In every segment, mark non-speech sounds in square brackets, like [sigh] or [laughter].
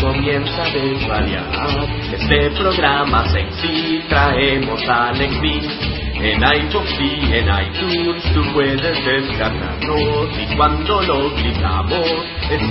Comienza a desvariar. Este programa sexy traemos a Alex B. En iVoox y en iTunes tú puedes descargarnos y cuando lo clicamos es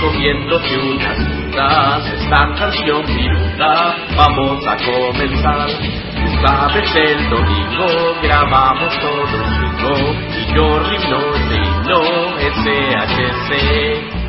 comiéndote unas frutas, esta canción viruta, vamos a comenzar. Tú sabes el domingo grabamos todo chingo y yo rimno, rimno, SHC.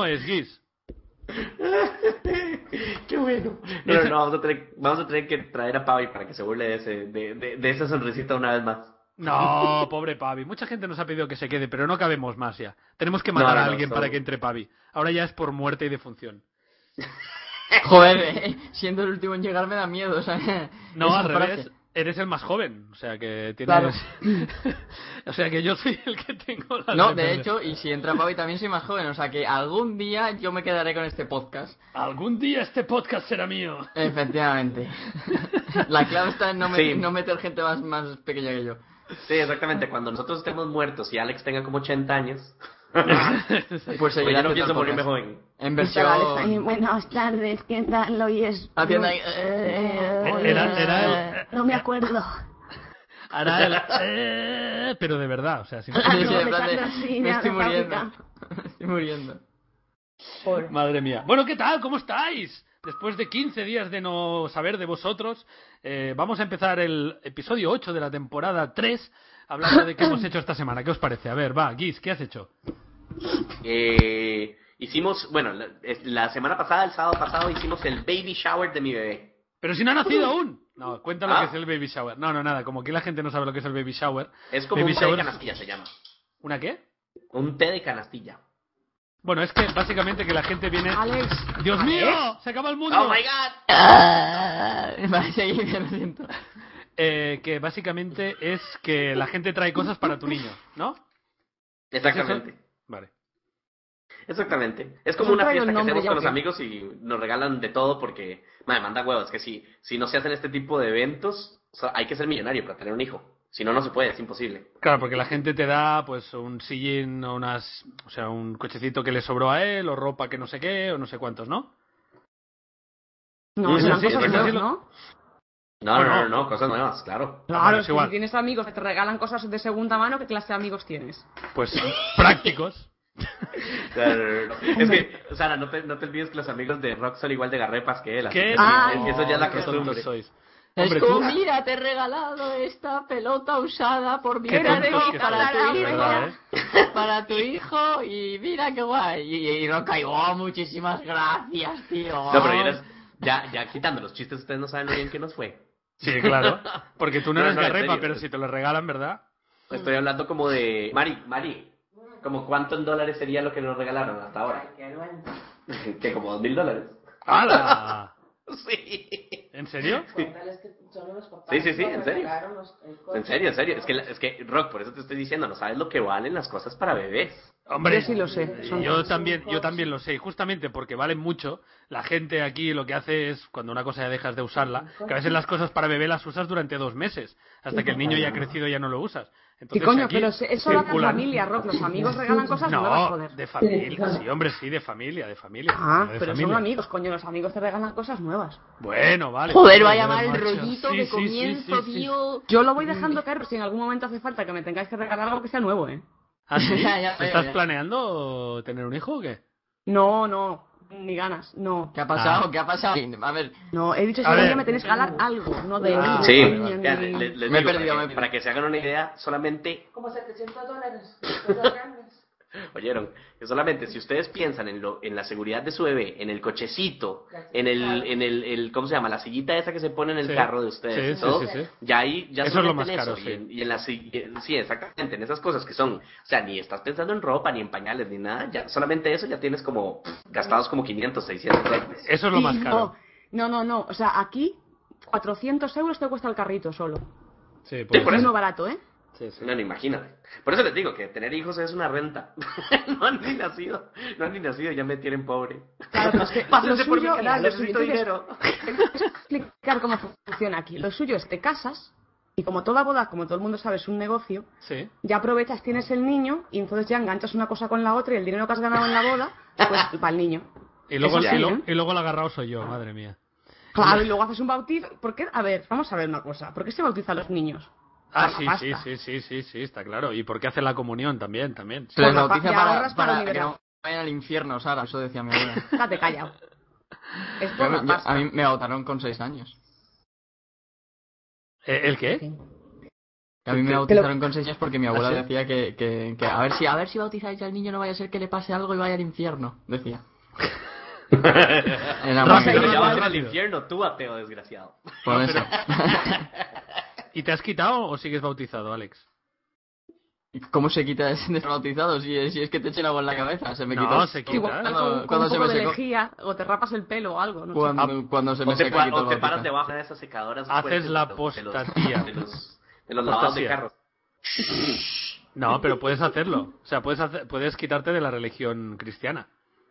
No es, Guis. [laughs] Qué bueno. No, vamos a, tener, vamos a tener que traer a Pavi para que se burle de, ese, de, de, de esa sonrisita una vez más. No, [laughs] pobre Pavi. Mucha gente nos ha pedido que se quede, pero no cabemos más ya. Tenemos que matar no, a no, alguien solo- para que entre Pavi. Ahora ya es por muerte y defunción. [laughs] Joder, eh, siendo el último en llegar me da miedo, o sea, No, al frase. Eres el más joven, o sea que tienes... Claro. [laughs] o sea que yo soy el que tengo la No, de hecho, y si entra Pavi también soy más joven, o sea que algún día yo me quedaré con este podcast. Algún día este podcast será mío. Efectivamente. [laughs] La clave está en no, Sí. no meter gente más, más pequeña que yo. Sí, exactamente. Cuando nosotros estemos muertos y Alex tenga como 80 años, [laughs] Pues seguirá ya no pienso el morirme joven. En versión... buenas tardes, ¿qué tal? Hoy es... Haciendo no, ahí- Era- era No me acuerdo. El... eh, pero de verdad, o sea. Sí, sí, [laughs] plan de, Empezando así, [laughs] me estoy muriendo. estoy muriendo. Madre mía. Bueno, ¿qué tal? ¿Cómo estáis? Después de 15 días de no saber de vosotros, eh, vamos a empezar el episodio 8 de la temporada 3 hablando de qué hemos hecho esta semana. ¿Qué os parece? A ver, va, Guis, ¿qué has hecho? Eh, hicimos, bueno, la, semana pasada, el sábado pasado, hicimos el baby shower de mi bebé. Pero si no ha nacido aún. No, cuenta lo Ah. que es el baby shower. No, no, nada, como que la gente no sabe lo que es el baby shower. Es como Baby un té de canastilla, se llama. ¿Una qué? Un té de canastilla. Bueno, es que básicamente que la gente viene... Alex. ¡Dios mío! ¡Se acaba el mundo! ¡Oh, my God! [laughs] Ah, Vale, seguid, lo siento. Eh, que básicamente es que la gente trae cosas para tu niño, ¿no? Exactamente. Vale. Exactamente. Es como No una fiesta que hacemos con los amigos y nos regalan de todo porque, madre, manda huevos. Que si, si no se hacen este tipo de eventos, o sea, hay que ser millonario para tener un hijo. Si no, no se puede, es imposible. Claro, porque la gente te da pues un sillín o unas, o sea, un cochecito que le sobró a él o ropa que no sé qué o no sé cuántos, ¿no? No, Sí, sí, cosas ¿no? No, no, no. no, no, cosas nuevas, claro. Claro, es si igual. tienes amigos que te regalan cosas de segunda mano, ¿qué clase de amigos tienes? Pues [laughs] prácticos. [laughs] Claro, Es que, Sara, no te, no te olvides que los amigos de Rock son igual de garrepas que él. así ¿Qué? que Ah, es que eso ya es la qué costumbre. sois. Es como, tú- mira, te he regalado esta pelota usada por mi Qué para tu hijo, ¿eh? [laughs] para tu hijo, y mira qué guay. Y, y no caigo, oh, muchísimas gracias, tío. No, pero ya, eres- ya, ya quitando los chistes, ustedes no saben lo bien que nos fue. Sí, claro. [laughs] Porque tú no No, eres no, serio. pero si te lo regalan, ¿verdad? Estoy hablando como de... Mari, Mari, como cuánto en dólares sería lo que nos regalaron hasta ahora. [laughs] que como dos mil dólares. ¡Hala! [laughs] Sí. ¿En serio? Sí, sí, sí, en serio. En serio, en serio. Es que, es que, Rock, por eso te estoy diciendo, no sabes lo que valen las cosas para bebés. Hombre, Yo sí lo sé, son- yo también, yo también lo sé, y justamente porque valen mucho. La gente aquí lo que hace es, cuando una cosa ya dejas de usarla, que a veces las cosas para bebé las usas durante dos meses, hasta que el niño ya ha crecido y ya no lo usas. Sí, Entonces, coño, aquí pero eso lo hace circulan- familia, Rock. Los [laughs] amigos regalan cosas nuevas, No, joder. de familia, sí, hombre, sí, de familia, de familia. Ah, de pero familia. son amigos, coño. Los amigos te regalan cosas nuevas. Bueno, vale. Joder, vaya mal el rollito Sí, de sí, comienzo, sí, sí. tío. Yo lo voy dejando caer, pero si en algún momento hace falta que me tengáis que regalar algo que sea nuevo, ¿eh? ¿Ah, sí? [laughs] Ya, ya, ¿Estás ya. planeando tener un hijo o qué? No, no, ni ganas, no. ¿Qué ha pasado? Ah. ¿Qué ha pasado? A ver, No, he dicho día me tenéis que regalar algo, no de Ah, Sí, ni niña, ya, ni- le- les Me he perdido, para, me que, para que se hagan una idea, solamente Como 700 dólares. [laughs] Oyeron, que solamente si ustedes piensan en lo, en la seguridad de su bebé, en el cochecito, en el, en el, el- ¿cómo se llama? La sillita esa que se pone en el Sí. carro de ustedes, Sí, y todo, sí, sí, sí. ya ahí, ya Eso es lo más caro, eso, sí. y en, y en la si- y- sí, exactamente, en esas cosas que son, o sea, ni estás pensando en ropa, ni en pañales, ni nada, ya, solamente eso ya tienes como, gastados como 500, 600 dólares. Eso es lo más caro. No, no, no, o sea, aquí 400 euros te cuesta el carrito solo. Sí, Sí, por Es uno barato, ¿eh? Sí, sí. No, no, imagínate. Por eso les digo que tener hijos es una renta. [laughs] no han ni nacido, no han ni nacido, ya me tienen pobre. Claro, pero es que [laughs] Pásense por mi canal, necesito es- dinero. A [laughs] explicar cómo funciona aquí. Lo suyo es te casas y como toda boda, como todo el mundo sabe, es un negocio, Sí. ya aprovechas, tienes el niño y entonces ya enganchas una cosa con la otra y el dinero que has ganado en la boda, pues para el niño. Y luego, el, sí, y lo- ¿eh? y luego el agarrado soy yo, madre mía. Claro, y luego haces un bautizo. ¿Por qué? A ver, vamos a ver una cosa. ¿Por qué se bautizan los niños? Ah, sí, la sí, sí, sí, sí, sí, está claro. ¿Y por qué hace la comunión también? También. se la pa- bautiza ya para, para para la que no vayan al infierno, Sara, eso decía mi abuela. [laughs] Déjate callado. [laughs] Es Yo por la a mí me bautaron con 6 años. Eh, ¿El qué? A mí me bautizaron lo- con 6 años porque mi abuela ¿Ah, sí? decía que, que, que a ver si a ver si bautizáis al niño no vaya a ser que le pase algo y vaya al infierno, decía. [laughs] Pero ya ya vas vas al infierno, tú ateo desgraciado. por eso. ¿Y te has quitado o sigues bautizado, Alex? ¿Cómo se quita [laughs] de ser bautizado si es, si es que te echen agua en la cabeza? Se me No, quitó. se quita. igual Cuando- con, con cuando un se poco me de lejía o te rapas el pelo o algo. No sé. Cuando, se me O te, seca o el te paras debajo de esas secadoras. Haces la los- de los- apostasía. De los, de los lavados de carros. No, pero puedes hacerlo. O sea, puedes, hacer- puedes quitarte de la religión cristiana.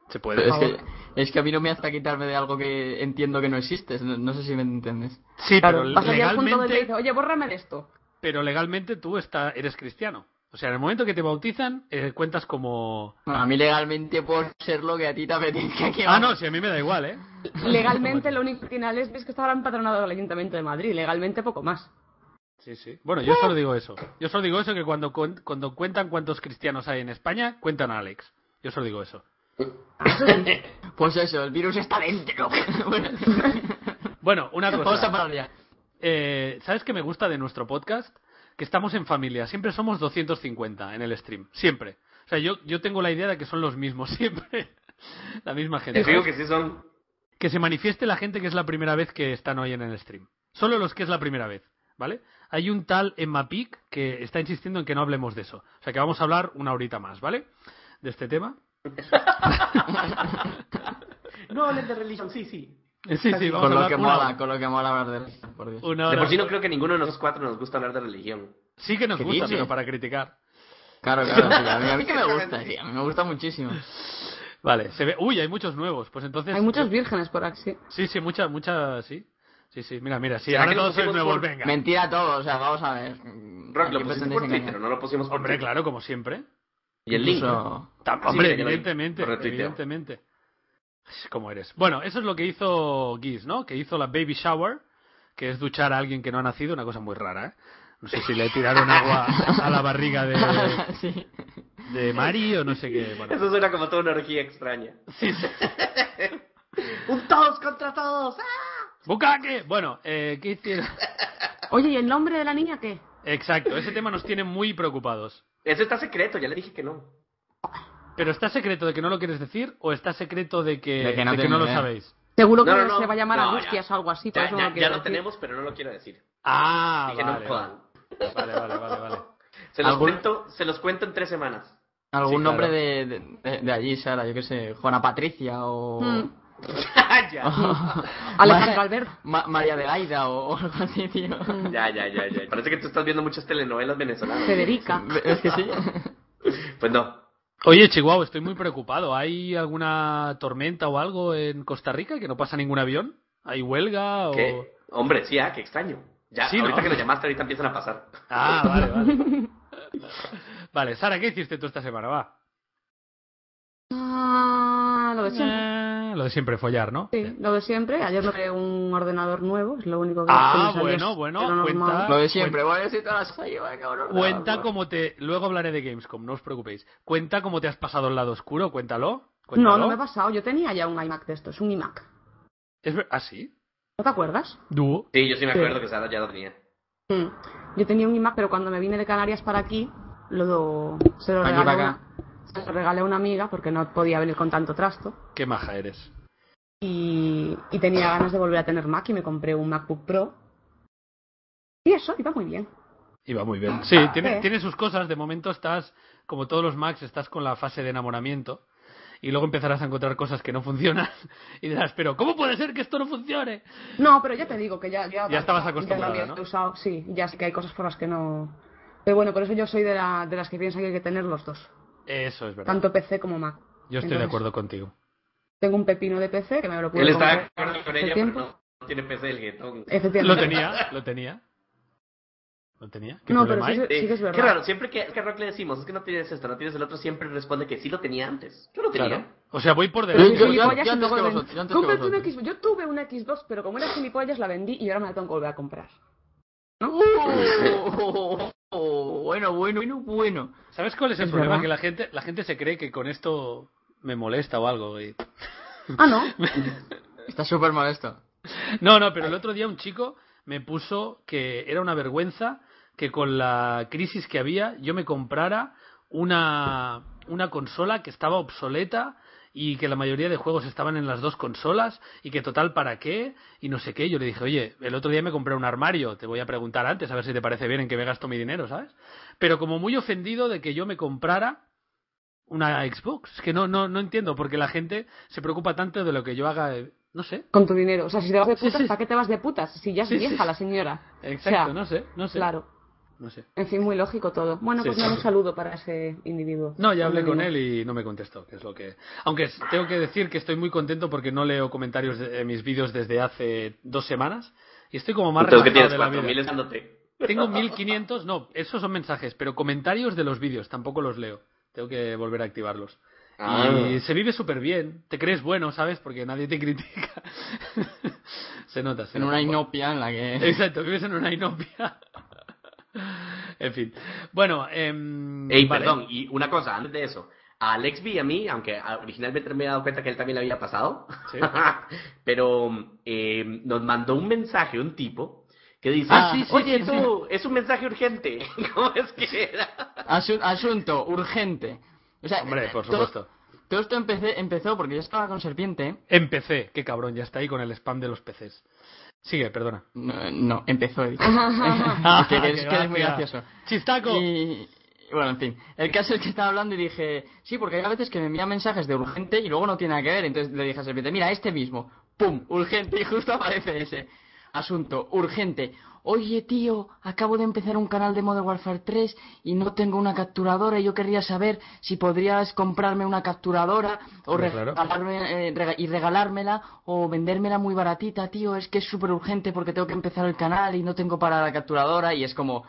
Se puede. Pero es que, es que a mí no me hace quitarme de algo que entiendo que no existe. No, no sé si me entiendes. Sí, Claro, pero legalmente, dice, oye, bórrame de esto. pero legalmente tú está, eres cristiano. O sea, en el momento que te bautizan, eh, cuentas como... Bueno, a mí legalmente por ser lo que a ti te apetezca que Ah, no, sí, a mí me da igual, ¿eh? Legalmente lo único que tiene es que estaba empadronado del Ayuntamiento de Madrid. Legalmente poco más. Sí, sí. Bueno, yo solo digo eso. Yo solo digo eso que cuando, cuando cuentan cuántos cristianos hay en España, cuentan a Alex. Yo solo digo eso. [laughs] Pues eso, el virus está dentro. [laughs] bueno, una cosa. Eh, ¿Sabes qué me gusta de nuestro podcast? Que estamos en familia. Siempre somos 250 en el stream. Siempre. O sea, yo, yo tengo la idea de que son los mismos [laughs] siempre. la misma gente. Te digo que sí son. que se manifieste la gente que es la primera vez que están hoy en el stream. Solo los que es la primera vez, ¿vale? Hay un tal Emma Pic que está insistiendo en que no hablemos de eso. O sea que vamos a hablar una horita más, ¿vale? De este tema. [laughs] No hables de religión, sí, sí. Sí, sí, vamos Con a lo que mola, con lo que mola hablar de religión, por Dios. Una De hora. por sí no creo que ninguno de nosotros cuatro nos gusta hablar de religión. Sí que nos ¿Qué gusta, dices? pero para criticar. Claro, claro, sí, a, mí, a mí que me gusta, sí, a mí me gusta muchísimo. Vale, se ve... Uy, hay muchos nuevos. Pues entonces... Hay muchas vírgenes por aquí. Sí, sí, muchas, muchas, sí. Sí, sí, mira, mira, sí, ¿Será ahora todos sois pusimos nuevos, por- venga. Mentira todo, o sea, vamos a ver. Rock, ¿A lo pretendéis por Twitter, no lo pusimos por Hombre, Twitter. claro, como siempre. Y el link. Incluso- Tam- Hombre, lo- evidentemente, evidentemente. ¿Cómo eres? Bueno, eso es lo que hizo Giz, ¿no? Que hizo la baby shower, que es duchar a alguien que no ha nacido, una cosa muy rara, ¿eh? No sé si le tiraron [laughs] agua a la barriga de, [laughs] sí. de Mari o no sé qué. Bueno, Eso suena como toda una orgía extraña. sí, sí. [laughs] ¡Un todos contra todos! ¡Bukake! Bueno, eh, ¿qué hicieron? Oye, ¿y el nombre de la niña qué? Exacto, ese tema nos tiene muy preocupados. Eso está secreto, ya le dije que no. ¿Pero está secreto de que no lo quieres decir o está secreto de que, De que no de tengo lo idea. sabéis? Seguro que No, no, no. se va a llamar No, Angustias ya. o algo así. por Ya, eso ya- no ya quiero lo decir. tenemos, pero no lo quiero decir. Ah, Dije, no vale, jodan. vale, vale, vale, vale. Se los, ¿Algún- cuento, se los cuento en tres semanas. ¿Algún Sí, nombre claro. de, de, de- de allí, Sara? Yo qué sé, Juana Patricia o... Mm. [laughs] ya. [laughs] Alejandro Alberto. Ma- María de Gaida o, o algo así, tío. [laughs] ya, ya, ya, ya. Parece que tú estás viendo muchas telenovelas venezolanas. Federica. Es que sí. Pues no. Oye, Chihuahua, estoy muy preocupado. ¿Hay alguna tormenta o algo en Costa Rica que no pasa ningún avión? ¿Hay huelga o...? ¿Qué? Hombre, sí, ah, qué extraño. Ya, Sí, ahorita ¿no? que lo llamaste, ahorita empiezan a pasar. Ah, vale, vale. vale, Sara, ¿qué hiciste tú esta semana? Va. Ah, lo de siempre. Lo de siempre, follar, ¿no? Sí, lo de siempre. Ayer logré un ordenador nuevo, es lo único que Ah, que me bueno, bueno, lo cuenta. Lo de siempre, voy a decir todas las. Cuenta cómo te... Luego hablaré de Gamescom, no os preocupéis. Cuenta cómo te has pasado el lado oscuro, cuéntalo. cuéntalo. No, no me he pasado. Yo tenía ya un iMac de estos, un iMac. Es ver- ¿Ah, sí? ¿No te acuerdas? ¿Dúo? Sí, yo sí me Sí. acuerdo que Sara ya lo tenía. Mm. Yo tenía un iMac, pero cuando me vine de Canarias para aquí, lo, se, lo regalé se lo regalé a una amiga porque no podía venir con tanto trasto. Qué maja eres. Y, y tenía ganas de volver a tener Mac y me compré un MacBook Pro. Y eso, iba muy bien. Iba muy bien. Sí, tiene, tiene sus cosas. De momento estás, como todos los Macs, estás con la fase de enamoramiento. Y luego empezarás a encontrar cosas que no funcionan. [laughs] Y dirás, pero ¿cómo puede ser que esto no funcione? No, pero ya te digo que ya... Ya, Ya estabas ya acostumbrada, había ¿no? usado, sí, ya sé que hay cosas por las que no... Pero bueno, por eso yo soy de, la, de las que piensan que hay que tener los dos. Eso es verdad. Tanto PC como Mac. Yo estoy de acuerdo contigo. Tengo un pepino de PC que me lo pude Él está de comprar acuerdo con ella, tiempo. pero no, no tiene PC el guetón. Efectivamente. Lo tenía, lo tenía. Lo tenía. ¿Qué No, pero sí, que es verdad. Qué raro, siempre que, que a Rock le decimos, es que no tienes esto, no tienes el otro, siempre responde que sí lo tenía antes. Yo lo tenía. Claro. O sea, voy por delante. yo- yo- yo antes que vosotros, yo antes que Cómprate un vosotros. Xbox. Yo tuve un Xbox, pero como era gilipollas la vendí y ahora me la tengo que volver a comprar. Oh, oh, bueno, bueno, bueno, bueno. ¿Sabes cuál es el Es problema? verdad. Que la gente, la gente se cree que con esto me molesta o algo. y- Ah, ¿no? [laughs] Está súper molesto. No, no, pero el otro día un chico me puso que era una vergüenza que con la crisis que había yo me comprara una, una consola que estaba obsoleta y que la mayoría de juegos estaban en las dos consolas y que total para qué y no sé qué. Yo le dije, oye, el otro día me compré un armario, te voy a preguntar antes a ver si te parece bien en qué me gasto mi dinero, ¿sabes? Pero como muy ofendido de que yo me comprara una Xbox. Es que no, no, no entiendo porque la gente se preocupa tanto de lo que yo haga, eh, no sé. Con tu dinero. O sea, si te vas de putas, sí. ¿para qué te vas de putas? Si ya es sí. vieja la señora. Exacto, O sea, no sé, no sé. Claro. No sé. En fin, muy lógico todo. Bueno, Sí, pues sí. un saludo para ese individuo. No, ya hablé con él y no me contestó, que es lo que... Aunque tengo que decir que estoy muy contento porque no leo comentarios de, mis vídeos desde hace dos semanas y estoy como más Entonces, ¿qué relajado tienes? de la vida. 4.000 dándote. Tengo 1500, no, esos son mensajes, pero comentarios de los vídeos tampoco los leo. Tengo que volver a activarlos. Ah. Y se vive súper bien, te crees bueno, ¿sabes? Porque nadie te [laughs] critica. se nota, se En nota. una inopia en la que... Exacto, vives en una inopia. En fin. Bueno, em, Ey, vale. perdón, y una cosa, antes de eso. A Alex vi a mí, aunque originalmente me he dado cuenta que él también le había pasado, Sí. [laughs] pero eh, nos mandó un mensaje un tipo que dice, Ah, sí, sí, oye, sí, tú, es un mensaje urgente. [laughs] ¿Cómo es que era? Asu- asunto urgente. O sea, Hombre, por todo- supuesto. Todo, esto empecé, empezó porque yo estaba con Serpiente. Empecé, qué cabrón, ya está ahí con el spam de los peces. Sigue, perdona. No, no, empezó. dicho. [laughs] [laughs] Ah, que, es, que es muy gracioso. ¡Chistaco! Y bueno, en fin. El caso es que estaba hablando y dije, sí, porque hay a veces que me envían mensajes de urgente y luego no tiene nada que ver. Entonces le dije a Serpiente, mira, este mismo. ¡Pum! Urgente [laughs] y justo aparece ese. Asunto, urgente. Oye, tío, acabo de empezar un canal de Modern Warfare 3 y no tengo una capturadora y yo querría saber si podrías comprarme una capturadora o claro. regalarme, eh, rega- y regalármela o vendérmela muy baratita, tío. Es que es súper urgente porque tengo que empezar el canal y no tengo para la capturadora y es como...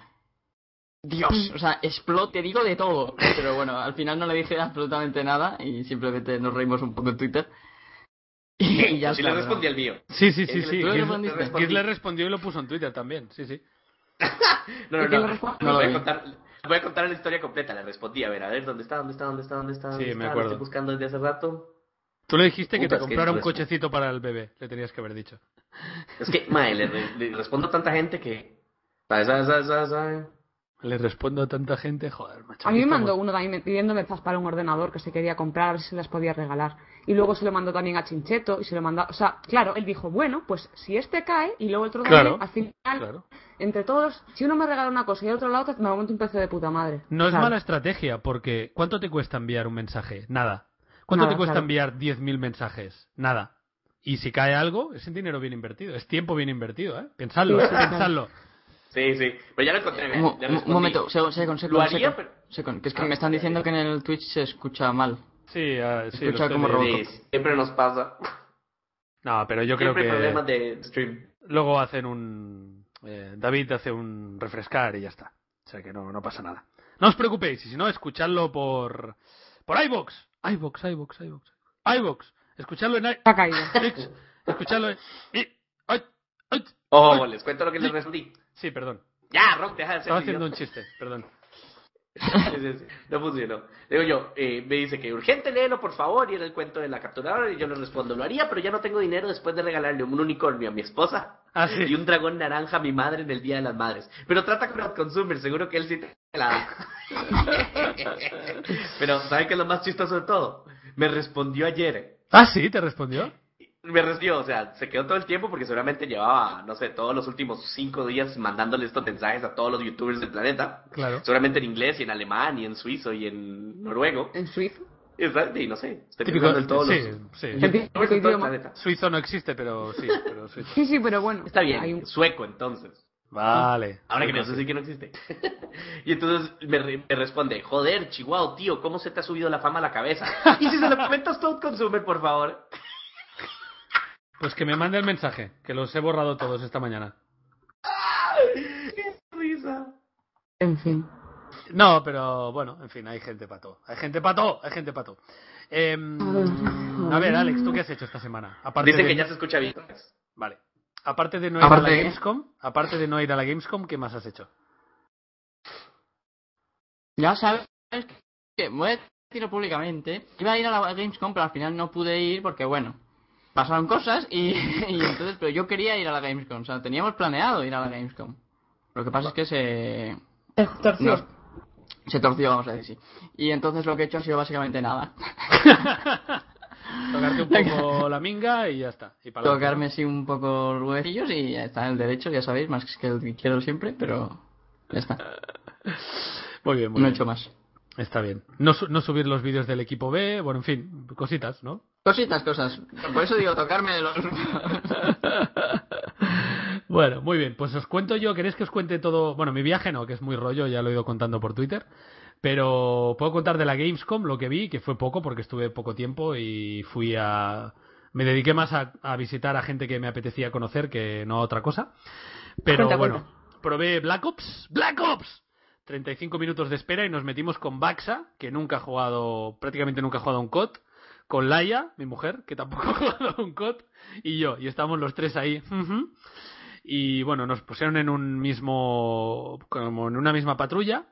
Dios, o sea, explote, digo de todo. Pero bueno, al final no le dije absolutamente nada y simplemente nos reímos un poco en Twitter. [laughs] Y ya sí está, le respondí al mío. Sí, sí, sí, ¿Tú sí. le le respondió y lo puso en Twitter también, sí, sí. [laughs] No, no, ¿Y quién no. No, No voy, lo a contar, voy a contar la historia completa. Le respondí, a ver, a ver, ¿dónde está? ¿Dónde está? ¿Dónde está? ¿Dónde está? ¿Dónde Sí, está? me Lo acuerdo. estoy buscando desde hace rato. Tú le dijiste que Puta, te es que comprara un cochecito para el bebé, le tenías que haber dicho. Es que, mae, le, le- respondo a tanta gente que... ¿Sabes? ¿Sabes? ¿Sabes? Le respondo a tanta gente, joder, macho. A mí me mandó uno también pidiéndome paz para un ordenador que se quería comprar, a ver si se las podía regalar. Y luego se lo mandó también a Chincheto y se lo mandó. O sea, claro, él dijo, bueno, pues si este cae y luego el otro Claro, también, al final, Claro. entre todos, si uno me regala una cosa y el otro la otra, me monto un precio de puta madre. No es mala estrategia, porque ¿cuánto te cuesta enviar un mensaje? Nada. ¿Cuánto Nada, te cuesta claro. enviar 10.000 mensajes? Nada. Y si cae algo, es dinero bien invertido, es tiempo bien invertido, ¿eh? Pensadlo, ¿eh? pensadlo. Sí, sí. Pero ya lo encontré. Un, momento, Secon, Secon, Secon, Lo haría, pero- que es que Ah, me están diciendo que en el Twitch se escucha mal. Sí, ah, sí, Escucha como. Sí, siempre nos pasa. No, pero yo creo siempre hay problemas que de stream. luego hacen un... eh, David hace un refrescar y ya está. O sea que no, no pasa nada. No os preocupéis, y si no, escuchadlo por... Por iVox. iVox, iVox, iVox. iVox. Escuchadlo en ha caído. [laughs] Escuchadlo en... Oh, les cuento lo que les respondí. Sí, perdón. Ya, Rock, deja de ser Estaba haciendo un chiste, perdón. [laughs] No funcionó. Digo yo, eh, me dice que urgente, léelo por favor, y era el cuento de la capturadora, y yo le respondo, lo haría, pero ya no tengo dinero después de regalarle un unicornio a mi esposa Ah, sí. y un dragón naranja a mi madre en el Día de las Madres. Pero trata con consumer, seguro que él sí te la da. [laughs] pero, ¿saben qué es lo más chistoso de todo? Me respondió ayer. Ah, sí, te respondió. Me respondió, o sea, se quedó todo el tiempo porque seguramente llevaba, no sé, todos los últimos cinco días mandándole estos mensajes a todos los youtubers del planeta. Claro. Seguramente en inglés y en alemán y en suizo y en noruego. En suizo. Exacto, y no sé. Estoy Típico, en todos sí, los sí. Todo el. Suizo no existe, pero sí, pero suizo. Sí, sí, pero bueno. Está bien, Hay un- sueco entonces. Vale. Ahora que Suizo, pienso sí que no existe. [laughs] y entonces me, re- me responde, joder, Chihuahua, tío, ¿cómo se te ha subido la fama a la cabeza? [laughs] y si se lo comentas todo consumer, por favor. Pues que me mande el mensaje, que los he borrado todos esta mañana. ¡Qué risa! En fin. No, pero bueno, en fin, hay gente para todo. Hay gente para todo, hay gente para todo. Em, a ver, Alex, ¿tú qué has hecho esta semana? Aparte Dicen de... que ya se escucha bien. Vale. Aparte de no ir Aparte a la Gamescom, aparte de no ir a la Gamescom, ¿qué más has hecho? Ya sabes que voy a decirlo públicamente. Iba a ir a la Gamescom, pero al final no pude ir porque, bueno, pasaron cosas y, [laughs] y entonces, pero yo quería ir a la Gamescom. O sea, teníamos planeado ir a la Gamescom. Lo que pasa es que se, Torció. nos- se torció, vamos a decir. Y entonces lo que he hecho ha sido básicamente nada. [laughs] Tocarte un poco la minga y ya está. Y para Tocarme así un poco los huevecillos y ya está el derecho, ya sabéis, más que el que quiero siempre, pero ya está. Muy bien, muy No he bien. hecho más. Está bien. No, su- no subir los vídeos del equipo B, bueno, en fin, cositas, ¿no? Cositas, cosas. Por eso digo, tocarme los... [laughs] Bueno, muy bien, pues os cuento yo, ¿queréis que os cuente todo? Bueno, mi viaje no, que es muy rollo, ya lo he ido contando por Twitter, pero puedo contar de la Gamescom lo que vi, que fue poco porque estuve poco tiempo y fui a... Me dediqué más a, a visitar a gente que me apetecía conocer que no a otra cosa. Pero Cuenta, bueno, cuenta. probé Black Ops, Black Ops. 35 minutos de espera y nos metimos con Baxa, que nunca ha jugado, prácticamente nunca ha jugado a un COD, con Laia, mi mujer, que tampoco [laughs] ha jugado un COD, y yo, y estábamos los tres ahí. Y bueno, nos pusieron en un mismo, como en una misma patrulla,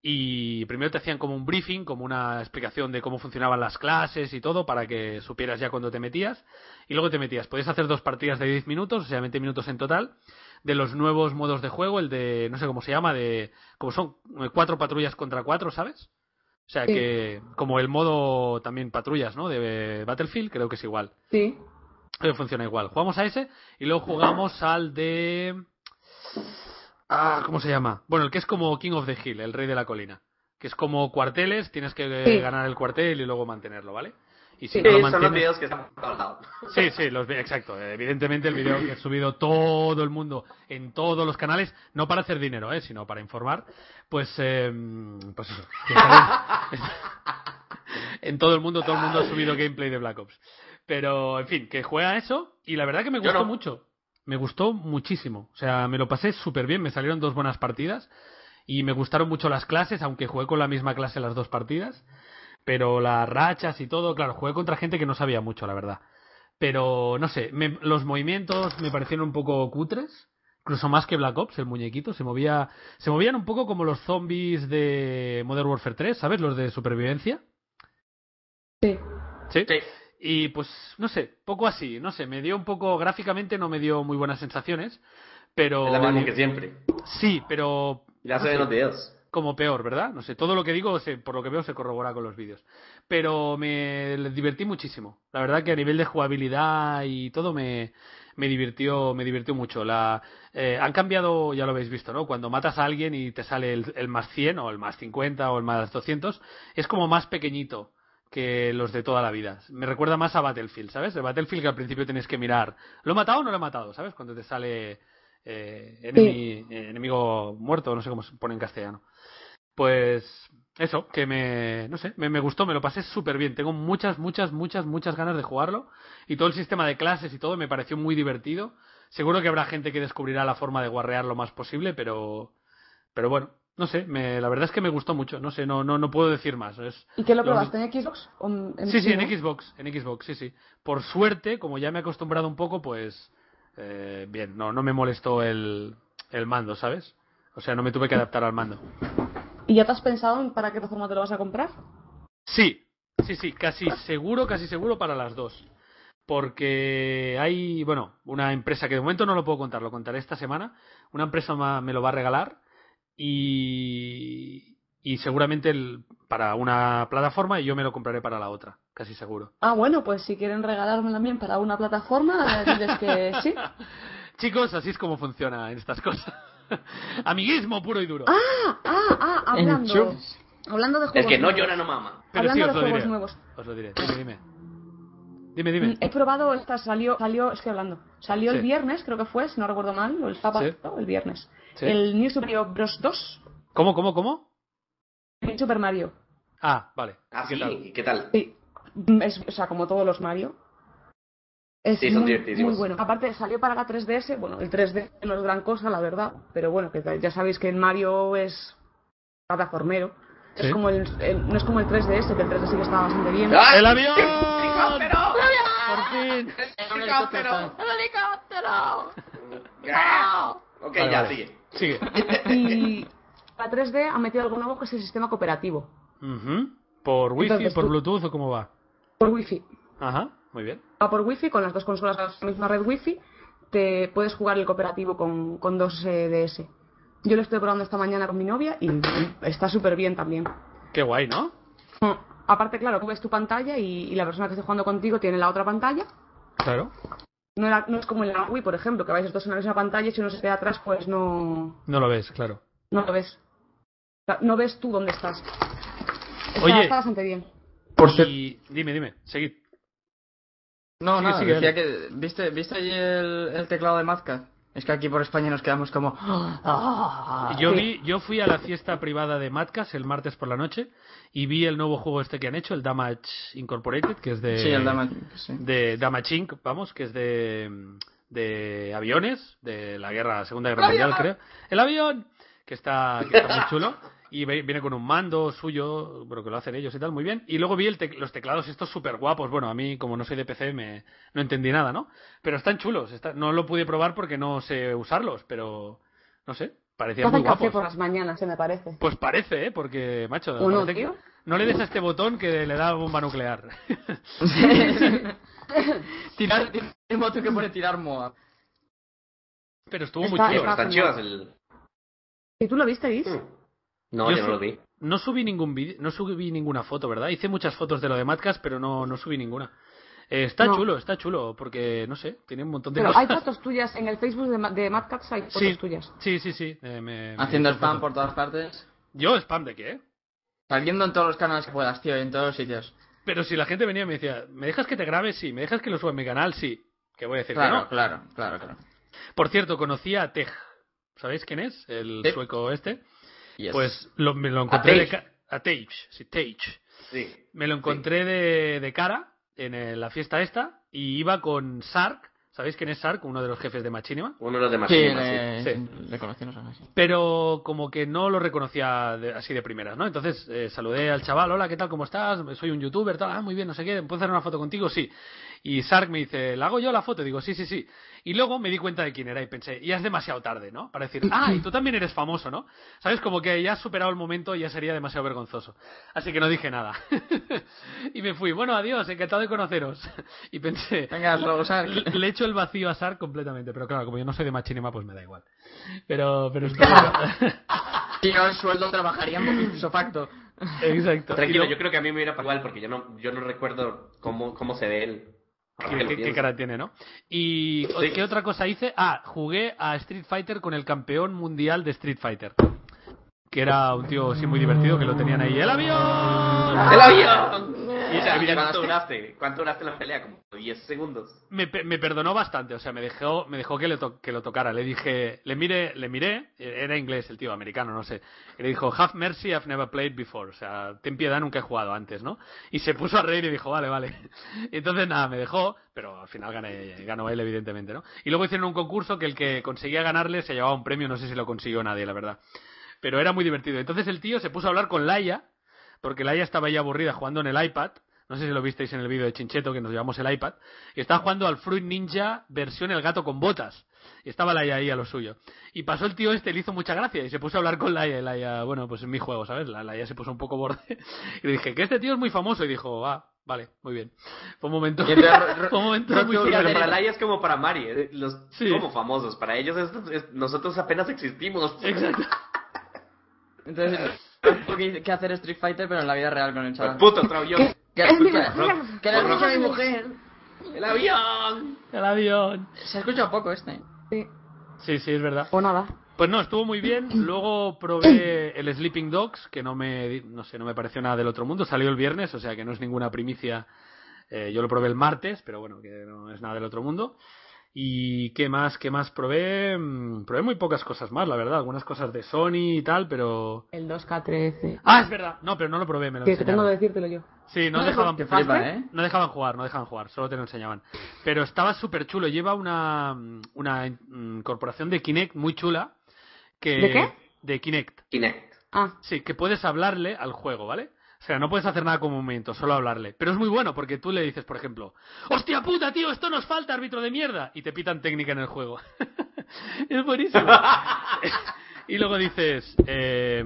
y primero te hacían como un briefing, como una explicación de cómo funcionaban las clases y todo, para que supieras ya cuando te metías, y luego te metías. Podías hacer dos partidas de 10 minutos, o sea, 20 minutos en total, de los nuevos modos de juego, el de, no sé cómo se llama, de, como son eh, cuatro patrullas contra cuatro, ¿sabes? O sea Sí. que, como el modo también patrullas, ¿no? De Battlefield, creo que es igual. Sí. Eh, funciona igual. Jugamos a ese y luego jugamos al de... Ah, ¿cómo se llama? Bueno, el que es como King of the Hill, el rey de la colina. Que es como cuarteles, tienes que Sí. ganar el cuartel y luego mantenerlo, ¿vale? Y si Sí, no lo Sí, son los videos que están por todos lados. [laughs] Sí, sí, los exacto. Evidentemente el vídeo que he subido todo el mundo en todos los canales, no para hacer dinero, ¿eh? sino para informar, pues, eh, pues eso. [laughs] en todo el mundo, todo el mundo ha subido gameplay de Black Ops. Pero, en fin, que juega eso y la verdad que me gustó no. mucho. Me gustó muchísimo. O sea, me lo pasé súper bien, me salieron dos buenas partidas y me gustaron mucho las clases, aunque jugué con la misma clase las dos partidas. Pero las rachas y todo, claro, jugué contra gente que no sabía mucho, la verdad. Pero, no sé, me- los movimientos me parecieron un poco cutres. Incluso más que Black Ops, el muñequito. Se movía se movían un poco como los zombies de Modern Warfare 3, ¿sabes? Los de supervivencia. Sí. Sí. Sí. Y pues, no sé, poco así, no sé, me dio un poco, gráficamente no me dio muy buenas sensaciones, pero... Es lo mismo a que siempre. Sí, pero sé, los videos. Como peor, ¿verdad? No sé, todo lo que digo, se- por lo que veo, se corrobora con los vídeos. Pero me divertí muchísimo. La verdad que a nivel de jugabilidad y todo me, me divirtió, me divirtió mucho. La, eh, han cambiado, ya lo habéis visto, ¿no? Cuando matas a alguien y te sale el, el más 100 o el más 50 o el más 200, es como más pequeñito. que los de toda la vida. Me recuerda más a Battlefield, ¿sabes? De Battlefield que al principio tienes que mirar, ¿lo he matado o no lo he matado? ¿Sabes? Cuando te sale eh, enemi- eh, enemigo muerto, no sé cómo se pone en castellano. Pues eso, que me, no sé, me, me gustó, me lo pasé súper bien. Tengo muchas, muchas, muchas, muchas ganas de jugarlo. Y todo el sistema de clases y todo me pareció muy divertido. Seguro que habrá gente que descubrirá la forma de guarrear lo más posible, pero, pero bueno, no sé, me, la verdad es que me gustó mucho. No sé, no, no, no puedo decir más. Es, ¿Y qué lo probaste en Xbox? ¿O en- en Sí, sí, en. Xbox, en Xbox, sí, sí. Por suerte, como ya me he acostumbrado un poco, pues eh, bien, no, no me molestó el, el mando, ¿sabes? O sea, no me tuve que adaptar al mando. ¿Y ya te has pensado en para qué plataforma te lo vas a comprar? Sí, sí, sí, casi seguro, casi seguro para las dos. Porque hay, bueno, una empresa que de momento no lo puedo contar, lo contaré esta semana. Una empresa me lo va a regalar y, y seguramente el- para una plataforma y yo me lo compraré para la otra, casi seguro. Ah, bueno, pues si quieren regalarme también para una plataforma, diles que sí. [laughs] Chicos, así es como funciona en estas cosas. [laughs] Amiguismo puro y duro. Ah, ah, ah, hablando. Hablando de El juegos que no nuevos. llora no mama. Pero sí, hablando os de lo juegos diré. nuevos. Os lo diré. Dime, dime. Dime, dime. Mm, He probado esta, salió, salió, estoy hablando, salió el Sí. viernes, creo que fue, si no recuerdo mal, o el sábado, Sí. el viernes. Sí. El New Super Mario Bros. 2, ¿Cómo, cómo, cómo? el Super Mario. Ah, vale. Ah, ¿Qué sí, tal? ¿y ¿qué tal? Sí, es, o sea, como todos los Mario. Es Sí, son muy, divertidísimos. muy bueno. Aparte, salió para la 3DS. Bueno, el 3D no es gran cosa, la verdad. Pero bueno, que ya sabéis que el Mario es plataformero. Sí. Es como el, el- no es como el 3DS, que el 3DS sí que estaba bastante bien. ¡Ah! ¡El avión! [laughs] ¡Helicóptero! ¡Por fin! ¡Helicóptero! Ok, Vale, ya, vale. sigue. Sigue. [laughs] Y la 3D ha metido algo nuevo que es el sistema cooperativo. Ujú. ¿Por wifi, Entonces, por tú- Bluetooth o cómo va? Por Wi-Fi. Ajá, muy bien. Va por Wi-Fi, con las dos consolas a la misma red Wi-Fi. Te puedes jugar el cooperativo con, con dos eh, DS. Yo lo estoy probando esta mañana con mi novia y está súper bien también. Qué guay, ¿no? Mm, Aparte, claro, tú ves tu pantalla y, y la persona que esté jugando contigo tiene la otra pantalla. Claro. No, era- no es como en la Wii, por ejemplo, que vais los dos en la misma pantalla y si uno se queda atrás, pues no, No lo ves, claro. no lo ves. No ves tú dónde estás. Está, Oye. está bastante bien. Por cierto. Y dime, dime, seguid. No, no, sigue, decía que. ¿Viste, ¿viste allí el, el teclado de Mazca? Es que aquí por España nos quedamos como. ¡Ah! Yo sí. vi, yo fui a la fiesta privada de Madcast el martes por la noche y vi el nuevo juego este que han hecho, el Damage Incorporated, que es de Sí, el Dama. Sí. de Damage Inc, vamos, que es de de aviones de la guerra Segunda Guerra Mundial, creo. El avión que está que está muy chulo y ve- viene con un mando suyo, bueno, que lo hacen ellos y tal, muy bien. Y luego vi el tec- los teclados estos súper guapos. Bueno, a mí, como no soy de PC, me, no entendí nada, ¿no? Pero están chulos. está- no lo pude probar porque no sé usarlos, pero no sé, Te parecían muy hacen café guapos. por las mañanas, se me parece. Pues parece, ¿eh? Porque, macho, ¿O no, parece que- tío? no le des a este botón que le da bomba nuclear. [laughs] tirar. Un botón que pone tirar Moab. Pero estuvo Está- muy chulo. pero están chivas el... ¿Y tú lo viste, Is? No, Yo yo no lo vi. No subí ningún vídeo, no subí ninguna foto, ¿verdad? Hice muchas fotos de lo de Madcast, pero no, no subí ninguna. Eh, está No. chulo, está chulo, porque no sé, tiene un montón de Pero cosas. hay fotos tuyas en el Facebook de, de Mad Cats, hay fotos sí, tuyas. sí, sí, sí. eh, me- Haciendo spam fotos. por todas partes. Yo spam de qué? Saliendo en todos los canales que puedas, tío, en todos los sitios. Pero si la gente venía y me decía, ¿me dejas que te grabe? Sí. ¿Me dejas que lo suba en mi canal? Sí. Que voy a decir que Claro, no. claro, claro, claro. Por cierto, conocí a Tej. ¿Sabéis quién es? El Sí. sueco este. Yes. Pues lo- me lo encontré de Tej. ca- a Tej, sí, Tej. Sí. Me lo encontré de, de cara en eh, la fiesta esta y iba con Sark. ¿Sabéis quién es Sark? Uno de los jefes de Machinima. Uno de los demás. Sí, sí. le, sí. le conocí, no sé, sí. Pero como que no lo reconocía de- así de primeras, ¿no? Entonces eh, saludé al chaval, hola, ¿qué tal? ¿Cómo estás? Soy un youtuber, tal, ah, muy bien, no sé qué, ¿puedo hacer una foto contigo? Sí. Y Sark me dice, ¿la hago yo la foto? Digo, sí, sí, sí. Y luego me di cuenta de quién era y pensé, ya es demasiado tarde, ¿no? Para decir, [clears throat] ah, y tú también eres famoso, ¿no? ¿Sabes? Como que ya has superado el momento y ya sería demasiado vergonzoso. Así que no dije nada. [laughs] y me fui, bueno, adiós, encantado de conoceros. [laughs] y pensé, Venga, luego, Sark. [laughs] le echo el vacío a Sark completamente, pero claro, como yo no soy de Machinima, pues me da igual. Pero, pero. Si no, el sueldo trabajaría ipso facto. Exacto. Tranquilo, Y yo creo que a mí me hubiera pasado igual porque yo no, yo no recuerdo cómo, cómo se ve él. Que ¿Qué, cara tiene, ¿no? ¿Y Sí. qué otra cosa hice? Ah, jugué a Street Fighter con el campeón mundial de Street Fighter. Que era un tío sí muy divertido, que lo tenían ahí. ¡El avión! ¡El avión! O sea, ¿cuánto duraste? ¿Cuánto duraste la pelea? Como 10 segundos. me, me perdonó bastante, o sea, me dejó, me dejó que, le to- que lo tocara. Le dije, le miré, le miré, era inglés el tío, americano, no sé. Y le dijo, have mercy, I've never played before. O sea, ten piedad, nunca he jugado antes, ¿no? Y se puso a reír y dijo, vale, vale. Y [laughs] entonces nada, me dejó, pero al final gané, ganó él, evidentemente, ¿no? Y luego hicieron un concurso que el que conseguía ganarle se llevaba un premio, no sé si lo consiguió nadie, la verdad. Pero era muy divertido. Entonces el tío se puso a hablar con Laia, porque Laia estaba ya aburrida jugando en el iPad. No sé si lo visteis en el vídeo de Chincheto, que nos llevamos el iPad. Y estaba jugando al Fruit Ninja versión El gato con botas. Y estaba Laia ahí a lo suyo. Y pasó el tío este, le hizo mucha gracia. Y se puso a hablar con Laia. Y Laia, bueno, pues es mi juego, ¿sabes? La Laia se puso un poco borde. [laughs] Y le dije, que este tío es muy famoso. Y dijo, ah, vale, muy bien. Fue un momento, entonces, [laughs] fue un momento muy pero para Laia es como para Mari, eh, los Sí. como famosos. Para ellos es- es- nosotros apenas existimos. Exacto. [laughs] Entonces, tengo que, que hacer Street Fighter, pero en la vida real con el chaval. Puto, otro avión. Que escucha, que le escucha a mi mujer. El avión. El avión. Se escucha poco este. Sí. Sí, sí, es verdad. O nada. Pues no, estuvo muy bien. [clears throat] Luego probé el Sleeping Dogs, que no me, no sé, no me pareció nada del otro mundo. Salió el viernes, o sea que no es ninguna primicia. Eh, yo lo probé el martes, pero bueno, que no es nada del otro mundo. ¿Y qué más? ¿Qué más probé? Mm, Probé muy pocas cosas más, la verdad. Algunas cosas de Sony y tal, pero... El 2K13. Ah, es verdad. No, pero no lo probé, me lo Que, que tengo que decírtelo yo. Sí, no dejaban, Te flipa, ¿eh? no dejaban jugar, no dejaban jugar, solo te lo enseñaban. Pero estaba súper chulo, lleva una, una mm, incorporación de Kinect muy chula. Que, ¿De qué? De Kinect. Kinect. Ah, Sí, que puedes hablarle al juego, ¿vale? O sea, no puedes hacer nada con movimiento, solo hablarle. Pero es muy bueno porque tú le dices, por ejemplo, ¡Hostia puta, tío! Esto nos falta, árbitro de mierda. Y te pitan técnica en el juego. [laughs] es buenísimo. [laughs] y luego dices, eh,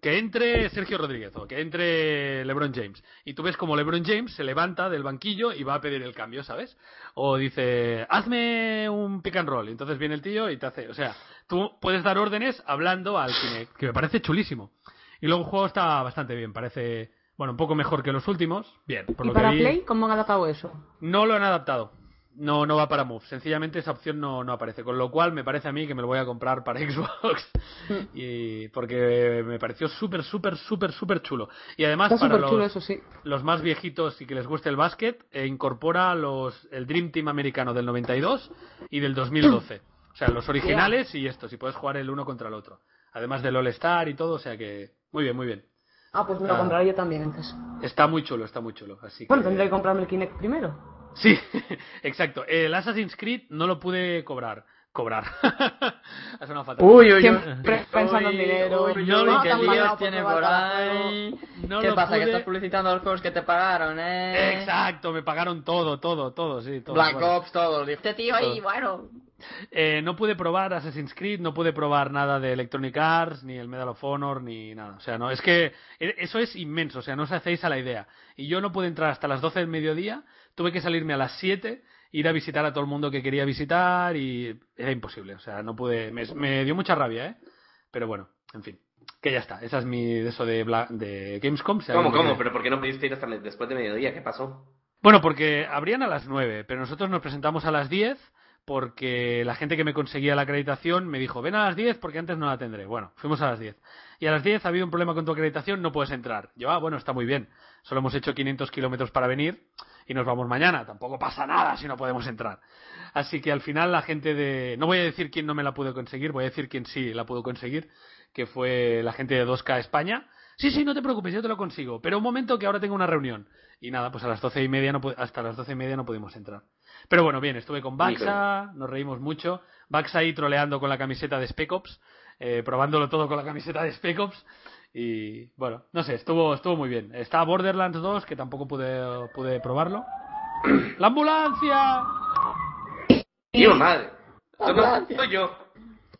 que entre Sergio Rodríguez o que entre LeBron James. Y tú ves como LeBron James se levanta del banquillo y va a pedir el cambio, ¿sabes? O dice, hazme un pick and roll. Y entonces viene el tío y te hace, o sea, tú puedes dar órdenes hablando al Kinect, que me parece chulísimo. Y luego el juego está bastante bien, parece, bueno, un poco mejor que los últimos. Bien, por ¿y lo para que vi, Play cómo han adaptado eso? no lo han adaptado. No, no va para Move. Sencillamente esa opción no, no aparece. Con lo cual me parece a mí que me lo voy a comprar para [laughs] Xbox. [laughs] y porque me pareció súper, súper, súper, súper chulo. Y además Está para chulo los, eso, sí. los más viejitos y que les guste el básquet, eh, incorpora los, el Dream Team americano del 92 y del 2012. [clears throat] O sea, los originales y estos. Y puedes jugar el uno contra el otro. Además del All Star y todo. O sea que muy bien, muy bien. Ah, pues me lo Ah. compraré yo también, entonces. Está muy chulo, está muy chulo. Así Bueno, que... tendré que comprarme el Kinect primero. Sí, [laughs] exacto. El Assassin's Creed no lo pude cobrar. Cobrar. [laughs] ha sonado fatal. Uy, uy, Siempre pensando en dinero. uy, uy, No, uy, no, qué tan líos pagado por tiene probar por cada ahí. No ¿Qué lo pasa? Que estás publicitando los juegos que te pagaron, ¿eh? Exacto, me pagaron todo, todo, todo, sí. Todo, Black bueno. Ops, todo. Dijo, Este tío ahí, bueno. Eh, no pude probar Assassin's Creed, no pude probar nada de Electronic Arts, ni el Medal of Honor, ni nada. O sea, no, es que e- eso es inmenso, o sea, no os hacéis a la idea. Y yo no pude entrar hasta las 12 del mediodía, tuve que salirme a las 7, ir a visitar a todo el mundo que quería visitar y era imposible, o sea, no pude, me, me dio mucha rabia, ¿eh? Pero bueno, en fin, que ya está, esa es mi, de eso de, Bla- de Gamescom. si ¿Cómo, cómo? ¿Pero por qué no pudiste ir hasta después de mediodía? ¿Qué pasó? Bueno, porque abrían a las 9, pero nosotros nos presentamos a las 10 porque la gente que me conseguía la acreditación me dijo, ven a las 10 porque antes no la tendré. Bueno, fuimos a las 10. Y a las 10 ha habido un problema con tu acreditación, no puedes entrar. Yo, ah, bueno, está muy bien. Solo hemos hecho 500 kilómetros para venir y nos vamos mañana. Tampoco pasa nada si no podemos entrar. Así que al final la gente de... No voy a decir quién no me la pudo conseguir, voy a decir quién sí la pudo conseguir, que fue la gente de 2K España. Sí, sí, no te preocupes, yo te lo consigo. Pero un momento que ahora tengo una reunión. Y nada, pues a las doce y media no hasta las doce y media no pudimos entrar. Pero bueno, bien, estuve con Baxa, nos reímos mucho. Baxa ahí troleando con la camiseta de Spec Ops, eh, probándolo todo con la camiseta de Spec Ops. Y bueno, no sé, estuvo, estuvo muy bien. Está Borderlands 2, que tampoco pude, pude probarlo. ¡La ambulancia! ¡Tío, madre! Esto no yo.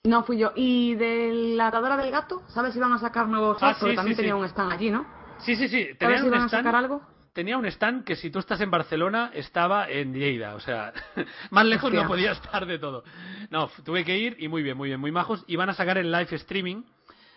No fui yo. Y de la atadora del gato, ¿sabes si van a sacar nuevos Ah, shots? Porque sí, también sí, tenía sí. un stand allí, ¿no? Sí, sí, sí. ¿Sabes Tenían si un van a stand. sacar algo? Tenía un stand que si tú estás en Barcelona estaba en Lleida, o sea, [laughs] más lejos Hostia. no podía estar de todo. No, tuve que ir y muy bien, muy bien, muy majos. Y van a sacar el live streaming,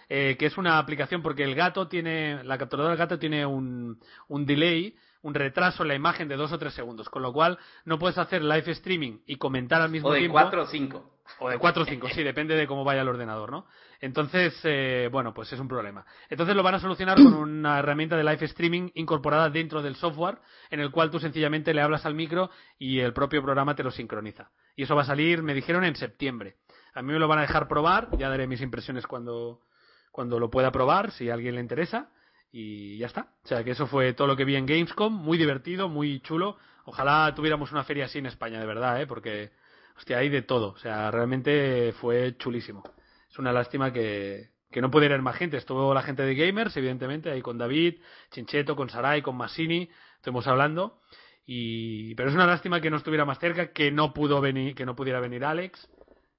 eh, que es una aplicación porque el gato tiene, la capturadora del gato tiene un, un delay, un retraso en la imagen de dos o tres segundos, con lo cual no puedes hacer live streaming y comentar al mismo O de tiempo. 4 o 5. O de 4 o 5, sí, depende de cómo vaya el ordenador, ¿no? Entonces, eh, bueno, pues es un problema. Entonces lo van a solucionar con una herramienta de live streaming incorporada dentro del software, en el cual tú sencillamente le hablas al micro y el propio programa te lo sincroniza. Y eso va a salir, me dijeron, en septiembre. A mí me lo van a dejar probar, ya daré mis impresiones cuando, cuando lo pueda probar, si a alguien le interesa. Y ya está. O sea que eso fue todo lo que vi en Gamescom, muy divertido, muy chulo. Ojalá tuviéramos una feria así en España, de verdad, ¿eh? porque, hostia, hay de todo. O sea, realmente fue chulísimo. Es una lástima que, que no pudiera ir más gente. Estuvo la gente de Gamers, evidentemente, ahí con David, Chincheto, con Sarai, con Massini, estuvimos hablando. Y, pero es una lástima que no estuviera más cerca, que no pudo venir, que no pudiera venir Alex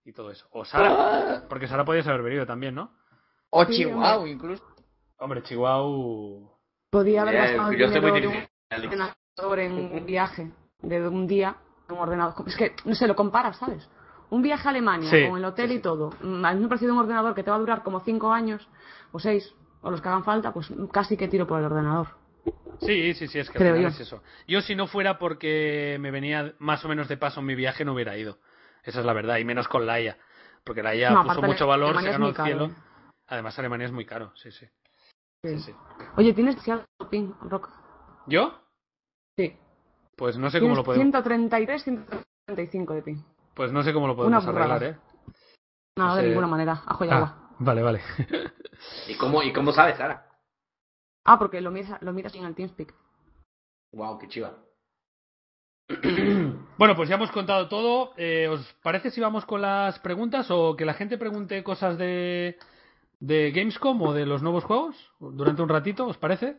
y todo eso. O Sara, [laughs] porque Sara podías haber venido también, ¿no? O Sí, Chihuahua, incluso. Hombre, Chihuahua. Podía haber Eh, gastado el yo estoy muy de un ordenador en un viaje de un día, un ordenador. Es que, no sé, lo comparas, ¿sabes? Un viaje a Alemania Sí, con el hotel y todo. mm, A me ha parecido un ordenador que te va a durar como 5 años, o 6, o los que hagan falta, pues casi que tiro por el ordenador. Sí, sí, sí, es que Creo yo. es eso. Yo si no fuera porque me venía más o menos de paso en mi viaje no hubiera ido. Esa es la verdad, y menos con Laia. Porque Laia No, puso mucho valor, Alemania se ganó el cielo. ¿eh? Además Alemania es muy caro, sí, sí. sí, sí. Oye, ¿tienes Rock? ¿Yo? Sí. Pues no sé cómo lo podemos, 133, 135 de ping. pues no sé cómo lo podemos Una arreglar, ¿eh? No, No de ninguna manera. Ajo y agua. Ah, vale, vale. [laughs] ¿Y cómo, ¿Y cómo sabes, Sara? Ah, porque lo miras, lo miras en el TeamSpeak. Wow, qué chiva. [clears throat] Bueno, pues ya hemos contado todo. Eh, ¿Os parece si vamos con las preguntas o que la gente pregunte cosas de, de Gamescom o de los nuevos juegos durante un ratito? ¿Os parece?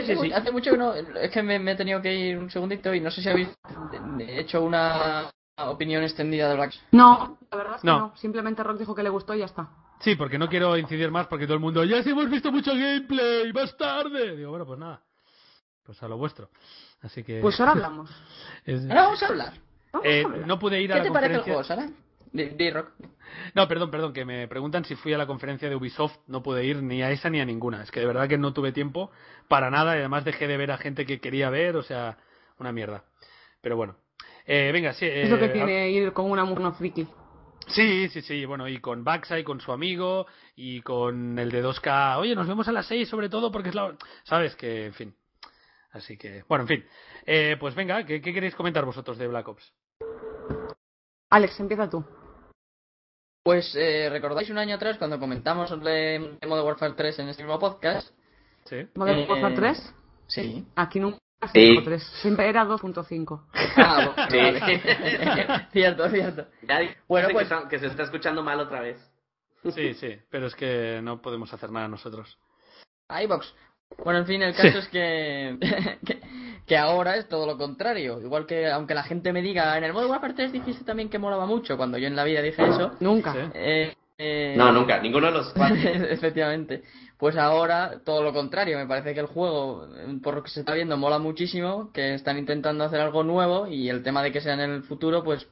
Sí, sí, sí. Hace mucho que no. Es que me, me he tenido que ir un segundito y no sé si habéis hecho una opinión extendida de Black. No, la verdad es que No. no. Simplemente Rock dijo que le gustó y ya está. Sí, porque no quiero incidir más porque todo el mundo, ya sí hemos visto mucho gameplay, más tarde. Digo, bueno, pues nada. Pues a lo vuestro. Así que... Pues ahora [laughs] hablamos. es- Ahora vamos a hablar. Vamos Eh, a hablar. no pude ir a ¿Qué la te parece el juego, Sara? Di, Rock. [laughs] No, perdón, perdón, que me preguntan si fui a la conferencia de Ubisoft. No pude ir ni a esa ni a ninguna. Es que de verdad que no tuve tiempo para nada y además dejé de ver a gente que quería ver, o sea, una mierda. Pero bueno. Eh, venga, sí. Es lo que eh, tiene ir con una mujer friki. Sí, sí, sí, bueno, y con Backside, con su amigo, y con el de 2K, oye, nos vemos a las 6 sobre todo porque es la... ¿Sabes? Que, en fin. Así que, bueno, en fin. Eh, pues venga, ¿qué, qué queréis comentar vosotros de Black Ops? Alex, empieza tú. Pues eh, recordáis un año atrás cuando comentamos sobre Modern Warfare 3 en este mismo podcast. Sí. ¿Modern Eh, Warfare 3? Sí. Aquí nunca Sí. dijo 3. Siempre era 2.5. Ah, [laughs] Sí. vale. [laughs] cierto, cierto. Ya Bueno, pues- que se está escuchando mal otra vez. Sí, sí, pero es que no podemos hacer nada nosotros. iBox. Bueno, en fin, el caso Sí. es que, [laughs] que que ahora es todo lo contrario. Igual que aunque la gente me diga, en el Modern Warfare 3 dijiste también que molaba mucho, cuando yo en la vida dije eso. Nunca. Eh, eh, No, nunca, ninguno de los [laughs] cuatro. Efectivamente. Pues ahora todo lo contrario. Me parece que el juego, por lo que se está viendo, mola muchísimo. Que están intentando hacer algo nuevo. Y el tema de que sea en el futuro, pues.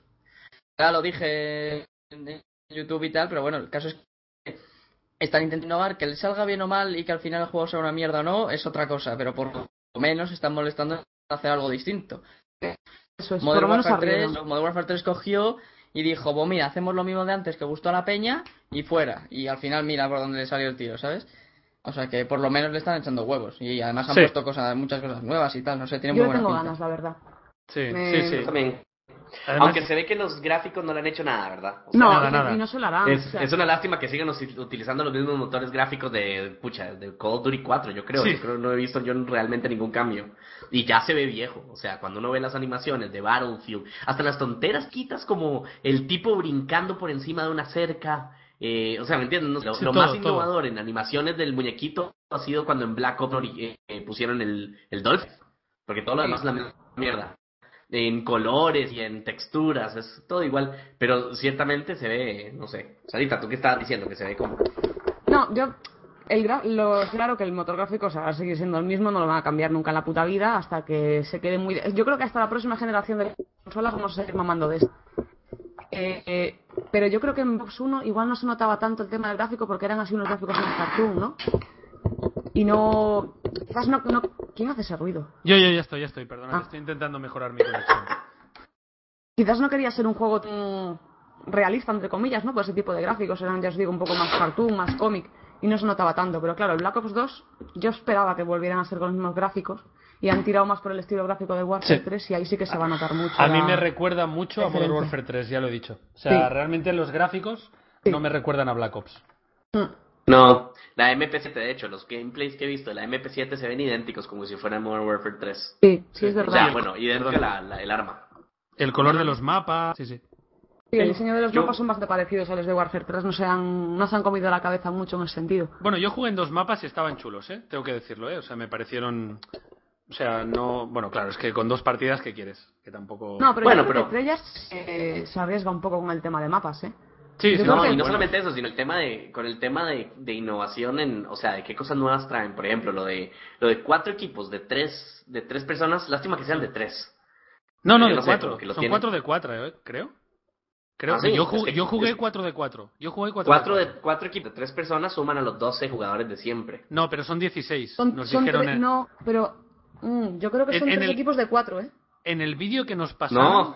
Ya lo dije en YouTube y tal. Pero bueno, el caso es que están intentando innovar. Que le salga bien o mal y que al final el juego sea una mierda o no, es otra cosa. Pero por lo menos están molestando en hacer algo distinto. Eso es, Modern Warfare, 3, arriesgan. Modern Warfare 3 cogió y dijo, pues mira, hacemos lo mismo de antes que gustó a la peña y fuera. Y al final mira por dónde le salió el tiro, ¿sabes? O sea que por lo menos le están echando huevos. Y además han Sí. puesto cosas, muchas cosas nuevas y tal. No sé, tiene Yo muy buena tengo pinta. ganas, la verdad. Sí, Me- sí, sí. También. Además, Aunque se ve que los gráficos no le han hecho nada, ¿verdad? O sea, No, nada, nada. y no se. Es, o sea, es una lástima que sigan utilizando los mismos motores gráficos de, pucha, de Call of Duty 4, yo creo. Sí. Yo creo no he visto yo realmente ningún cambio. Y ya se ve viejo. O sea, cuando uno ve las animaciones de Battlefield, hasta las tonteras quitas como el tipo brincando por encima de una cerca. eh, o sea, ¿me entiendes? No? Lo, Sí, lo todo, más todo. innovador en animaciones del muñequito ha sido cuando en Black Ops eh, eh, pusieron el, el Dolphin. Porque todo lo demás es la misma mierda en colores y en texturas, es todo igual, pero ciertamente se ve, no sé, Sarita, ¿tú qué estabas diciendo? Que se ve como... No, yo. El gra- lo, claro que el motor gráfico o va a seguir siendo el mismo, no lo van a cambiar nunca en la puta vida hasta que se quede muy. Yo creo que hasta la próxima generación de consolas vamos a seguir mamando de esto. Eh, eh, pero yo creo que en Box 1 igual no se notaba tanto el tema del gráfico porque eran así unos gráficos en cartoon, ¿no? Y no. Quizás no. no ¿Quién hace ese ruido? Yo, yo ya estoy, ya estoy, perdona, Ah. que estoy intentando mejorar mi conexión. Quizás no quería ser un juego tan realista, entre comillas, ¿no? Por ese tipo de gráficos, eran, ya os digo, un poco más cartoon, más cómic, y no se notaba tanto. Pero claro, el Black Ops 2, yo esperaba que volvieran a ser con los mismos gráficos, y han tirado más por el estilo gráfico de Warfare Sí. 3, y ahí sí que se va a notar mucho. A mí me recuerda mucho a Modern. Warfare 3, ya lo he dicho. O sea, Sí. realmente los gráficos Sí. no me recuerdan a Black Ops. Mm. No, la MP7, de hecho, los gameplays que he visto de la MP7 se ven idénticos como si fuera Modern Warfare 3. Sí, sí, es O verdad. sea, bueno, idéntica la, la- el arma. El color de los mapas, sí, sí. Sí, el diseño de los Yo- mapas son bastante parecidos a los de Warfare 3, no se han, no se han comido la cabeza mucho en ese sentido. Bueno, yo jugué en dos mapas y estaban chulos, ¿eh? Tengo que decirlo, ¿eh? O sea, me parecieron... O sea, no... Bueno, claro, es que con dos partidas, ¿qué quieres? Que tampoco... No, pero Bueno, yo creo pero- que eh, se arriesga un poco con el tema de mapas, ¿eh? Sí, sí, No, que- y no solamente eso, sino el tema de, con el tema de, de innovación en, o sea, de qué cosas nuevas traen. Por ejemplo, lo de, lo de cuatro equipos de tres, de tres personas, lástima que sean de tres. No, no, de no cuatro. que Son tienen. cuatro de cuatro, ¿eh? Creo. Creo. Ah, sí, yo, es jugué, que- yo jugué es- cuatro de cuatro. Yo jugué cuatro, Cuatro de cuatro. equipos de tres personas suman a los 12 jugadores de siempre. No, pero son 16. Son, Nos son dijeron tre- en, No, pero mm, yo creo que son en tres el- equipos de cuatro, ¿eh? en el vídeo que nos pasaron... No,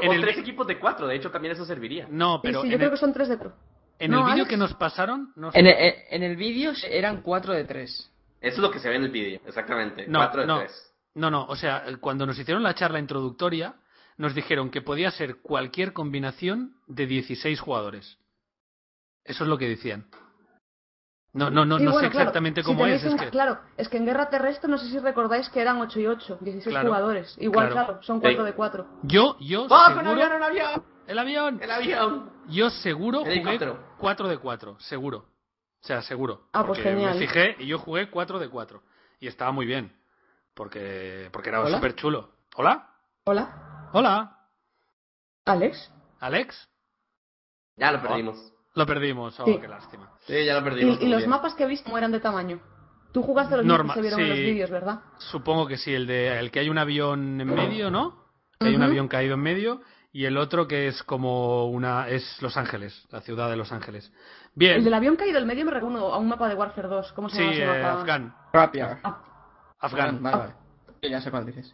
En o el- tres equipos de cuatro, de hecho también eso serviría. No, Sí, pero sí, yo creo el, que son tres de cuatro. en No, el vídeo que nos pasaron... no sé. En el, en- el vídeo eran 4 de 3. Eso es lo que se ve en el vídeo, exactamente. No, cuatro de no. tres. No, no, o sea, cuando nos hicieron la charla introductoria, nos dijeron que podía ser cualquier combinación de 16 jugadores. Eso es lo que decían. No, no, no, Sí, no bueno, sé claro, exactamente si cómo tenéis es. es que- Claro, es que en Guerra Terrestre no sé si recordáis que eran 8 y 8, 16 Claro, jugadores. Igual, claro. claro, son 4 Sí. de 4. Yo, yo, ¡Oh, seguro... avión, un avión! ¡El avión! ¡El avión! Yo seguro El jugué helicóptero. 4 de 4, seguro. O sea, seguro. Ah, pues Porque genial. Me fijé y yo jugué 4 de 4. Y estaba muy bien. Porque, porque era súper chulo. ¿Hola? Hola, ¿Hola? Alex. ¿Alex? Ya lo perdimos. Lo perdimos. Oh, Sí. qué lástima. Sí, ya lo Y, perdimos. y los mapas que viste, ¿cómo eran de tamaño? Tú jugaste los Norma- que se vieron en los vídeos, ¿verdad? Supongo que sí, el de el que hay un avión en medio, ¿no? Que hay un avión caído en medio y el otro que es como una es Los Ángeles, la ciudad de Los Ángeles. Bien. El del avión caído al medio me recuerda a un mapa de Warfare 2. ¿Cómo se Sí, llama ese eh, mapa? Afgan. Rapier. Afgan. Vale, vale. Sí, ya sé cuál dices.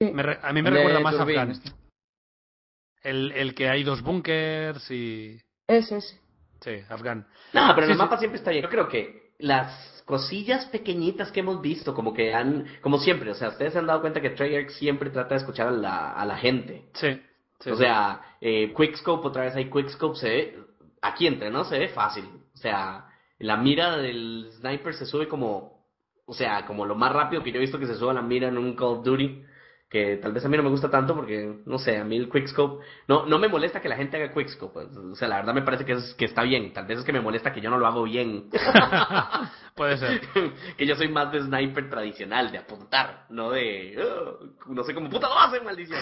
sí. Me re- a mí me El recuerda más a Afgan. este. El, el que hay dos búnkers y Ese, ese. Sí, Afgan. No, pero Sí, el sí. mapa siempre está bien. Yo creo que las cosillas pequeñitas que hemos visto, como que han, como siempre, o sea, ustedes se han dado cuenta que Treyarch siempre trata de escuchar a la, a la gente. Sí. sí, o sea, eh, Quickscope, otra vez hay Quickscope, se ve, aquí entre, ¿no? Se ve fácil. O sea, la mira del sniper se sube como, o sea, como lo más rápido que yo he visto que se suba la mira en un Call of Duty. Que tal vez a mí no me gusta tanto porque, no sé, a mí el Quickscope, no, no me molesta que la gente haga Quickscope. pues, O sea, la verdad me parece que, es, que está bien. Tal vez es que me molesta que yo no lo hago bien. [laughs] Puede ser. [laughs] que yo soy más de sniper tradicional, de apuntar, no de... "Ugh", no sé cómo puta lo hacen, maldición.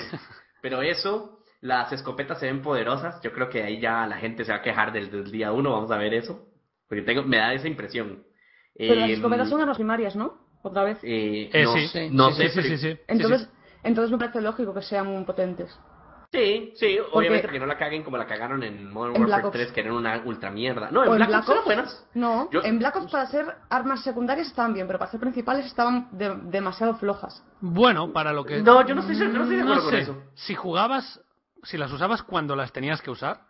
Pero eso, las escopetas se ven poderosas. Yo creo que ahí ya la gente se va a quejar desde el día uno. Vamos a ver eso. Porque tengo, me da esa impresión. Pero las Eh, escopetas son armas primarias, ¿no? Otra vez. eh, Eh, no, sí, sí, no sí, sé, Sí, sí, pero- sí, sí. Entonces, Sí, sí. Entonces me parece lógico que sean muy potentes. Sí, sí, obviamente que no la caguen como la cagaron en Modern En Warfare Black Ops. 3, que eran una ultra mierda. No, en Black, Ops eran buenas. No, Yo- en Black Ops para ser armas secundarias estaban bien, pero para ser principales estaban de- demasiado flojas. Bueno, para lo que No, yo no estoy, yo no estoy de no acuerdo con sé. eso. Si jugabas, si las usabas cuando las tenías que usar.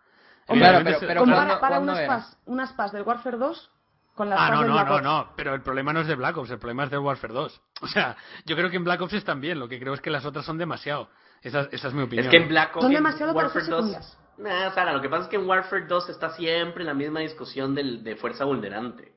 Hombre, claro, evidentemente pero- se- pero Compara ¿cuándo- para cuándo unas? PAS, unas PAS del Warfare 2 con las Ah, no, no, Black no, Ops. no, pero el problema no es de Black Ops, el problema es de Warfare 2. [laughs] O sea, yo creo que en Black Ops están bien, lo que creo es que las otras son demasiado. Esa, esa es mi opinión. Es que en. Black Ops Son en demasiado para Warfare ser 2. secundarias. Nah, Sara, lo que pasa es que en Warfare 2 está siempre la misma discusión del, de fuerza vulnerante.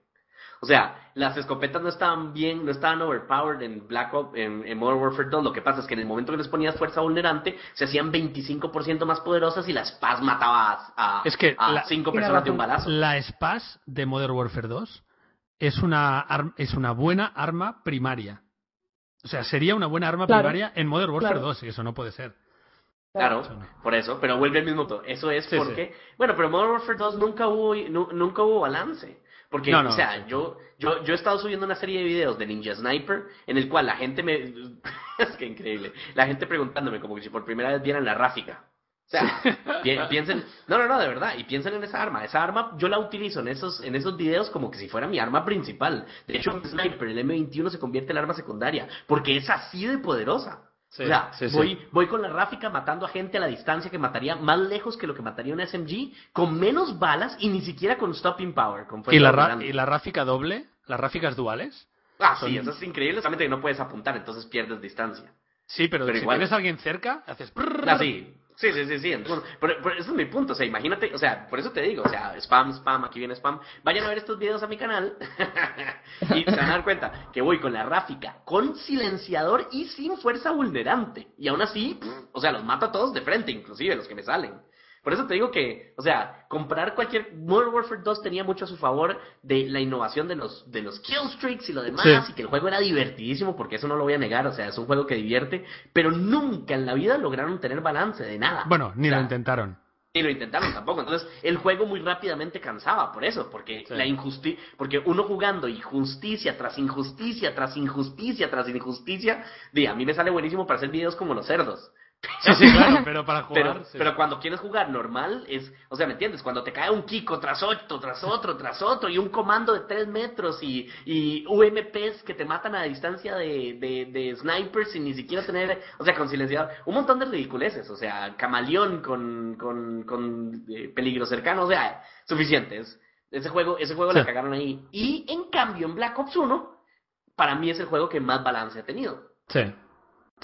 O sea, las escopetas no estaban bien, no estaban overpowered en Black Ops, en, en Modern Warfare 2. Lo que pasa es que en el momento que les ponías fuerza vulnerante, se hacían 25% más poderosas y la Spaz mataba a, a, Es que a la- cinco personas de un balazo. La SPAS de Modern Warfare 2 es una, ar- es una buena arma primaria. O sea, sería una buena arma Claro. primaria en Modern Warfare Claro. 2, y eso no puede ser. Claro, Eso no. por eso, pero vuelve al mismo punto. Eso es Sí, porque, bueno, pero Modern Warfare 2 nunca hubo, nu- nunca hubo balance. Porque, No, no, o sea, sí. yo, yo, yo he estado subiendo una serie de videos de Ninja Sniper en el cual la gente me, [laughs] es que increíble, la gente preguntándome como que si por primera vez vieran la Ráfica. O sea, [laughs] pi- piensen, no, no, no, de verdad, y piensen en esa arma. Esa arma yo la utilizo en esos, en esos videos como que si fuera mi arma principal. De hecho, en Sniper, el M21 se convierte en el arma secundaria, porque es así de poderosa. O Sí, o sea, sí, sí. voy, voy con la ráfica matando a gente a la distancia que mataría más lejos que lo que mataría un SMG, con menos balas y ni siquiera con stopping power. Con ¿Y la. ¿Y la ráfica doble? ¿Las ráficas duales? Ah, son- sí, eso es increíble, solamente que no puedes apuntar, entonces pierdes distancia. Sí, pero, Pero si igual. tienes a alguien cerca, haces... prrrr. Ah, sí. Sí, sí, sí, sí. Entonces, pero, pero ese es mi punto. O sea, imagínate, o sea, por eso te digo, o sea, spam, spam, aquí viene spam. Vayan a ver estos videos a mi canal [laughs] y se van a dar cuenta que voy con la ráfica, con silenciador y sin fuerza vulnerante. Y aún así, o sea, los mato a todos de frente, inclusive los que me salen. Por eso te digo que, o sea, comprar cualquier Modern Warfare 2 tenía mucho a su favor de la innovación de los de los kill streaks y lo demás Sí. y que el juego era divertidísimo porque eso no lo voy a negar, o sea, es un juego que divierte, pero nunca en la vida lograron tener balance de nada. Bueno, ni O sea, lo intentaron. Ni lo intentaron tampoco. Entonces, el juego muy rápidamente cansaba por eso, porque Sí. la injusticia, porque uno jugando injusticia tras injusticia tras injusticia tras injusticia, di, a mí me sale buenísimo para hacer videos como los cerdos. Sí, sí, claro, [laughs] pero para jugar... Pero, sí. pero cuando quieres jugar normal, es, o sea, ¿me entiendes? Cuando te cae un Kiko tras otro, tras otro, tras otro, y un comando de 3 metros, y, y UMPs que te matan a distancia de, de, de snipers sin ni siquiera tener, o sea, con silenciador, un montón de ridiculeces, o sea, camaleón con, con, con eh, peligro cercano, o sea, suficientes. Ese juego, ese juego Sí. la cagaron ahí. Y en cambio, en Black Ops 1, para mí es el juego que más balance ha tenido. Sí,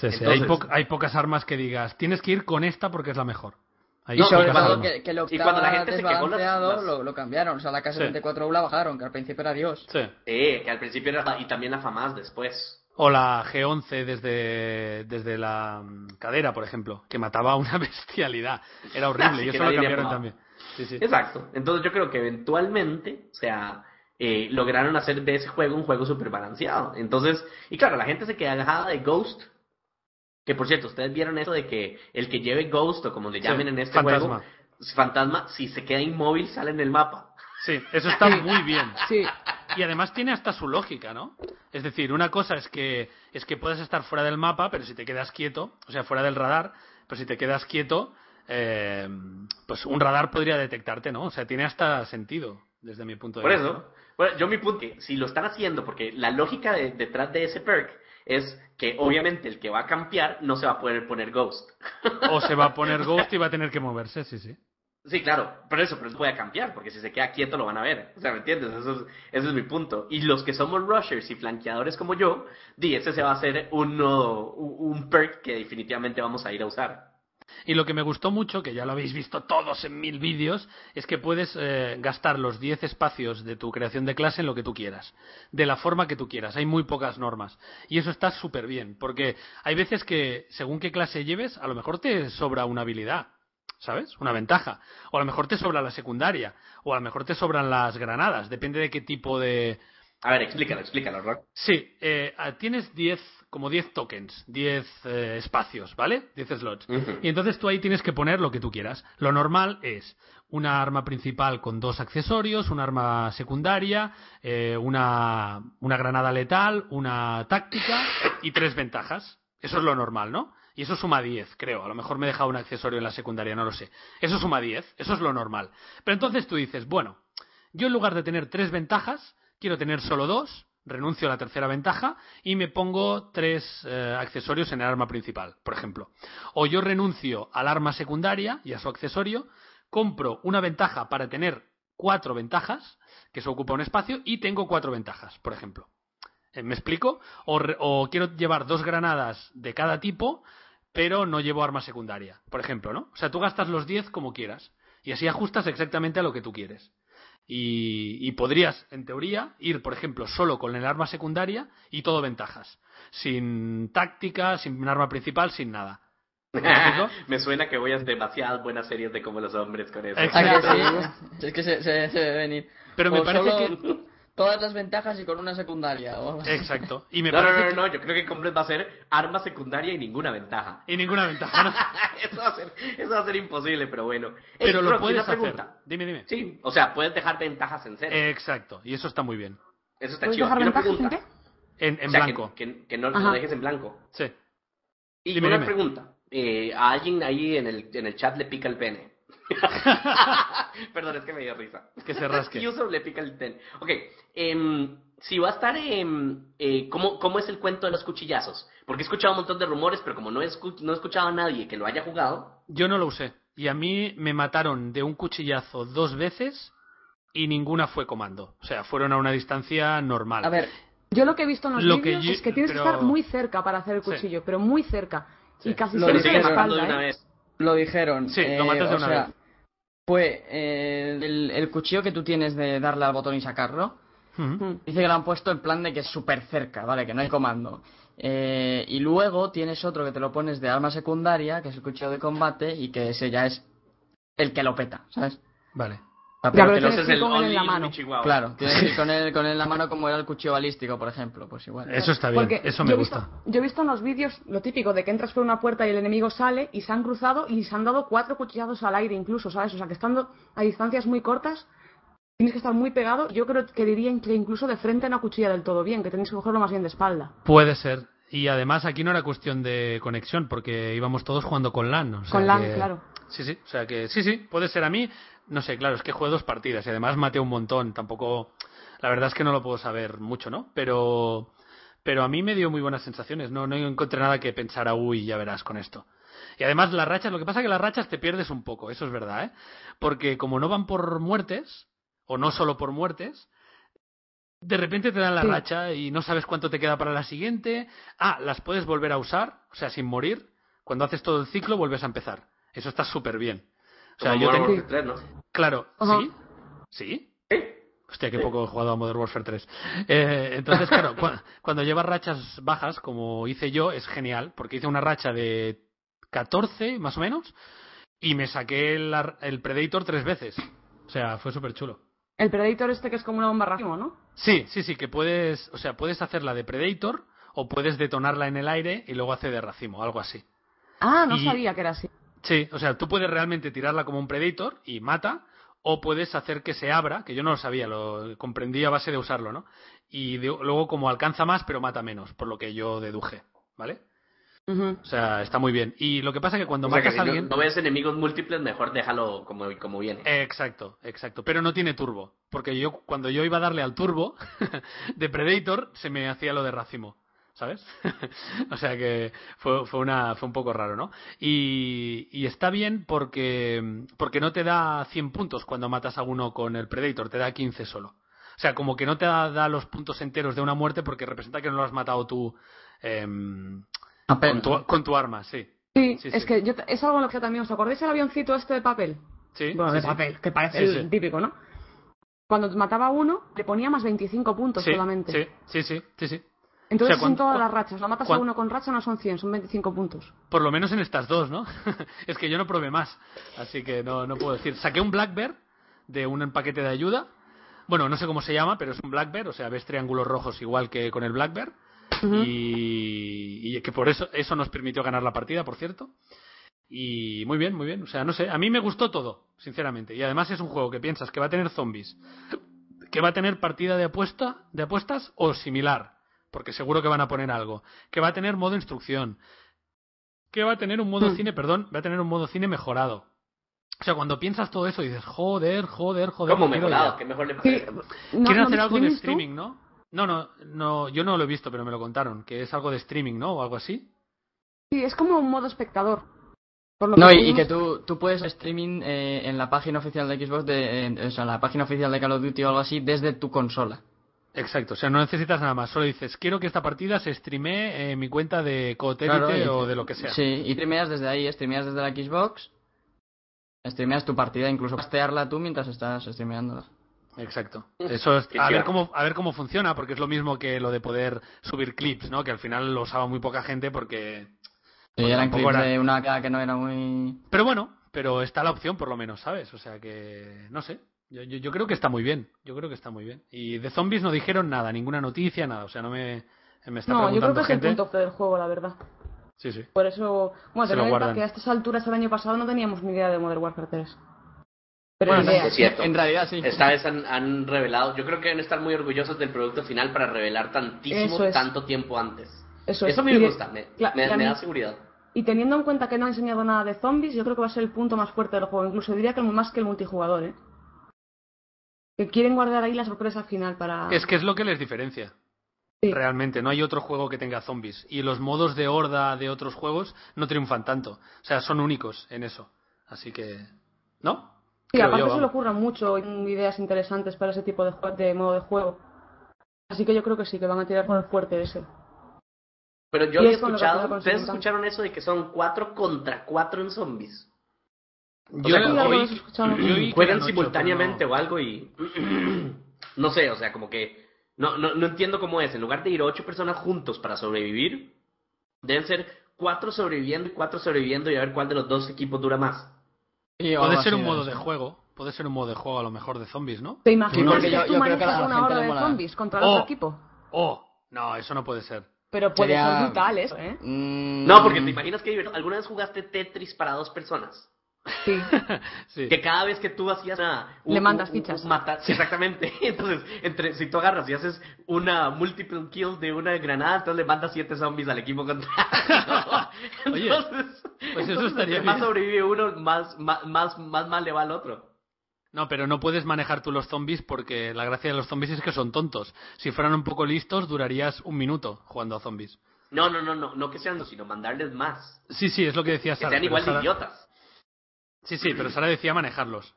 sí, sí. Entonces- hay, po- hay pocas armas que digas, tienes que ir con esta porque es la mejor. Hay Y sobre todo que, que lo Y cuando la gente se quejó, las- lo, lo cambiaron. O sea, la Sí. KS-24U la bajaron, que al principio era Dios. Sí. Eh, que al principio era, y también la FAMAS después. O la G11 desde, desde la mm, cadera, por ejemplo, que mataba una [laughs] bestialidad. Era horrible y eso lo cambiaron también. Sí, sí. Exacto. Entonces yo creo que eventualmente, o sea, eh, lograron hacer de ese juego un juego súper balanceado. Entonces, y claro, la gente se quejaba de Ghost. Que por cierto, ustedes vieron eso de que el que lleve Ghost o como le Sí, llamen en este fantasma. juego, fantasma, si se queda inmóvil sale en el mapa. Sí, eso está muy bien. Sí, Y además tiene hasta su lógica, ¿no? Es decir, una cosa es que es que puedes estar fuera del mapa, pero si te quedas quieto, o sea, fuera del radar, pero si te quedas quieto, eh, pues un radar podría detectarte, ¿no? O sea, tiene hasta sentido desde mi punto de Por vista. eso, bueno, yo mi punto, que si lo están haciendo, porque la lógica de- detrás de ese perk es que obviamente el que va a campear no se va a poder poner Ghost. O se va a poner [laughs] Ghost y va a tener que moverse, sí, sí. Sí, claro, pero eso, pero no puede cambiar, porque si se queda quieto lo van a ver. O sea, ¿me entiendes? Eso es, ese es mi punto. Y los que somos rushers y flanqueadores como yo, di, ese se va a hacer uno, un un perk que definitivamente vamos a ir a usar. Y lo que me gustó mucho, que ya lo habéis visto todos en mil vídeos, es que puedes eh, gastar los 10 espacios de tu creación de clase en lo que tú quieras, de la forma que tú quieras. Hay muy pocas normas. Y eso está súper bien, porque hay veces que, según qué clase lleves, a lo mejor te sobra una habilidad, ¿sabes? Una ventaja. O a lo mejor te sobra la secundaria, o a lo mejor te sobran las granadas, depende de qué tipo de, A ver, explícalo, explícalo, Rock. Sí, eh, ah, tienes 10, como 10 tokens, 10 eh, espacios, ¿vale? 10 slots. Y entonces tú ahí tienes que poner lo que tú quieras. Lo normal es una arma principal con dos accesorios, una arma secundaria, eh, una, una granada letal, una táctica y tres ventajas. Eso es lo normal, ¿no? Y eso suma 10, creo. A lo mejor me he dejado un accesorio en la secundaria, no lo sé. Eso suma 10, eso es lo normal. Pero entonces tú dices, bueno, yo en lugar de tener tres ventajas, quiero tener solo dos, renuncio a la tercera ventaja y me pongo tres eh, accesorios en el arma principal, por ejemplo. O yo renuncio al arma secundaria y a su accesorio, compro una ventaja para tener cuatro ventajas, que eso ocupa un espacio, y tengo cuatro ventajas, por ejemplo. Eh, ¿Me explico? O, o quiero llevar dos granadas de cada tipo, pero no llevo arma secundaria, por ejemplo, ¿no? O sea, tú gastas los 10 como quieras. Y así ajustas exactamente a lo que tú quieres. Y, y podrías, en teoría, ir, por ejemplo, solo con el arma secundaria y todo ventajas. Sin táctica, sin un arma principal, sin nada. [laughs] ¿Me suena que voy a demasiadas buenas series de como los hombres con eso. Exacto. Sí. Es que se, se, se debe venir. Pero me O parece solo que... [laughs] Todas las ventajas y con una secundaria. o. Exacto. Y me No, no, parece no, no, yo creo que completo va a ser arma secundaria y ninguna ventaja. Y ninguna ventaja, ¿no? [laughs] eso, va a ser, eso va a ser imposible, pero bueno. Ey, Pero lo puedes hacer. pregunta. Dime, dime. Sí, o sea, puedes dejar ventajas en cero. Exacto. Y eso está muy bien. eso está ¿Puedes chido. dejar ventajas en pregunta. qué? En, en O sea, que- blanco. Que, que no lo dejes en blanco. Sí. Y Dime, una dime. pregunta. Eh, a alguien ahí en el, en el chat le pica el pene. [laughs] Perdón, es que me dio risa. Que se rasque. [laughs] Uso le pica el pene. Ok, em, si va a estar en... Eh, ¿cómo, ¿Cómo es el cuento de los cuchillazos? Porque he escuchado un montón de rumores, pero como no he, escu- no he escuchado a nadie que lo haya jugado... Yo no lo usé. Y a mí me mataron de un cuchillazo dos veces y ninguna fue comando. O sea, fueron a una distancia normal. A ver, yo lo que he visto en los Lo que vídeos yo- es que tienes pero- que estar muy cerca para hacer el Sí. cuchillo, pero muy cerca. Sí. Y casi Lo siempre de espalda, una ¿eh? vez. Lo dijeron. Sí, eh, lo matas de o una sea, vez. Fue eh, el, el cuchillo que tú tienes de darle al botón y sacarlo. Mm. Dice que lo han puesto en plan de que es súper cerca, ¿vale? Que no hay comando. Eh, y luego tienes otro que te lo pones de arma secundaria, que es el cuchillo de combate, y que ese ya es el que lo peta, ¿sabes? Vale. Ya, pero que es el en la mano. Claro, tienes que ir [laughs] con él, con él en la mano como era el cuchillo balístico, por ejemplo, pues igual. Eso está bien. Porque Eso yo me he visto- gusta. yo he visto en los vídeos lo típico de que entras por una puerta y el enemigo sale y se han cruzado y se han dado cuatro cuchillazos al aire incluso, ¿sabes? O sea, que estando a distancias muy cortas tienes que estar muy pegado. Yo creo que diría que incluso de frente no cuchilla del todo bien, que tenéis que cogerlo más bien de espalda. Puede ser. Y además aquí no era cuestión de conexión, porque íbamos todos jugando con LAN. o sea Con LAN, que- claro. Sí, sí. O sea que sí, sí, puede ser a mí. No sé, claro, es que juego dos partidas y además maté un montón. Tampoco. La verdad es que no lo puedo saber mucho, ¿no? Pero. Pero a mí me dio muy buenas sensaciones. No, no encontré nada que pensara, uy, ya verás con esto. Y además las rachas, lo que pasa es que las rachas te pierdes un poco, eso es verdad, ¿eh? Porque como no van por muertes, o no solo por muertes, de repente te dan la Sí. racha y no sabes cuánto te queda para la siguiente. Ah, las puedes volver a usar, o sea, sin morir. Cuando haces todo el ciclo vuelves a empezar. Eso está súper bien. O sea, Como yo tengo... Warfare 3, ¿no? Claro. ¿sí? ¿Sí? Hostia, qué poco he jugado a Modern Warfare 3. Eh, entonces, [laughs] claro, cua- cuando llevas rachas bajas, como hice yo, es genial, porque hice una racha de 14, más o menos, y me saqué el, el Predator tres veces. O sea, fue súper chulo. El Predator este que es como una bomba racimo, ¿no? Sí, sí, sí, que puedes, o sea, puedes hacerla de Predator o puedes detonarla en el aire y luego hace de racimo, algo así. Ah, no Y- sabía que era así. Sí, o sea, tú puedes realmente tirarla como un Predator y mata, o puedes hacer que se abra, que yo no lo sabía, lo comprendí a base de usarlo, ¿no? Y de- luego como alcanza más, pero mata menos, por lo que yo deduje, ¿vale? O sea, está muy bien. Y lo que pasa es que cuando O sea, que matas si a no, alguien... no ves enemigos múltiples, mejor déjalo como, como viene. Exacto, exacto. Pero no tiene turbo. Porque yo, cuando yo iba a darle al turbo [laughs] de Predator, se me hacía lo de racimo. ¿Sabes? [laughs] o sea que fue, fue, una, fue un poco raro, ¿no? Y, y está bien porque, porque no te da 100 puntos cuando matas a uno con el Predator, te da 15 solo. O sea, como que no te da, da los puntos enteros de una muerte porque representa que no lo has matado tú em, con, tu, con tu arma, sí. Sí, Sí, es sí. que yo, es algo en lo que también os acordáis el avioncito este de papel. Sí, bueno, sí, de sí. papel, que parece Sí, el sí. típico, ¿no? Cuando mataba a uno, le ponía más 25 puntos Sí, solamente. sí, sí, sí, sí, sí. Entonces O sea, son todas las rachas. Lo matas a uno con racha no son 100, son 25 puntos. Por lo menos en estas dos, ¿no? [laughs] es que yo no probé más, así que no, no puedo decir. Saqué un Black Bear de un paquete de ayuda. Bueno, no sé cómo se llama, pero es un Black Bear, o sea, ves triángulos rojos igual que con el Black Bear. y, y que por eso eso nos permitió ganar la partida, por cierto. Y muy bien, muy bien. O sea, no sé, a mí me gustó todo, sinceramente. Y además es un juego que piensas que va a tener zombies, que va a tener partida de apuesta, de apuestas o similar, porque seguro que van a poner algo, que va a tener modo instrucción, que va a tener un modo Mm. cine, perdón, va a tener un modo cine mejorado. O sea, cuando piensas todo eso dices, joder, joder, joder. ¿Cómo mejorado? ¿Qué mejor le Sí, parece? ¿no- Quieren no hacer algo de tú? streaming, ¿no? No, no, no, yo no lo he visto, pero me lo contaron, que es algo de streaming, ¿no? O algo así. Sí, es como un modo espectador. Por lo No, que y, y que tú, tú puedes streaming eh, en la página oficial de Xbox, de, en- o sea, en la página oficial de Call of Duty o algo así, desde tu consola. Exacto, o sea, no necesitas nada más, solo dices, quiero que esta partida se streamee en mi cuenta de Cotelite Claro, y- o de lo que sea. Sí, y streameas desde ahí, streameas desde la Xbox, streameas tu partida, incluso pastearla tú mientras estás streameándola. Exacto. Eso es, [laughs] a ver cómo a ver cómo funciona, porque es lo mismo que lo de poder subir clips, ¿no? Que al final lo usaba muy poca gente porque Porque eran clips era- de una cara que no era muy... Pero bueno, pero está la opción por lo menos, ¿sabes? O sea que, no sé, yo, yo, yo creo que está muy bien, yo creo que está muy bien. Y de zombies no dijeron nada, ninguna noticia, nada, o sea, no me, me está No, yo creo que es el punto del juego, la verdad. Sí, sí. Por eso, bueno, tener en cuenta guardan. que a estas alturas el año pasado no teníamos ni idea de Modern Warfare 3. Pero Bueno, idea. Es cierto. En realidad sí. Esta vez han, han revelado, yo creo que deben estar muy orgullosos del producto final para revelar tantísimo, es. tanto tiempo antes. Eso, es. Eso a mí Y me de- gusta, me, me- da seguridad. Y teniendo en cuenta que no ha enseñado nada de zombies, yo creo que va a ser el punto más fuerte del juego. Incluso diría que más que el multijugador, ¿eh? Que quieren guardar ahí la sorpresa final para... Es que es lo que les diferencia. Sí. Realmente, no hay otro juego que tenga zombies. Y los modos de horda de otros juegos no triunfan tanto. O sea, son únicos en eso. Así que. ¿No? Sí, Creo aparte yo, se le ocurran mucho ideas interesantes para ese tipo de, modo de juego. Así que yo creo que sí, que van a tirar con el fuerte ese. Pero yo que escuchado, ¿ustedes escucharon eso de que son cuatro contra cuatro en zombies? Yo, sea, Sí, oí- que Juegan simultáneamente no- o algo y... [clears throat] no sé, o sea, como que... No, no, no entiendo cómo es. En lugar de ir ocho personas juntos para sobrevivir, deben ser cuatro sobreviviendo y cuatro sobreviviendo y a ver cuál de los dos equipos dura más. Sí, Puede ser un modo eso. de juego. Puede ser un modo de juego a lo mejor de zombies, ¿no? ¿Te imaginas porque que yo- tú yo creo que a manejas una hora de mola. zombies contra el Oh. otro equipo? Oh, no, eso no puede ser. Pero puede Sería- ser brutal eso, ¿eh? Mm, No, porque te imaginas que alguna vez jugaste Tetris para dos personas. Sí. [laughs] sí. Que cada vez que tú hacías una... Le mandas fichas. mata- sí, exactamente. [laughs] Entonces, entre, si tú agarras y haces una multiple kill de una granada, entonces le mandas siete zombies al equipo contrario. [laughs] Oye, entonces, pues eso entonces, estaría entre más bien. sobrevive uno, más, más, más, más mal le va al otro. No, pero no puedes manejar tú los zombies porque la gracia de los zombies es que son tontos. Si fueran un poco listos, durarías un minuto jugando a zombies. No, no, no, no, no que sean, sino mandarles más. Sí, sí, es lo que decía Que Sara. sean pero igual de Sara- idiotas. Sí, sí, pero Sara decía manejarlos.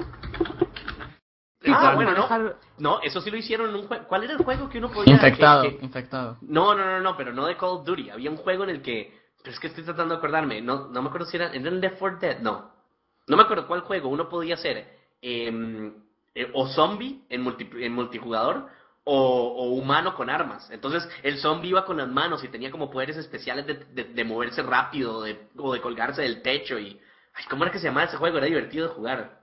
Ah, bueno, no. manejar- No, eso sí lo hicieron en un juego. ¿Cuál era el juego que uno podía... Infectado, que- que- infectado. No, no, no, no, pero no de Call of Duty. Había un juego en el que... Pero es que estoy tratando de acordarme. No, no me acuerdo si era... ¿Era el Left 4 Dead? No. No me acuerdo cuál juego uno podía ser. em, eh, o zombie en, multi- en multijugador o, o humano con armas. Entonces el zombie iba con las manos y tenía como poderes especiales de, de- de moverse rápido de- o de colgarse del techo y... Ay, ¿cómo era que se llamaba ese juego? Era divertido de jugar.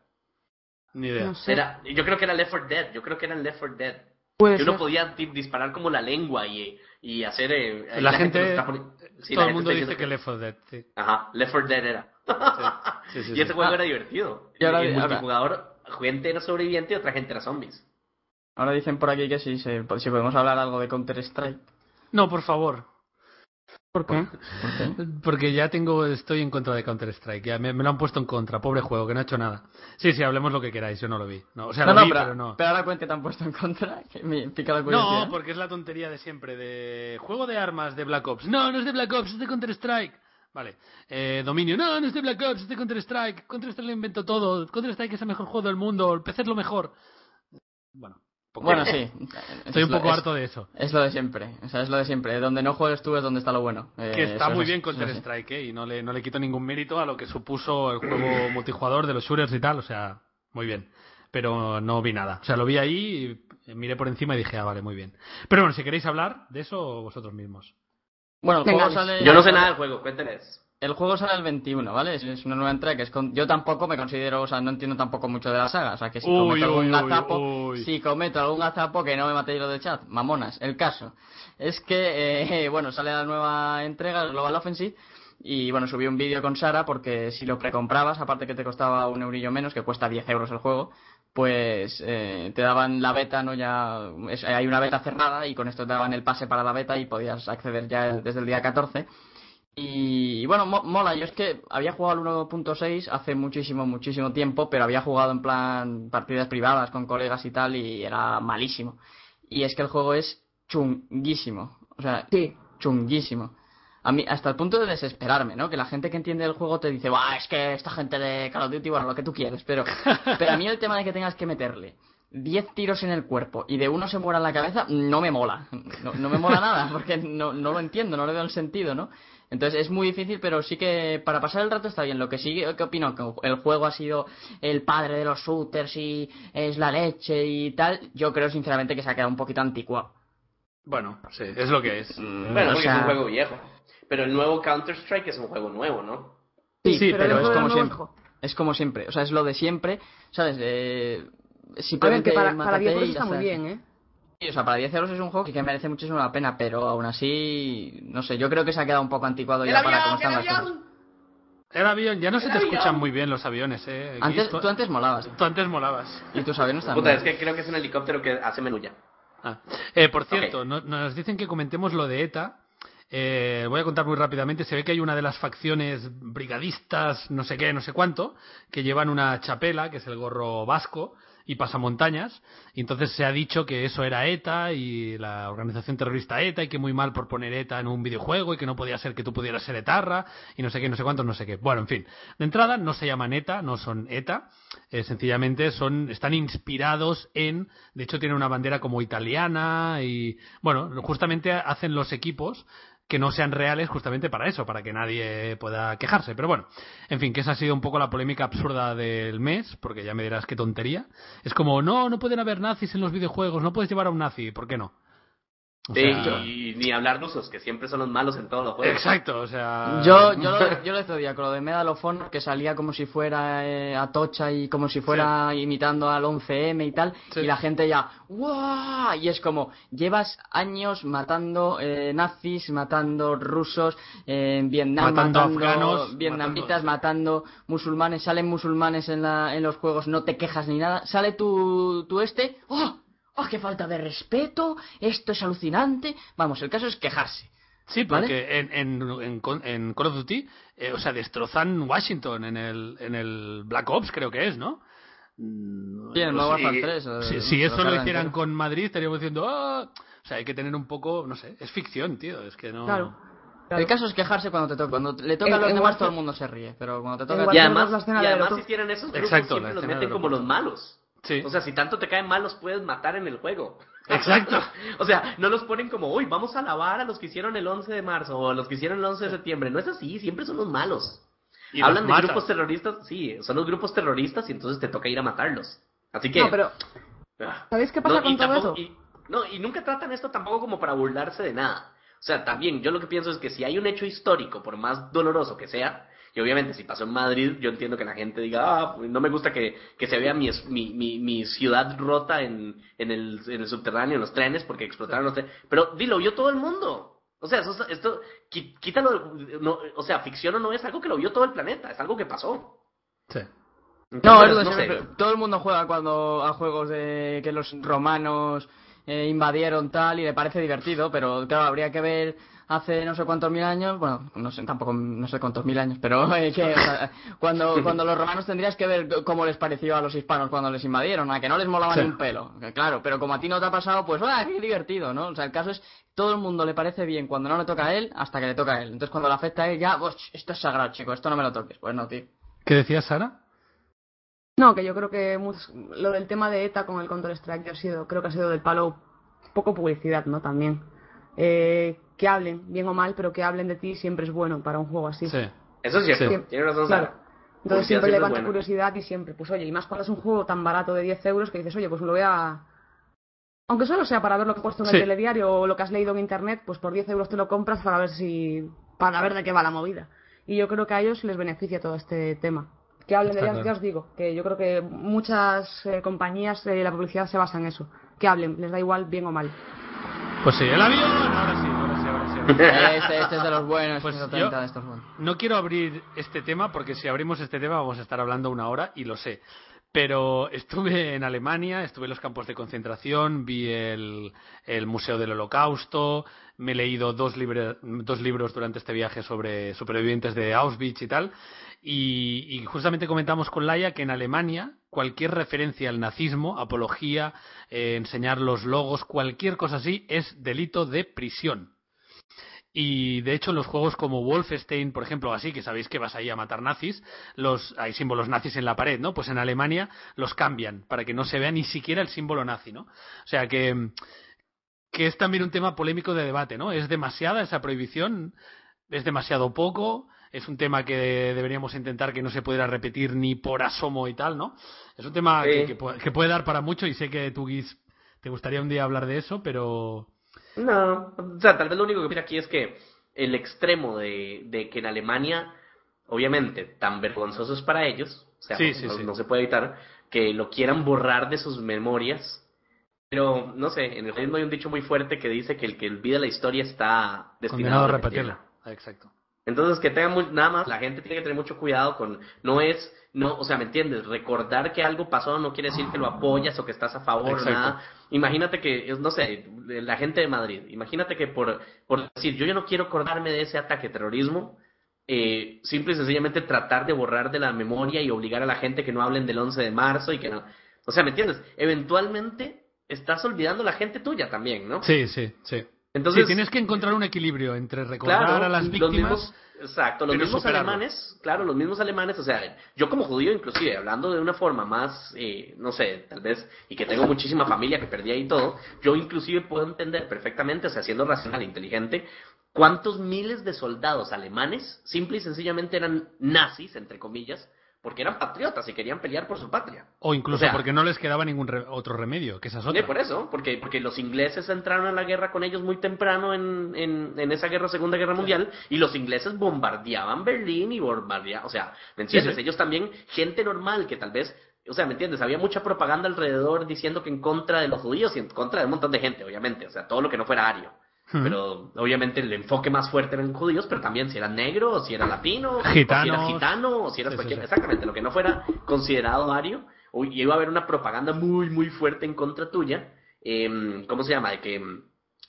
Ni idea. No sé. Era, yo creo que era Left 4 Dead. Yo creo que era el Left 4 Dead. Puede Que uno ser. podía disparar como la lengua y, y hacer... eh, ahí La gente- está poni- sí, la Todo el gente mundo dice que Left 4 Dead, sí. Ajá, Left 4 Dead era. Sí, sí, [laughs] y sí. ese juego Ah. era divertido. Y ahora- ahora- multijugador, gente era sobreviviente y otra gente era zombies. Ahora dicen por aquí que sí, se- si podemos hablar algo de Counter-Strike. No, por favor. ¿Por qué? ¿Por qué? Porque ya tengo, estoy en contra de Counter-Strike. Ya me, me lo han puesto en contra. Pobre juego, que no ha hecho nada. Sí, sí, hablemos lo que queráis. Yo no lo vi. No, o sea, No, lo no, vi, pero, pero no. pero ahora cuente te han puesto en contra, que me pica la curiosidad. No, porque es la tontería de siempre, de juego de armas de Black Ops. No, no es de Black Ops, es de Counter-Strike. Vale. Eh, dominio. No, no es de Black Ops, es de Counter-Strike. Counter-Strike lo inventó todo. Counter-Strike es el mejor juego del mundo. El PC es lo mejor. Bueno. Bueno, [laughs] sí. Estoy Es un lo- poco es- harto de eso. Es lo de siempre, o sea, es lo de siempre. Donde no juegues tú es donde está lo bueno. Eh, Que está eso muy es- bien. Counter-Strike, ¿eh? Y no le, no le quito ningún mérito a lo que supuso el juego [clears throat] multijugador de los shooters y tal. O sea, muy bien. Pero no vi nada. O sea, lo vi ahí, y miré por encima y dije, ah, vale, muy bien. Pero bueno, si queréis hablar de eso, vosotros mismos. Bueno, el juego sale... Yo no sé nada del juego, cuéntenles. El juego sale el 21, ¿vale? Es, una nueva entrega. que Es con... Yo tampoco me considero, o sea, no entiendo tampoco mucho de la saga. O sea, que si Uy, cometo algún uy, gazapo, uy. si cometo algún gazapo, que no me matéis lo del chat. Mamonas, el caso. Es que, eh, [laughs] bueno, sale la nueva entrega, el Global Offensive. Y bueno, subí un vídeo con Sara porque si lo precomprabas, aparte que te costaba un eurillo menos, que cuesta 10 euros el juego, pues eh, te daban la beta, ¿no? Ya es- hay una beta cerrada y con esto te daban el pase para la beta y podías acceder ya el- desde el día 14. Y bueno, mo- mola, yo es que había jugado al 1.6 hace muchísimo, muchísimo tiempo, pero había jugado en plan partidas privadas con colegas y tal y era malísimo. Y es que el juego es chunguísimo, o sea, Sí. chunguísimo. A mí, hasta el punto de desesperarme, ¿no? Que la gente que entiende el juego te dice, Buah, es que esta gente de Call of Duty, bueno, lo que tú quieres, pero, [laughs] pero a mí el tema de que tengas que meterle 10 tiros en el cuerpo y de uno se muera en la cabeza, no me mola. No, no me mola nada, porque no, no lo entiendo, no le veo el sentido, ¿no? Entonces es muy difícil, pero sí que para pasar el rato está bien. Lo que sí que opino, que el juego ha sido el padre de los shooters y es la leche y tal, yo creo sinceramente que se ha quedado un poquito anticuado. Bueno, sí, es lo que es. Bueno, o porque sea- es un juego viejo. Pero el nuevo Counter-Strike es un juego nuevo, ¿no? Sí, Sí, pero, pero es como siempre. Es como siempre, o sea, es lo de siempre, ¿sabes? Eh, A ver, simplemente que para, para mátate 10 euros y ya está muy bien, ¿eh? O sea, para 10 euros es un juego que merece muchísimo la pena, pero aún así, no sé, yo creo que se ha quedado un poco anticuado ya para cómo están las cosas. El avión, ya no se te avión. escuchan muy bien los aviones, ¿eh? Antes, tú, tú antes molabas, tú antes molabas. y tus aviones Puta, también. es que creo que es un helicóptero que hace menulla. Ah. Eh, por cierto, no- nos dicen que comentemos lo de ETA. Eh, voy a contar muy rápidamente. Se ve que hay una de las facciones brigadistas, no sé qué, no sé cuánto, que llevan una chapela, que es el gorro vasco, y pasamontañas. Y entonces se ha dicho que eso era ETA y la organización terrorista ETA y que muy mal por poner ETA en un videojuego y que no podía ser que tú pudieras ser etarra y no sé qué, no sé cuántos, no sé qué. Bueno, en fin. De entrada no se llaman ETA, no son ETA. Eh, sencillamente son, están inspirados en, de hecho tienen una bandera como italiana y, bueno, justamente hacen los equipos que no sean reales justamente para eso, para que nadie pueda quejarse. Pero bueno, en fin, que esa ha sido un poco la polémica absurda del mes, porque ya me dirás qué tontería. Es como, no, no pueden haber nazis en los videojuegos, no puedes llevar a un nazi, ¿por qué no? O sea, y ni hablar rusos, que siempre son los malos en todos los juegos. Exacto, o sea... Yo, yo, lo, [laughs] yo lo decía con lo de Medal of Honor, que salía como si fuera eh, Atocha y como si fuera imitando al 11M y tal, Sí. y la gente ya, ¡guau! Y es como, llevas años matando eh, nazis, matando rusos, eh, en Vietnam Matando matando, afganos, vietnamitas, matando... musulmanes, salen musulmanes en, la, en los juegos, no te quejas ni nada, sale tu, tu este, ¡oh! ¡Oh, qué falta de respeto! Esto es alucinante. Vamos, el caso es quejarse. Sí, ¿Vale? porque en, en, en, en Call of Duty, eh, o sea, destrozan Washington en el, en el Black Ops, creo que es, ¿no? Sí, en el no Modern sé, Warfare 3, eh, Si, si eso lo hicieran entero. con Madrid, estaríamos diciendo, "Ah". o sea, hay que tener un poco, no sé, es ficción, tío, es que no. Claro. El caso es quejarse cuando te toca. Cuando le toca a los demás, Warfare- todo el mundo se ríe. Pero cuando te toca a ti- Warfare Y además, la escena y además si tienen esos grupos, Exacto, siempre los meten como los malos. Sí. O sea, si tanto te caen mal, los puedes matar en el juego. [laughs] Exacto. o sea, no los ponen como, uy, vamos a alabar a los que hicieron el 11 de marzo o a los que hicieron el 11 de septiembre. No es así, siempre son los malos. Y Hablan los de grupos terroristas, sí, son los grupos terroristas y entonces te toca ir a matarlos. Así que... No, pero ah, ¿sabéis qué pasa no, con y todo tampoco- eso? y- no, y nunca tratan esto tampoco como para burlarse de nada. O sea, también yo lo que pienso es que si hay un hecho histórico, por más doloroso que sea, y obviamente si pasó en Madrid, yo entiendo que la gente diga, ah, pues, no me gusta que, que se vea mi, es- mi, mi, mi ciudad rota en, en, el, en el subterráneo, en los trenes, porque explotaron los trenes. Pero di, lo vio todo el mundo. O sea, eso, esto, quítalo, no, o sea, ficción o no es algo que lo vio todo el planeta, es algo que pasó. Sí. No, es no sé. todo el mundo juega cuando a juegos de que los romanos eh, invadieron tal y le parece divertido, pero claro, habría que ver hace no sé cuántos mil años, bueno, no sé, tampoco no sé cuántos mil años, pero [laughs] eh, que, o sea, cuando, [laughs] cuando los romanos tendrías que ver cómo les pareció a los hispanos cuando les invadieron, a que no les molaba Sí. ni un pelo, claro, pero como a ti no te ha pasado, pues ¡ah, qué divertido, ¿no? O sea, el caso es, todo el mundo le parece bien cuando no le toca a él, hasta que le toca a él. Entonces cuando le afecta a él, ya, pues, esto es sagrado, chico, esto no me lo toques. Pues no, tío. ¿Qué decías, Sara? No, que yo creo que lo del tema de ETA con el Counter Strike ha sido, creo que ha sido del palo poco publicidad, ¿no? También. Eh, que hablen, bien o mal, pero que hablen de ti siempre es bueno para un juego así. Sí. Eso es cierto, Sí. tiene razón Claro. Entonces siempre levanta buena. curiosidad y siempre, pues oye, y más cuando es un juego tan barato de 10 euros que dices, oye, pues me lo voy a... Aunque solo sea para ver lo que he puesto en el Sí. telediario o lo que has leído en internet, pues por 10 euros te lo compras para ver si... para ver de qué va la movida. Y yo creo que a ellos les beneficia todo este tema. Que hablen de ya, claro. ya os digo, que yo creo que muchas eh, compañías, eh, la publicidad se basa en eso. Que hablen, les da igual bien o mal. Pues sí, el avión, ahora sí, ahora sí, ahora sí. ahora sí. [laughs] Este, este es de los buenos, Pues 130 yo- de estos buenos. No quiero abrir este tema porque si abrimos este tema vamos a estar hablando una hora y lo sé. Pero estuve en Alemania, estuve en los campos de concentración, vi el, el Museo del Holocausto, me he leído dos, libre- dos libros durante este viaje sobre supervivientes de Auschwitz y tal. Y, y justamente comentamos con Laia que en Alemania cualquier referencia al nazismo, apología, eh, enseñar los logos, cualquier cosa así es delito de prisión. Y de hecho, los juegos como Wolfenstein, por ejemplo, así, que sabéis que vas ahí a matar nazis, los, hay símbolos nazis en la pared, ¿no? Pues en Alemania los cambian para que no se vea ni siquiera el símbolo nazi, ¿no? O sea que, que es también un tema polémico de debate, ¿no? ¿Es demasiada esa prohibición? ¿Es demasiado poco? Es un tema que deberíamos intentar que no se pudiera repetir ni por asomo y tal, ¿no? Es un tema Sí. que, que puede, que puede dar para mucho y sé que tú, Guis, te gustaría un día hablar de eso, pero... No, o sea, tal vez lo único que pienso aquí es que el extremo de, de que en Alemania, obviamente, tan vergonzoso es para ellos, o sea, Sí, no, sí, se puede evitar, que lo quieran borrar de sus memorias. Pero, no sé, en el ritmo hay un dicho muy fuerte que dice que el que olvida la historia está destinado Condenado a repetirla. Ah, Exacto. Entonces, que tengan muy, nada más, la gente tiene que tener mucho cuidado con, no es, no, o sea, ¿me entiendes? Recordar que algo pasó no quiere decir que lo apoyas o que estás a favor o Exacto. nada. Imagínate que, no sé, la gente de Madrid, imagínate que por, por decir, yo ya no quiero acordarme de ese ataque terrorismo, eh, simple y sencillamente tratar de borrar de la memoria y obligar a la gente que no hablen del 11 de marzo y que no. O sea, ¿me entiendes? Eventualmente estás olvidando la gente tuya también, ¿no? Sí, sí, sí. Entonces, sí, tienes que encontrar un equilibrio entre recordar Claro, a las los víctimas. mismos- exacto, los mismos superarlo. alemanes, claro, los mismos alemanes, o sea, yo como judío inclusive, hablando de una forma más, eh, no sé, tal vez, y que tengo muchísima familia que perdí ahí todo, yo inclusive puedo entender perfectamente, o sea, siendo racional e inteligente, cuántos miles de soldados alemanes simple y sencillamente eran nazis, entre comillas, porque eran patriotas y querían pelear por su patria. O incluso O sea, porque no les quedaba ningún re- otro remedio, que esa es Sí, otra. por eso, porque, porque los ingleses entraron a la guerra con ellos muy temprano en, en, en esa guerra, Segunda Guerra Mundial, y los ingleses bombardeaban Berlín y bombardeaban, o sea, ¿me entiendes? Sí, sí. Ellos también, gente normal que tal vez, o sea, ¿me entiendes? Había mucha propaganda alrededor diciendo que en contra de los judíos y en contra de un montón de gente, obviamente, o sea, todo lo que no fuera ario. Pero obviamente el enfoque más fuerte eran judíos, pero también si eras negro, o si eras latino, o si eras gitano, o si eras Sí, cualquier... sí. Exactamente, lo que no fuera considerado ario, iba a haber una propaganda muy, muy fuerte en contra tuya, em, ¿cómo se llama? De que...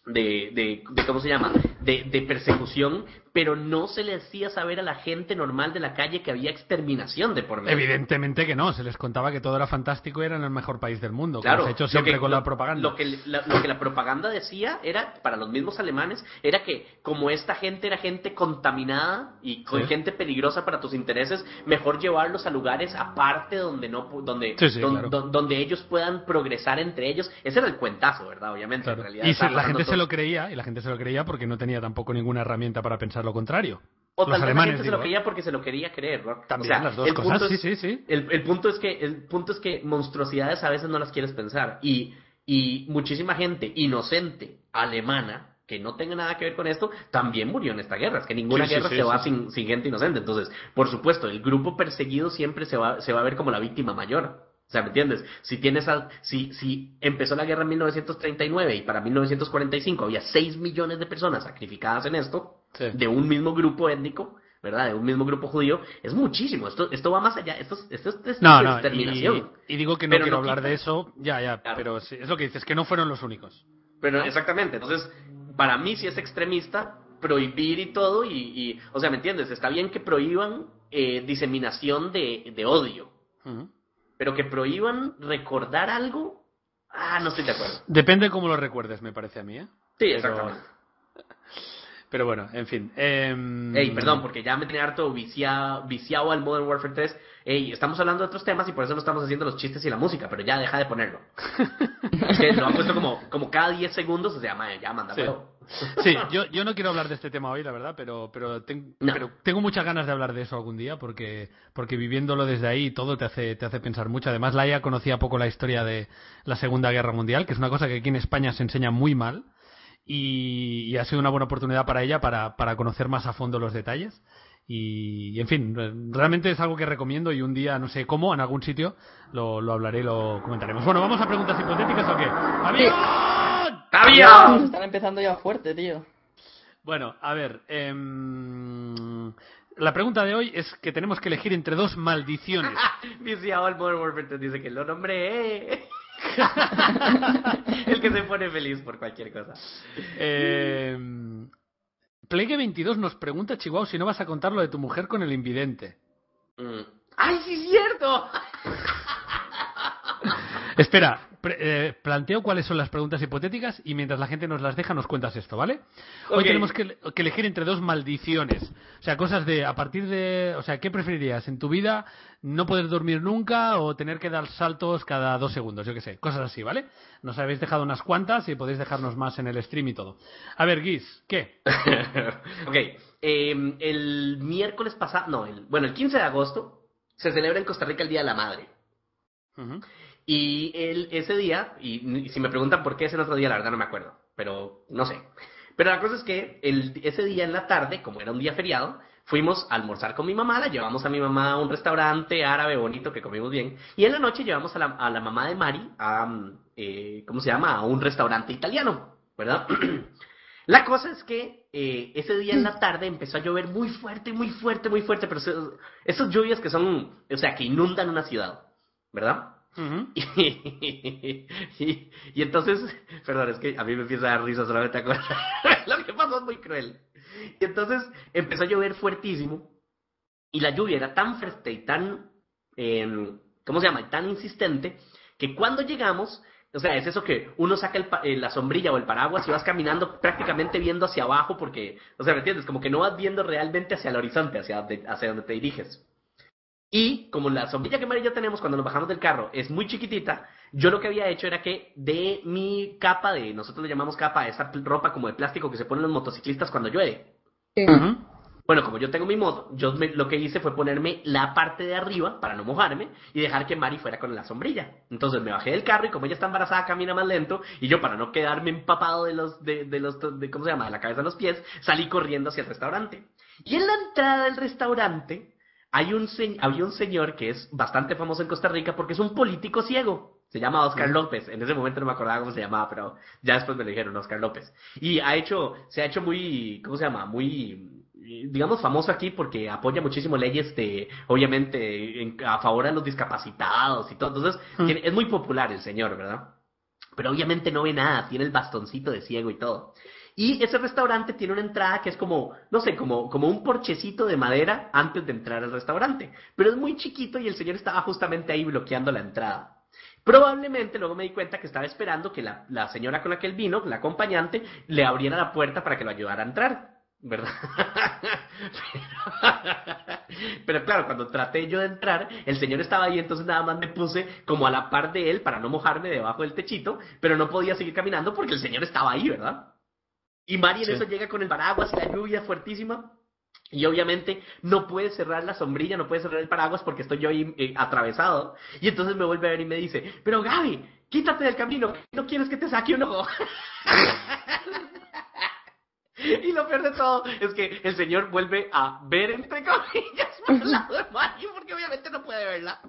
De, de, de ¿cómo se llama? De, de persecución, pero no se le hacía saber a la gente normal de la calle que había exterminación de por medio. Evidentemente que no, se les contaba que todo era fantástico y eran el mejor país del mundo, Claro, como se ha hecho siempre que- con lo- la propaganda. Lo que, la, lo que la propaganda decía era, para los mismos alemanes, era que como esta gente era gente contaminada y con Sí. gente peligrosa para tus intereses, mejor llevarlos a lugares aparte donde no donde Sí, sí, don- claro. don- donde ellos puedan progresar entre ellos. Ese era el cuentazo, ¿verdad? Obviamente, Claro. en realidad. Y la gente se lo creía, y la gente se lo creía porque no tenía tampoco ninguna herramienta para pensar lo contrario. O Los tal vez la alemanes, gente se lo creía porque se lo quería creer, ¿no? También O sea, las dos cosas, es- sí, sí, sí. El, el punto es que el punto es que monstruosidades a veces no las quieres pensar y y muchísima gente inocente alemana que no tenga nada que ver con esto también murió en esta guerra es que ninguna Sí, guerra sí, se va sin, sin gente inocente entonces por supuesto el grupo perseguido siempre se va se va a ver como la víctima mayor o sea, ¿me entiendes? Si tienes al, si, si empezó la guerra en 1939 y para 1945 había 6 millones de personas sacrificadas en esto, Sí. de un mismo grupo étnico, ¿verdad? De un mismo grupo judío, es muchísimo. Esto, esto va más allá. Esto, es- esto es No, no, exterminación. y, y digo que no Pero quiero no hablar quita- de eso, ya, ya, Claro. pero sí, es lo que dices, que no fueron los únicos. Pero exactamente, entonces, para mí si es extremista prohibir y todo, y, y, o sea, ¿me entiendes? Está bien que prohíban eh, diseminación de, de odio. Pero que prohíban recordar algo, ah, no estoy de acuerdo. Depende cómo lo recuerdes, me parece a mí, ¿eh? Sí, exactamente. Pero bueno, en fin. em, Ey, perdón, porque ya me tenía harto viciado, viciado al Modern Warfare 3. Ey, estamos hablando de otros temas y por eso no estamos haciendo los chistes y la música, pero ya deja de ponerlo. [laughs] es que lo han puesto como, como cada 10 segundos, o sea, ya manda Sí. yo, yo no quiero hablar de este tema hoy, la verdad, pero, pero, ten- No. pero tengo muchas ganas de hablar de eso algún día, porque, porque viviéndolo desde ahí todo te hace, te hace pensar mucho. Además, Laia conocía poco la historia de la Segunda Guerra Mundial, que es una cosa que aquí en España se enseña muy mal, y, y ha sido una buena oportunidad para ella para, para conocer más a fondo los detalles. Y, y, en fin, re- realmente es algo que recomiendo y un día, no sé cómo, en algún sitio, lo, lo hablaré y lo comentaremos. Bueno, ¿vamos a preguntas hipotéticas o qué? ¡Avión! ¡Avión! Están empezando ya fuerte, tío. Bueno, a ver. em, la pregunta de hoy es que tenemos que elegir entre dos maldiciones. [laughs] 3 dice que lo nombré. Eh. [laughs] El que se pone feliz por cualquier cosa. Em, Plegue 22 nos pregunta, Chihuahua, si no vas a contar lo de tu mujer con el invidente. Mm. ¡Ay, sí es cierto! Espera, eh, planteo cuáles son las preguntas hipotéticas y mientras la gente nos las deja nos cuentas esto, ¿vale? Hoy tenemos que, que elegir entre dos maldiciones. O sea, cosas de, a partir de, o sea, ¿qué preferirías? ¿En tu vida no poder dormir nunca o tener que dar saltos cada dos segundos? Yo qué sé, cosas así, ¿vale? Nos habéis dejado unas cuantas y podéis dejarnos más en el stream y todo. A ver, Guis, ¿qué? [laughs] ok, eh, el miércoles pasado, no, el, bueno, el 15 de agosto se celebra en Costa Rica el Día de la Madre. Y el, ese día, y, si me preguntan por qué es otro día, la verdad no me acuerdo, pero no sé. Pero la cosa es que ese día en la tarde, como era un día feriado, fuimos a almorzar con mi mamá, la llevamos a mi mamá a un restaurante árabe bonito que comimos bien, y en la noche llevamos a la, a la mamá de Mari a, eh, ¿cómo se llama?, a un restaurante italiano, ¿verdad? [clears throat] La cosa es que eh, ese día en la tarde empezó a llover muy fuerte, muy fuerte, muy fuerte, pero esas lluvias que son, o sea, que inundan una ciudad, ¿verdad? [laughs] Y, entonces, perdón, es que a mí me empieza a dar risa solamente. [laughs] Lo que pasó es muy cruel. Y entonces empezó a llover fuertísimo y la lluvia era tan fuerte y tan, eh, ¿cómo se llama? Y tan insistente que cuando llegamos, o sea, es eso que uno saca el eh, la sombrilla o el paraguas y vas caminando prácticamente viendo hacia abajo porque, o sea, ¿me entiendes? Como que no vas viendo realmente hacia el horizonte, hacia hacia donde te diriges. Y como la sombrilla que Mari y yo tenemos cuando nos bajamos del carro es muy chiquitita, yo lo que había hecho era que de mi capa de, nosotros le llamamos capa, esa ropa como de plástico que se ponen los motociclistas cuando llueve. Sí. Bueno, como yo tengo mi moto, yo me- lo que hice fue ponerme la parte de arriba para no mojarme y dejar que Mari fuera con la sombrilla. Entonces me bajé del carro y como ella está embarazada camina más lento y yo para no quedarme empapado de los de, de los de cómo se llama, de la cabeza a los pies, salí corriendo hacia el restaurante. Y en la entrada del restaurante hay un se- había un señor que es bastante famoso en Costa Rica porque es un político ciego. Se llama Oscar López. En ese momento no me acordaba cómo se llamaba, pero ya después me lo dijeron, Oscar López. Y ha hecho, se ha hecho muy, ¿cómo se llama? Muy, digamos, famoso aquí porque apoya muchísimo leyes de, obviamente, en- a favor de los discapacitados y todo. Entonces, Mm. tiene- es muy popular el señor, ¿verdad? Pero obviamente no ve nada, tiene el bastoncito de ciego y todo. Y ese restaurante tiene una entrada que es como, no sé, como, como un porchecito de madera antes de entrar al restaurante. Pero es muy chiquito y el señor estaba justamente ahí bloqueando la entrada. Probablemente luego me di cuenta que estaba esperando que la, la señora con la que él vino, la acompañante, le abriera la puerta para que lo ayudara a entrar. ¿Verdad? Pero, [laughs] pero claro, cuando traté yo de entrar, el señor estaba ahí, entonces nada más me puse como a la par de él para no mojarme debajo del techito, pero no podía seguir caminando porque el señor estaba ahí, ¿verdad? Y Mari en Sí. eso llega con el paraguas y la lluvia fuertísima. Y obviamente no puede cerrar la sombrilla, no puede cerrar el paraguas porque estoy yo ahí eh, atravesado. Y entonces me vuelve a ver y me dice, pero Gaby, quítate del camino, no quieres que te saque un ojo. [laughs] y lo peor de todo es que el señor vuelve a ver entre comillas [laughs] por el lado de Mari porque obviamente no puede verla.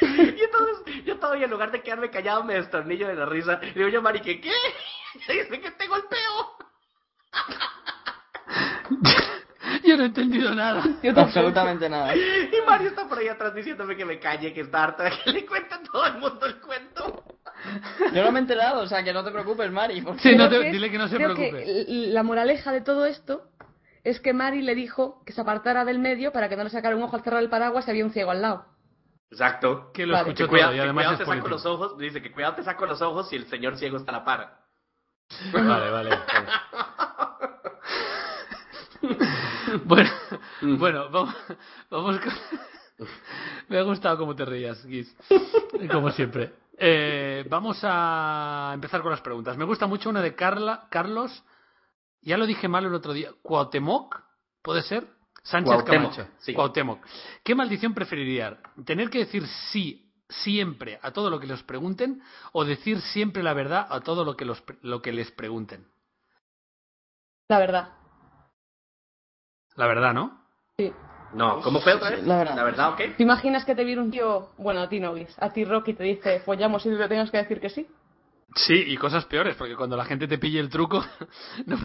Y entonces yo todavía en lugar de quedarme callado me destornillo de la risa. Le digo yo a Mari que ¿qué? [laughs] Dice que te golpeo. [laughs] Yo no he entendido nada. Absolutamente nada. Y Mario está por ahí atrás diciéndome que me calle, que está harta de que le cuente a todo el mundo el cuento. Yo no me he enterado, o sea que no te preocupes, Mari. Porque... Sí, no te- dile que no se creo preocupe. que la moraleja de todo esto es que Mari le dijo que se apartara del medio para que no le sacara un ojo al cerrar el paraguas si había un ciego al lado. Exacto. Que lo Vale. escuchó Que cuidado, todo y además cuidado es te saco los ojos, dice que cuidado te saco los ojos si el señor ciego está a la par. Vale, vale. vale. [laughs] bueno, bueno, vamos, vamos con... [laughs] Me ha gustado cómo te reías, Guis. Como siempre. Eh, vamos a empezar con las preguntas. Me gusta mucho una de Carla, Carlos. Ya lo dije mal el otro día. Cuauhtémoc, ¿puede ser? Sánchez Cuauhtémoc, Camacho. sí. Cuauhtémoc. ¿Qué maldición preferiría? ¿Tener que decir sí siempre a todo lo que les pregunten o decir siempre la verdad a todo lo que, los, lo que les pregunten? La verdad. La verdad, ¿no? Sí. No, ¿cómo fue otra vez? La verdad. La verdad, ¿ok? ¿Te imaginas que te viene un tío, bueno, a ti no, a ti Rocky te dice, follamos y tú le tengas que decir que sí? Sí, y cosas peores, porque cuando la gente te pille el truco, [laughs] no,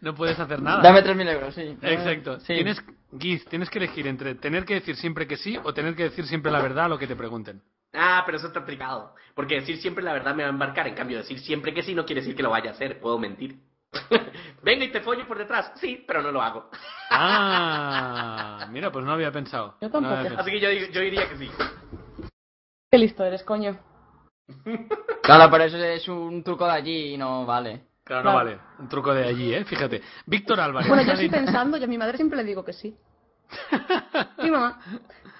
no puedes hacer nada. Dame 3.000 euros, sí. Exacto. Sí. Tienes, Guiz, tienes que elegir entre tener que decir siempre que sí o tener que decir siempre la verdad a lo que te pregunten. Ah, pero eso está aplicado. Porque decir siempre la verdad me va a embarcar. En cambio, decir siempre que sí no quiere decir que lo vaya a hacer. Puedo mentir. [laughs] Venga y te follo por detrás. Sí, pero no lo hago. Ah, mira, pues no había pensado. Yo tampoco. No había pensado. Así que yo, yo diría que sí. Qué listo eres, coño. Claro, pero eso es un truco de allí y no vale. Claro, no Claro. vale. Un truco de allí, ¿eh? Fíjate. Víctor Álvarez. Bueno, yo estoy pensando y a mi madre siempre le digo que sí. [laughs] Sí, mamá.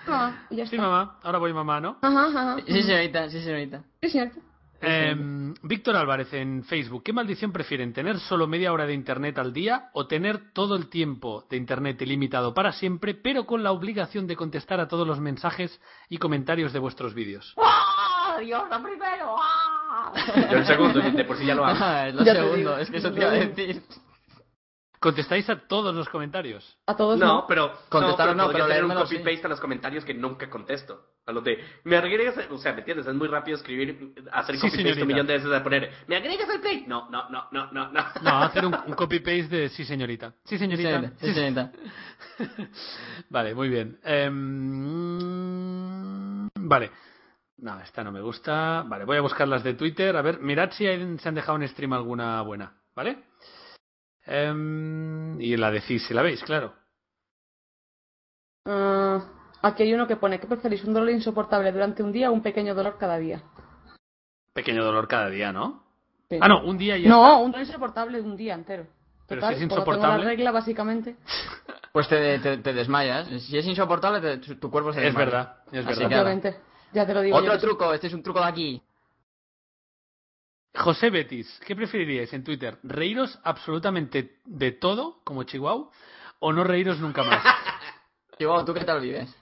Mamá, y ya está. Sí, mamá. Ahora voy mamá, ¿no? Ajá, ajá. Sí, señorita, sí, señorita. Sí, cierto. Eh, Víctor Álvarez en Facebook. ¿Qué maldición prefieren? ¿Tener solo media hora de internet al día o tener todo el tiempo de internet ilimitado para siempre, pero con la obligación de contestar a todos los mensajes y comentarios de vuestros vídeos? ¡Ah! Dios, lo primero! ¡Ah! Yo el segundo, de por sí ya lo hago. [laughs] Ah, es lo Ya segundo, es que eso te iba a decir. ¿Contestáis a todos los comentarios? A todos No, no. pero Contestar no, no, pero, pero podría tener un copy paste a los comentarios que nunca contesto. A los de, me agregas, o sea, ¿me entiendes? Es muy rápido escribir, hacer Sí, copy paste señorita. un millón de veces de poner, ¿me agregas el play? No, no, no, no, no, no. No, hacer un, un copy-paste de sí, señorita. Sí, señorita. Sí, señorita. [laughs] Vale, muy bien. Em, vale. No, esta no me gusta. Vale, voy a buscar las de Twitter. A ver, mirad si hay- se han dejado en stream alguna buena. ¿Vale? Em, y la decís si la veis, claro. Ah, aquí hay uno que pone, ¿qué preferís? ¿Un dolor insoportable durante un día o un pequeño dolor cada día? Pequeño dolor cada día, ¿no? Sí. Ah, no, un día ya. No, un dolor insoportable de un día entero. Pero Total, si es como tengo insoportable. la regla, básicamente. [laughs] Pues te, te, te desmayas. Si es insoportable, te- tu cuerpo se Es desmaya. verdad, es verdad. que-. Ya te lo digo. Otro truco, este es un truco de aquí. José Betis, ¿qué preferiríais en Twitter? ¿Reíros absolutamente de todo, como Chihuahua, o no reíros nunca más? [laughs] Chihuahua, ¿tú qué tal vives?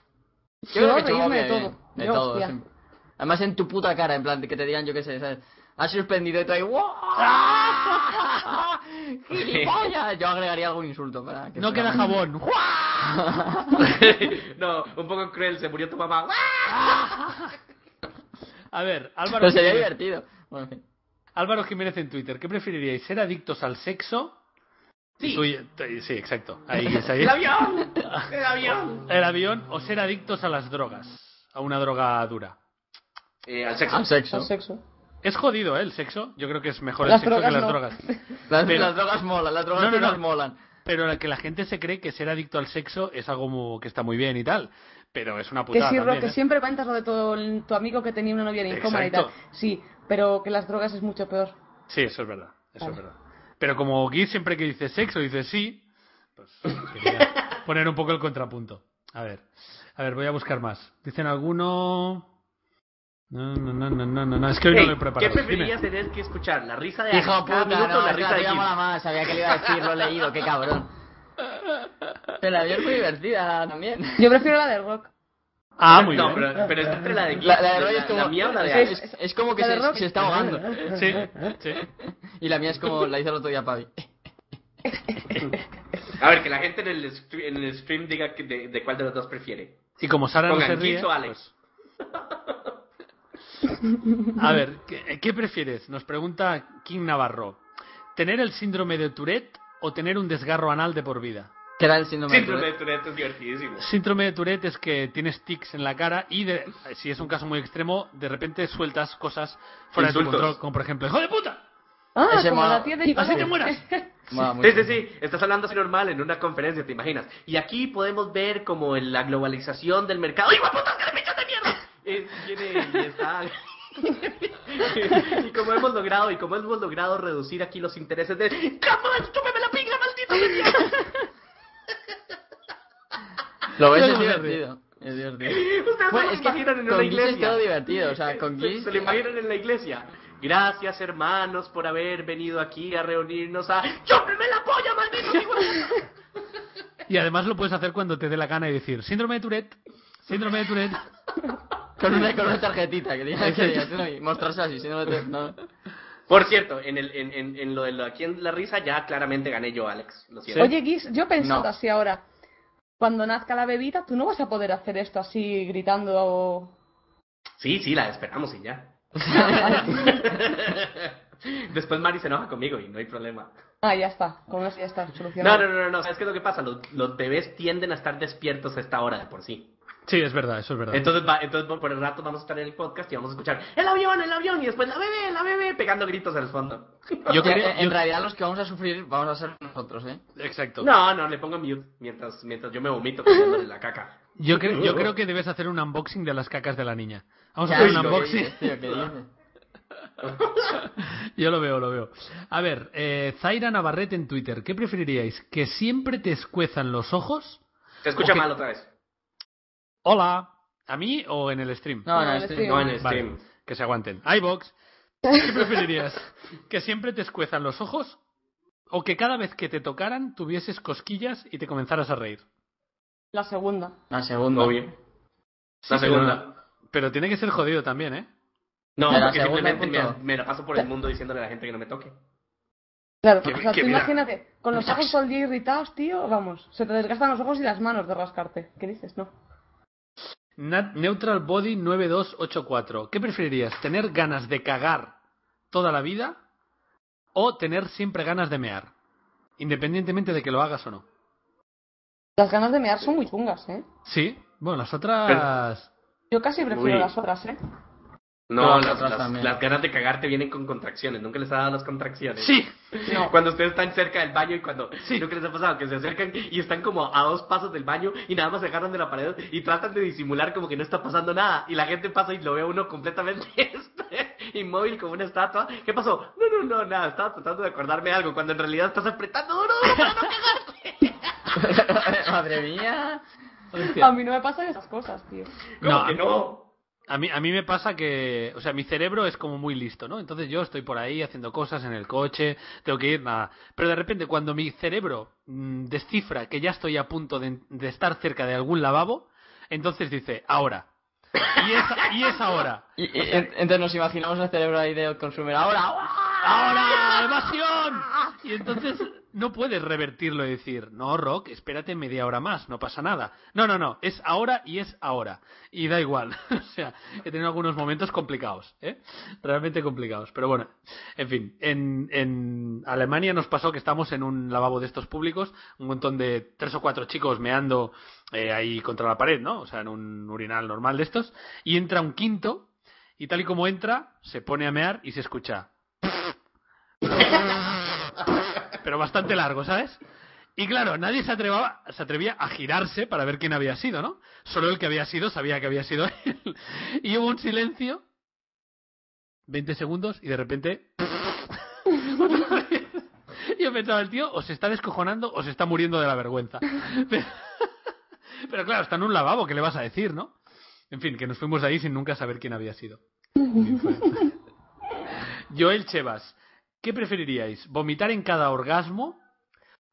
Yo creo que reírme Chihuahua de todo. De Yo, todo. hostia. Además en tu puta cara, en plan, que te digan, yo qué sé, ¿sabes? Has suspendido y tú ahí, ¡guau! [laughs] ¡Gilipollas! Yo agregaría algún insulto para que No queda jabón. [laughs] no, un poco cruel, se murió tu mamá. A ver, Álvaro Pero sería divertido. Bueno, en fin. Álvaro Jiménez en Twitter, ¿qué preferiríais? ¿Ser adictos al sexo? Sí. Sí, exacto. Ahí, es ahí. [laughs] ¡El avión! [laughs] ¡El avión! El avión o ser adictos a las drogas, a una droga dura. Eh, al sexo. Al sexo. Al sexo. Es jodido, ¿eh? El sexo. Yo creo que es mejor Las el sexo que las no. drogas. [laughs] Las, Pero- las drogas molan, las drogas No, no, no. molan. Pero que la gente se cree que ser adicto al sexo es algo que está muy bien y tal. Pero es una Que putada sí, Ro, también, que ¿eh? siempre cuentas lo de todo el- tu amigo que tenía una novia ninfómana y tal. Sí, pero que las drogas es mucho peor. Sí, eso es verdad. Eso Vale. es verdad. Pero como Guy siempre que dice sexo dice sí, pues [laughs] quería poner un poco el contrapunto. A ver, a ver, voy a buscar más. Dicen alguno. No, no, no, no, no, no, no, es que hoy no lo he ¿Qué preparado. preferirías Dime. tener que escuchar? ¿La risa de Hijo puta, minuto o no, la risa la de Kim? más, sabía que le iba a decir, lo he leído, qué cabrón. [laughs] Pero la es muy divertida también. Yo prefiero la del rock. Ah, muy no, bien. pero, pero es entre la de La, la de la, Roy es como... la mía o la de es, Alex. es- es como que se, está ahogando. Sí, sí. Y la mía es como la hizo el otro día Pavi. A ver, que la gente en el, stre- en el stream diga que de, de cuál de los dos prefiere. Y como Sara no se Pongan ríe, o Alex. A ver, ¿qué, qué prefieres? Nos pregunta King Navarro. ¿Tener el síndrome de Tourette o tener un desgarro anal de por vida? Que era el síndrome de Síndrome de Tourette. Tourette es divertidísimo. Síndrome de Tourette es que tienes tics en la cara y, de- si es un caso muy extremo, de repente sueltas cosas fuera de tu Insultos. control, como por ejemplo, ¡hijo de puta! Ah, Ese como mola. la tía de ¡Así te mueras! [laughs] Mucho. Sí, sí, sí, estás hablando así normal en una conferencia, ¿te imaginas? Y aquí podemos ver como en la globalización del mercado. ¡Ay, putas, que le pinchas de mierda! [laughs] Eh, viene y está... [laughs] y como hemos logrado, y como hemos logrado reducir aquí los intereses de... ¡Cama, chúpeme la pinga, maldito de mierda! Lo ves, es divertido. Es divertido. [laughs] Ustedes Bueno, se es lo que imaginan en con una Giz es iglesia. todo divertido, o sea, [laughs] con Se, Giz... se lo imaginan en la iglesia. Gracias, hermanos, por haber venido aquí a reunirnos a... ¡Chúpeme la polla, maldito hijo de- [laughs] Y además lo puedes hacer cuando te dé la gana y decir, síndrome de Tourette, síndrome de Tourette. Con una, con una tarjetita que diga que y mostrarse así, si no, te- no. Por cierto, en, el, en, en, en lo de lo aquí en la risa ya claramente gané yo, Alex. Lo siento. Oye, Guis, yo pensando No. así ahora. Cuando nazca la bebita, tú no vas a poder hacer esto así gritando o... Sí, sí, la esperamos y ya. [laughs] Después Mari se enoja conmigo y no hay problema. Ah, ya está. Con eso ya está No, solucionado. no, no, no, no. ¿Sabes qué es lo que pasa? Los, los bebés tienden a estar despiertos a esta hora de por sí. Sí, es verdad, eso es verdad. Entonces, va, entonces por, por el rato vamos a estar en el podcast y vamos a escuchar el avión, el avión y después la bebé, la bebé, pegando gritos al fondo. Yo creo, en, en yo- realidad los que vamos a sufrir vamos a ser nosotros, ¿eh? exacto. No, no, le pongo mute mientras, mientras yo me vomito comiéndole la caca. Yo, creo, yo [laughs] creo que debes hacer un unboxing de las cacas de la niña. Vamos a hacer un asco, ¿qué unboxing. [laughs] Yo lo veo, lo veo. A ver, eh, Zaira Navarrete en Twitter. ¿Qué preferiríais? ¿Que siempre te escuezan los ojos? Se escucha mal otra vez. Hola. ¿A mí o en el stream? No, No, no, el stream. No en el Vale, stream. que se aguanten. iBox. ¿Qué [laughs] preferirías? ¿Que siempre te escuezan los ojos? ¿O que cada vez que te tocaran tuvieses cosquillas y te comenzaras a reír? La segunda. La segunda. Obvio. La Sí, segunda. Pero tiene que ser jodido también, ¿eh? No, porque simplemente me, la paso por el mundo diciéndole a la gente que no me toque. Claro, Que- o sea, que tú mira. imagínate, con los ojos todo el día irritados, tío, vamos, se te desgastan los ojos y las manos de rascarte. ¿Qué dices? No. Nat- Neutral Body 9284. ¿Qué preferirías? ¿Tener ganas de cagar toda la vida o tener siempre ganas de mear? Independientemente de que lo hagas o no. Las ganas de mear son muy chungas, ¿eh? Sí, bueno, las otras... Yo casi prefiero Uy. las otras, ¿eh? No, las, otras las- también. las ganas de cagarte vienen con contracciones. Nunca les ha dado las contracciones. Sí, No. Cuando ustedes están cerca del baño y cuando... Sí. ¿Nunca les ha pasado? Que se acercan y están como a dos pasos del baño y nada más se agarran de la pared y tratan de disimular como que no está pasando nada. Y la gente pasa y lo ve a uno completamente [laughs] este, inmóvil como una estatua. ¿Qué pasó? No, no, no, nada, estaba tratando de acordarme de algo cuando en realidad estás apretando duro para no [laughs] cagarte. Madre mía. A mí no me pasan esas cosas, tío. ¿Cómo No, que no? A mí, a mí me pasa que, o sea, mi cerebro es como muy listo, ¿no? Entonces yo estoy por ahí haciendo cosas en el coche, tengo que ir, nada. Pero de repente cuando mi cerebro mm, descifra que ya estoy a punto de, de estar cerca de algún lavabo, entonces dice, ahora. Y es, y es ahora. [laughs] Y, y- en- entonces nos imaginamos el cerebro ahí de consumer. Ahora, ¡Ahora! ¡Evasión! Y entonces no puedes revertirlo y decir, no, Rock, espérate media hora más, no pasa nada. No, no, no, es ahora y es ahora. Y da igual. [laughs] O sea, he tenido algunos momentos complicados, ¿eh? Realmente complicados. Pero bueno, en fin, en, en Alemania nos pasó que estamos en un lavabo de estos públicos, un montón de tres o cuatro chicos meando eh, ahí contra la pared, ¿no? O sea, en un urinal normal de estos, y entra un quinto, y tal y como entra, se pone a mear y se escucha bastante largo, ¿sabes? Y claro, nadie se, atrevaba, se atrevía a girarse para ver quién había sido, ¿no? Solo el que había sido sabía que había sido [laughs] él. Y hubo un silencio, 20 segundos, y de repente... [laughs] yo pensaba, el tío o se está descojonando o se está muriendo de la vergüenza. Pero, [laughs] pero claro, está en un lavabo, ¿qué le vas a decir, no? En fin, que nos fuimos de ahí sin nunca saber quién había sido. Joel Chevas, ¿qué preferiríais? ¿Vomitar en cada orgasmo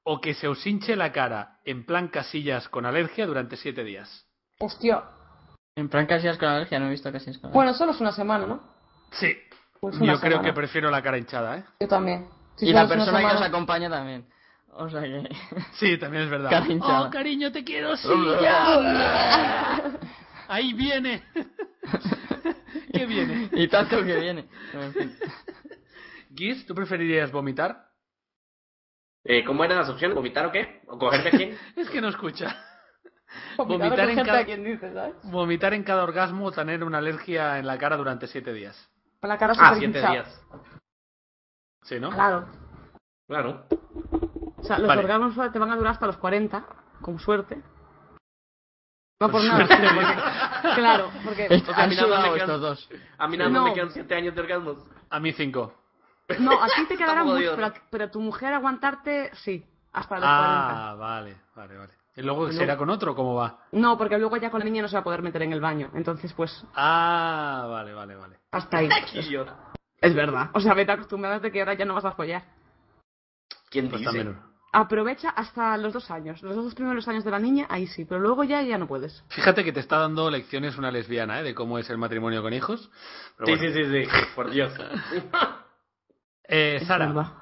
o que se os hinche la cara en plan casillas con alergia durante siete días? Hostia. En plan casillas con alergia, no he visto casillas con alergia. Bueno, solo es una semana, ¿no? Sí. Pues Yo creo semana. que prefiero la cara hinchada, ¿eh? Yo también. Si y la persona que os semana- acompaña también. O sea que... [laughs] Sí, también es verdad. Cara hinchada. Oh, cariño, te quiero, sí, ya. [laughs] Ahí viene. [laughs] ¿Qué viene? y tanto que viene. En fin. ¿Tú preferirías vomitar? Eh, ¿Cómo eran las opciones? ¿Vomitar o qué? ¿O cogerte a quién? [laughs] Es que no escucha. Vomitar Vomitar en cada- a quien dice, ¿sabes? Vomitar en cada orgasmo o tener una alergia en la cara durante siete días. Con la cara Ah, siete hinchada. días. ¿Sí, no? Claro. Claro. O sea, los Vale. orgasmos te van a durar hasta los 40, con suerte. No por [laughs] nada, suerte. sino porque- [laughs] Claro, porque... O sea, a Han mí nada más sudado me quedan- estos dos. A mí nada más No. me quedan siete años de orgasmos. A mí cinco. [laughs] No, a ti te muchos, jodidos. pero, pero tu mujer aguantarte, sí, hasta los Ah, vale, vale, vale. ¿Y luego Y será luego- con otro? ¿Cómo va? 40. No, porque luego ya con la niña no se va a poder meter en el baño. Entonces, pues, Ah, vale, vale, vale. hasta ahí. Es verdad. O sea, vete acostumbrándote que ahora ya no vas a follar. ¿Quién Pues dice? también. Aprovecha hasta los dos años. Los dos primeros años de la niña, ahí sí. Pero luego ya, ya no puedes. Fíjate que te está dando lecciones una lesbiana, ¿eh? De cómo es el matrimonio con hijos. Pero Sí, bueno. sí, sí, sí. Por Dios. [laughs] Eh, Sara.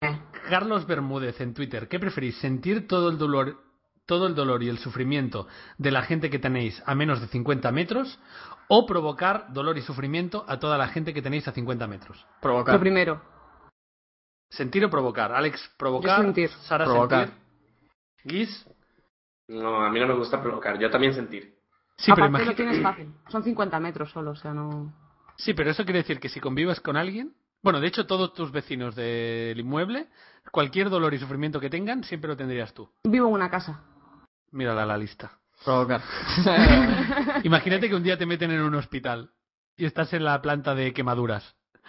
Eh. Carlos Bermúdez en Twitter, ¿qué preferís? ¿Sentir todo el dolor todo el dolor y el sufrimiento de la gente que tenéis a menos de 50 metros o provocar dolor y sufrimiento a toda la gente que tenéis a 50 metros? Provocar. Lo primero. ¿Sentir o provocar? Alex, provocar. Yo sentir. Sara, Provocar. sentir. Guis. No, a mí no me gusta provocar. Yo también sentir. Sí pero, Aparte imagi- lo tienes fácil. Son 50 metros solo, o sea, no... sí, pero eso quiere decir que si convives con alguien. Bueno, de hecho, todos tus vecinos del inmueble, cualquier dolor y sufrimiento que tengan, siempre lo tendrías tú. Vivo en una casa. Mírala la lista. Provocar. [laughs] Imagínate que un día te meten en un hospital y estás en la planta de quemaduras. [laughs]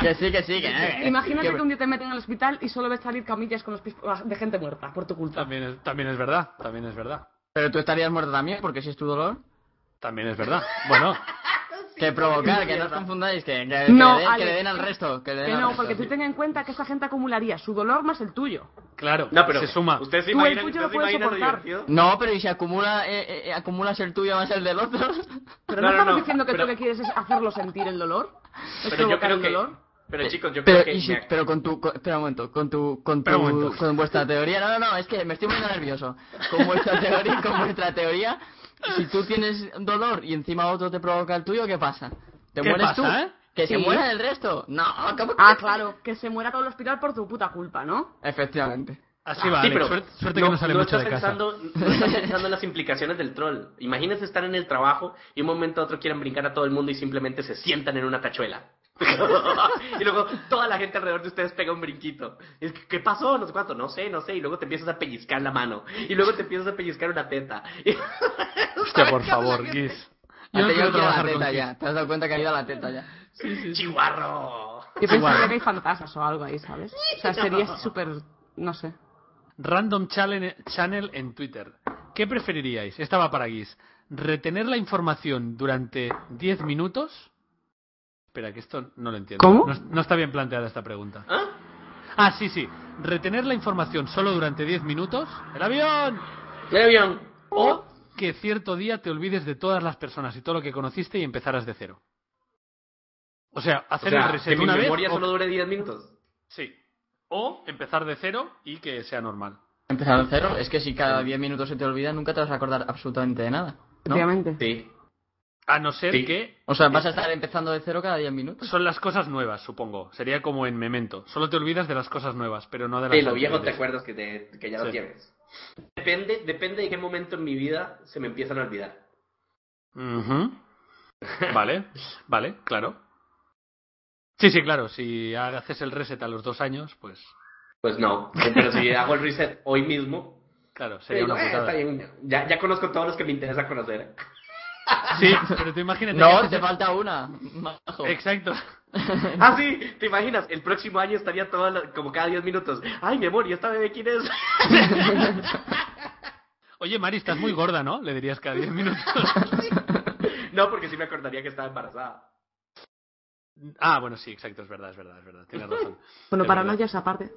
que sí, que sí, que no. Imagínate que- que un día te meten en el hospital y solo ves salir camillas con los pies de gente muerta por tu culpa. También es, también es verdad, también es verdad. Pero tú estarías muerto también, porque si es tu dolor. También es verdad. Bueno, Que provocar, que no os confundáis, que, que, No, que, le den, que le den al resto. Que, le den Que al no, resto, porque sí. tú ten en cuenta que esa gente acumularía su dolor más el tuyo. claro, No, pero se suma. ¿Ustedes se Tú el lo puedes soportar. No, pero ¿y si acumula, eh, eh, eh, acumulas el tuyo más el del otro? [laughs] Pero No, no, no, estamos no, diciendo que pero- tú lo que quieres es hacerlo sentir el dolor. Es Pero yo creo el que... dolor. Pero chicos, yo Pero, creo que... si- me- pero con tu, con- espera un momento, con tu, con tu, con vuestra teoría, no, no, no, es que me estoy poniendo nervioso. Con vuestra teoría, con vuestra teoría, si tú tienes dolor y encima otro te provoca el tuyo, ¿qué pasa? ¿Te ¿Qué mueres pasa, tú? eh? ¿Que se muera el resto? No, ¿cómo que- Ah, claro, que se muera todo el hospital por tu puta culpa, ¿no? Efectivamente. Así va, Sí, pero Suerte, suerte que no sale mucho estás de casa. pensando, no estás pensando en las implicaciones del troll. Imagínense estar en el trabajo y un momento a otro quieran brincar a todo el mundo y simplemente se sientan en una tachuela. [laughs] y luego toda la gente alrededor de ustedes pega un brinquito. Y es que, ¿Qué pasó? No sé cuánto. No sé, no sé. Y luego te empiezas a pellizcar la mano. Y luego te empiezas a pellizcar una teta. [laughs] Hostia, por favor, Guis. Yo no quiero la trabajar con teta ya. Te has dado cuenta que ha ido a la teta ya. ¡Chihuarro! Yo pensaría que hay fantasmas o algo ahí, ¿sabes? O sea, sería súper. No sé. Random Channel, Channel en Twitter. ¿Qué preferiríais? Esta va para Guis. ¿Retener la información durante 10 minutos? Espera, que esto no lo entiendo. ¿Cómo? No, no está bien planteada esta pregunta. ¿Ah? Ah, sí, sí. ¿Retener la información solo durante 10 minutos? ¡El avión! ¡El avión! O que cierto día te olvides de todas las personas y todo lo que conociste y empezaras de cero. O sea, O hacer sea, el reset que mi una vez. memoria o- solo dure 10 minutos. Sí. O empezar de cero y que sea normal. Empezar de cero. Es que si cada 10 minutos se te olvida, nunca te vas a acordar absolutamente de nada. ¿no? Efectivamente. Sí. A no ser Sí. que O sea, vas a estar empezando de cero cada 10 minutos. son las cosas nuevas, supongo. Sería como en Memento. Solo te olvidas de las cosas nuevas, pero no de las De lo viejo te acuerdas que, te- que ya lo Sí. tienes. Depende, depende de qué momento en mi vida se me empiezan a olvidar. Ujú. [laughs] Vale, vale, claro. Sí, sí, claro. Si haces el reset a los dos años, pues Pues no. Pero si hago el reset hoy mismo, claro, sería digo, una "Eh, putada. está bien, ya, ya conozco todos los que me interesa conocer. Sí, [laughs] pero tú imagínate. que No, te falta una. Majo. Exacto. [laughs] Ah, sí, ¿te imaginas? El próximo año estaría todo la- como cada 10 minutos. Ay, mi amor, ¿y esta bebé quién es? [laughs] Oye, Mari, estás muy gorda, ¿no? Le dirías cada 10 minutos. no, porque sí me acordaría que estaba embarazada. Ah, bueno, sí, exacto, es verdad, es verdad, es verdad. Tienes razón. Bueno, para esa parte.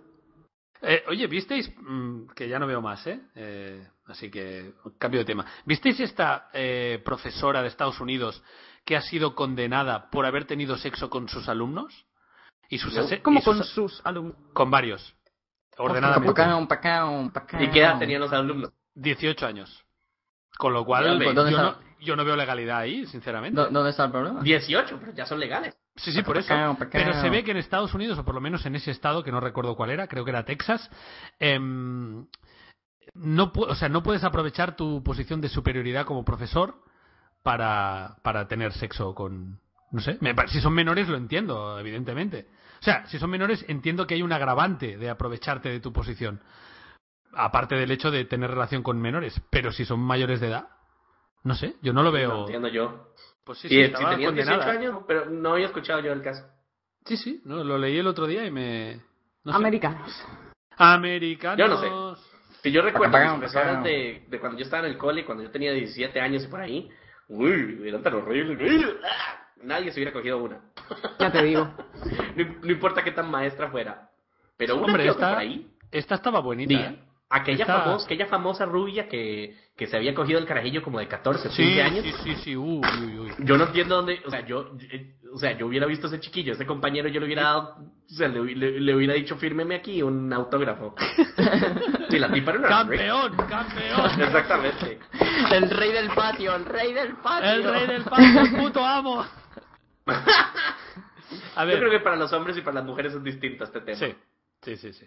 Eh, oye, ¿visteis? mm, que ya no veo más, ¿eh? Eh, Así que cambio de tema. ¿Visteis esta eh, profesora de Estados Unidos que ha sido condenada por haber tenido sexo con sus alumnos? Y sus y sus- con sus alumnos. con varios. Ordenadamente. Pacao, pacao, pacao. ¿Y qué edad tenían los alumnos? 18 años. Con lo cual, yo, pues, ¿dónde no? Yo no veo legalidad ahí, sinceramente. ¿Dó- ¿Dónde está el problema? 18, pero ya son legales. Sí, sí, por eso. Pacao, pacao. Pero se ve que en Estados Unidos, o por lo menos en ese estado, que no recuerdo cuál era, creo que era Texas, em, no, o sea, no puedes aprovechar tu posición de superioridad como profesor para, para tener sexo con... No sé, me si son menores lo entiendo, evidentemente. O sea, si son menores entiendo que hay un agravante de aprovecharte de tu posición. Aparte del hecho de tener relación con menores. Pero si son mayores de edad, no sé, yo no lo No veo... entiendo yo. Pues sí, Sí, sí, si estaba tenían 18 condenada. años, pero no había escuchado yo el caso. Sí, sí, no, lo leí el otro día y me... no sé. Americanos. Americanos. Yo no sé. Si yo recuerdo mis profesoras de, de cuando yo estaba en el cole, cuando yo tenía 17 años y por ahí, uy, eran tan horribles. ¡Ah! Nadie se hubiera cogido una. Ya te digo. [laughs] No, no importa qué tan maestra fuera. Pero una Hombre, esta, por ahí. esta estaba bonita, ¿eh? Aquella, famosa, aquella famosa rubia que, que se había cogido el carajillo como de 14, 15 Sí, años. sí, sí, sí, uy, uy, uy. Yo no entiendo dónde, o sea, yo, eh, o sea, yo hubiera visto a ese chiquillo, ese compañero, yo le hubiera dado, o sea, le, le- le hubiera dicho, fírmeme aquí un autógrafo. [laughs] Sí, la tipa era una ¡Campeón, campeón! [laughs] Exactamente. El rey del patio, el rey del patio. ¡El rey del patio, el puto amo! [laughs] A Yo creo ver, que para los hombres y para las mujeres es distinto este tema. sí, sí, sí, sí.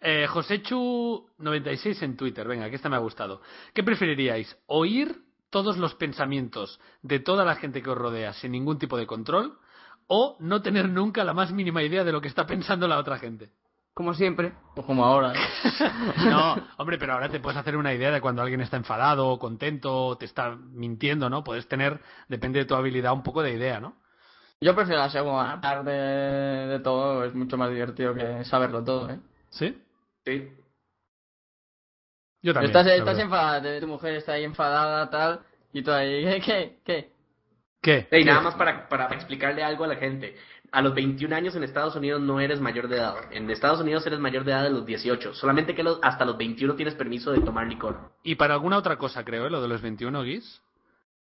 Eh, Josechu96 en Twitter, venga, que esta me ha gustado. ¿Qué preferiríais? ¿Oír todos los pensamientos de toda la gente que os rodea sin ningún tipo de control? ¿O no tener nunca la más mínima idea de lo que está pensando la otra gente? Como siempre. Pues como ahora. [laughs] No, hombre, pero ahora te puedes hacer una idea de cuando alguien está enfadado, o contento, o te está mintiendo, ¿no? Puedes tener, depende de tu habilidad, un poco de idea, ¿no? Yo prefiero la segunda. Hablar de, de todo es mucho más divertido que saberlo todo, ¿eh? ¿Sí? Sí. Yo también. estás estás enfadada, tu mujer está ahí enfadada, tal, y tú ahí, ¿qué? ¿Qué? ¿Qué? ¿Qué? Y nada más para, para explicarle algo a la gente. A los 21 años en Estados Unidos no eres mayor de edad. En Estados Unidos eres mayor de edad de los 18. Solamente que los- hasta los 21 tienes permiso de tomar licor. Y para alguna otra cosa, creo, ¿eh? Lo de los 21, Guis.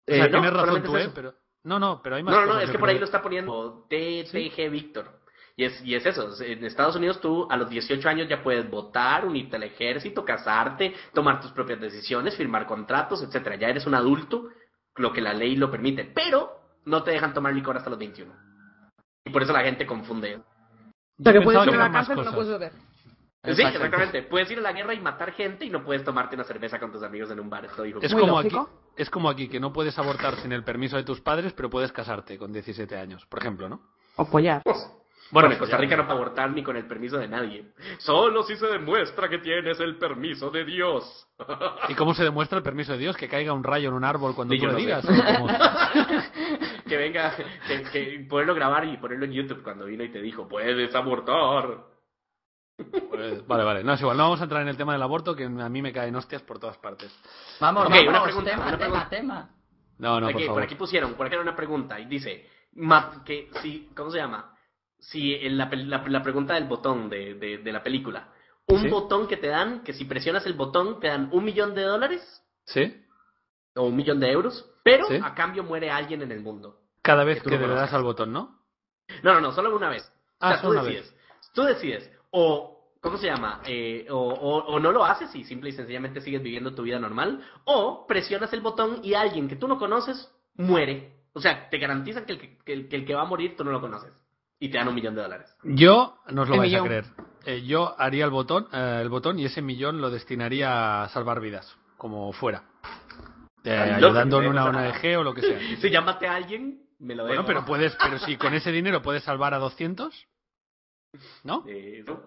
O Eh, no, tienes razón tú, es ¿eh? Pero... No, no, pero hay más No, no, no, es que por ahí lo está poniendo TTG Víctor. Y es, y es eso, en Estados Unidos tú a los 18 años ya puedes votar, unirte al ejército, casarte, tomar tus propias decisiones, firmar contratos, etcétera. Ya eres un adulto, lo que la ley lo permite, pero no te dejan tomar licor hasta los 21. Y por eso la gente confunde. O sea, que puedes ir a la cárcel, pero no cosas. puedes beber. Sí, exactamente. Puedes ir a la guerra y matar gente y no puedes tomarte una cerveza con tus amigos en un bar. Esto dijo. Es como, lógico. aquí, es como aquí, que no puedes abortar sin el permiso de tus padres, pero puedes casarte con 17 años, por ejemplo, ¿no? O follar. Pues, Bueno, en Costa. Rica no puede abortar ni con el permiso de nadie. Solo si se demuestra que tienes el permiso de Dios. ¿Y cómo se demuestra el permiso de Dios? Que caiga un rayo en un árbol cuando Sí, tú le no digas. [laughs] que venga, que, que poderlo grabar y ponerlo en YouTube cuando vino y te dijo, puedes abortar. Pues, vale, vale. No es igual. No vamos a entrar en el tema del aborto, que a mí me caen hostias por todas partes. Vamos, Ok, vamos, una pregunta, tema, una tema, pregunta. tema. No, no, aquí, por aquí pusieron, por aquí era una pregunta y dice, que si, ¿cómo se llama? Si en la, la, la pregunta del botón de, de, de la película, un Sí. botón que te dan, que si presionas el botón te dan un millón de dólares ¿Sí? o un millón de euros, pero Sí. a cambio muere alguien en el mundo. Cada vez Que que no le das al botón, ¿no? No, no, no, solo una vez. O Ah, sea, tú decides. Tú decides. O, ¿cómo se llama? Eh, o, o, o no lo haces y simple y sencillamente sigues viviendo tu vida normal. O presionas el botón y alguien que tú no conoces muere. O sea, te garantizan que el que, que el, que el que va a morir tú no lo conoces. Y te dan un millón de dólares. Yo, no os lo El vais a creer. Eh, yo haría el botón, eh, el botón y ese millón lo destinaría a salvar vidas, como fuera. Eh, ayudando en una ONG o lo que sea. [laughs] Si llámate a alguien, me lo Bueno, dejo. pero puedes, pero si [laughs] con ese dinero puedes salvar a 200, ¿no? Eh, no.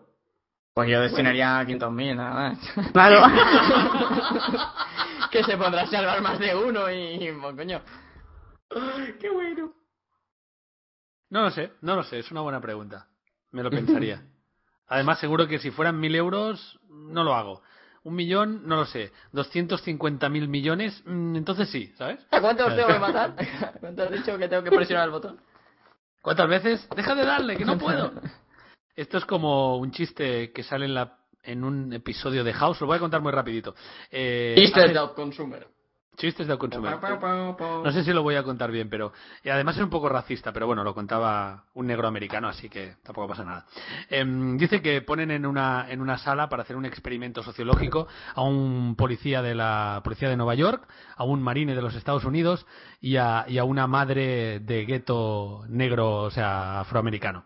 Pues yo destinaría 500.000 nada más. [laughs] Claro. [laughs] que se podrá salvar más de uno y, pues, coño. Qué bueno. No lo sé, no lo sé, es una buena pregunta. Me lo pensaría. [laughs] Además, seguro que si fueran mil euros, no lo hago. Un millón, no lo sé. 250.000 millones, mm, entonces sí, ¿sabes? ¿A cuántos tengo que matar? ¿Cuánto has dicho que tengo que presionar el botón? ¿Cuántas veces? Deja de darle, que no puedo. Esto es como un chiste que sale en, la, en un episodio de House. Lo voy a contar muy rapidito. Eh, Chistes hace- de consumer. Chistes del consumidor. No sé si lo voy a contar bien, pero y además es un poco racista, pero bueno, lo contaba un negro americano, así que tampoco pasa nada. Em, dice que ponen en una, en una sala para hacer un experimento sociológico a un policía de la policía de Nueva York, a un marine de los Estados Unidos y a, y a una madre de gueto negro, o sea, afroamericano.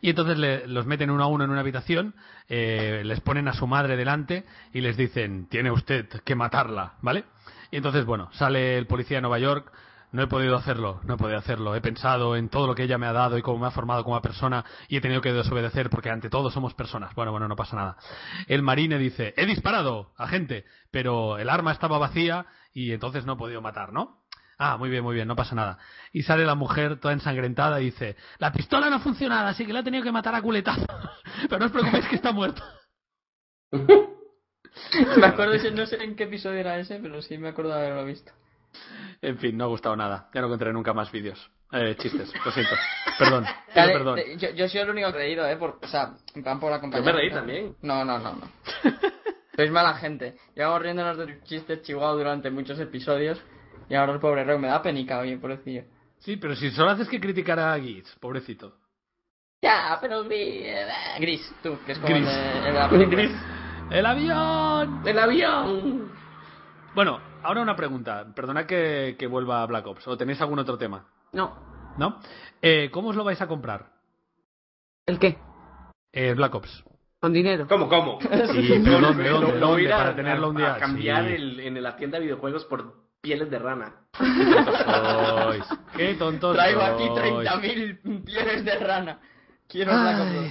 Y entonces le- los meten uno a uno en una habitación, eh, les ponen a su madre delante y les dicen, tiene usted que matarla, ¿vale? Y entonces, bueno, sale el policía de Nueva York, no he podido hacerlo, no he podido hacerlo, he pensado en todo lo que ella me ha dado y cómo me ha formado como persona y he tenido que desobedecer porque ante todo somos personas. Bueno, bueno, no pasa nada. El marine dice, he disparado, agente, pero el arma estaba vacía y entonces no he podido matar, ¿no? Ah, muy bien, muy bien, no pasa nada. Y sale la mujer toda ensangrentada y dice, la pistola no ha funcionado, así que la he tenido que matar a culetazos. [laughs] Pero no os preocupéis que está muerta. Me acuerdo, ese- no sé en qué episodio era ese, pero sí me acuerdo de haberlo visto. En fin, no ha gustado nada. Ya no encontraré nunca más vídeos. Eh, chistes, lo siento. Perdón, [laughs] Dale, perdón. de- yo, yo soy el único creído, ¿eh? Por, o sea, en plan por la Yo compañía. me reí también. No, no, no, no. [laughs] Sois mala gente. Llevamos riéndonos de chistes chihuahua durante muchos episodios y ahora el pobre Reo me da penica, oye, pobrecillo. Sí, pero si solo haces que criticar a Gis, pobrecito. Ya, pero Gris, eh, Gris tú, que es como Gris. el el la. Gris. ¡El avión! El avión. Bueno, ahora una pregunta. Perdona que, que vuelva a Black Ops. ¿O tenéis algún otro tema? No. ¿No? Eh, ¿Cómo os lo vais a comprar? ¿El qué? Eh, Black Ops. Con dinero. ¿Cómo, cómo? Sí, pero ¿dónde, Lo- dónde, lo voy a dónde? Para tenerlo un día. A cambiar Sí. el, en la tienda de videojuegos por pieles de rana. Sois. ¡Qué tontos Traigo aquí sois! 30.000 pieles de rana. Quiero Black Ops 2.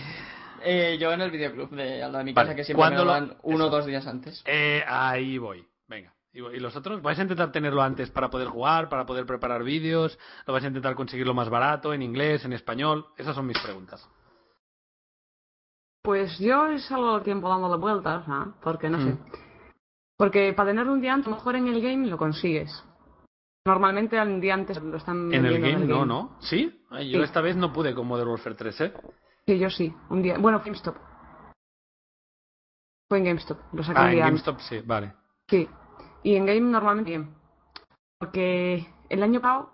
Eh, yo en el videoclub de al lado de mi casa, Vale, que siempre me ¿cuándo lo dan uno o dos días antes. Eh, ahí voy. Venga. ¿Y y los otros? ¿Vais a intentar tenerlo antes para poder jugar, para poder preparar vídeos? ¿Lo vais a intentar conseguirlo más barato, en inglés, en español? Esas son mis preguntas. Pues yo es algo al tiempo dándole vueltas, ¿ah? Porque no sé. Porque para tenerlo un día antes, a lo mejor en el game lo consigues. Normalmente al día antes lo están En el game no, ¿no? ¿Sí? Ay, yo Sí. esta vez no pude con Modern Warfare 3, ¿eh? Sí, yo sí. Un día. Bueno, GameStop. Fue en GameStop. Lo saqué Ah, un en día antes. GameStop sí, vale. Sí. Y en Game normalmente bien. Porque el año pasado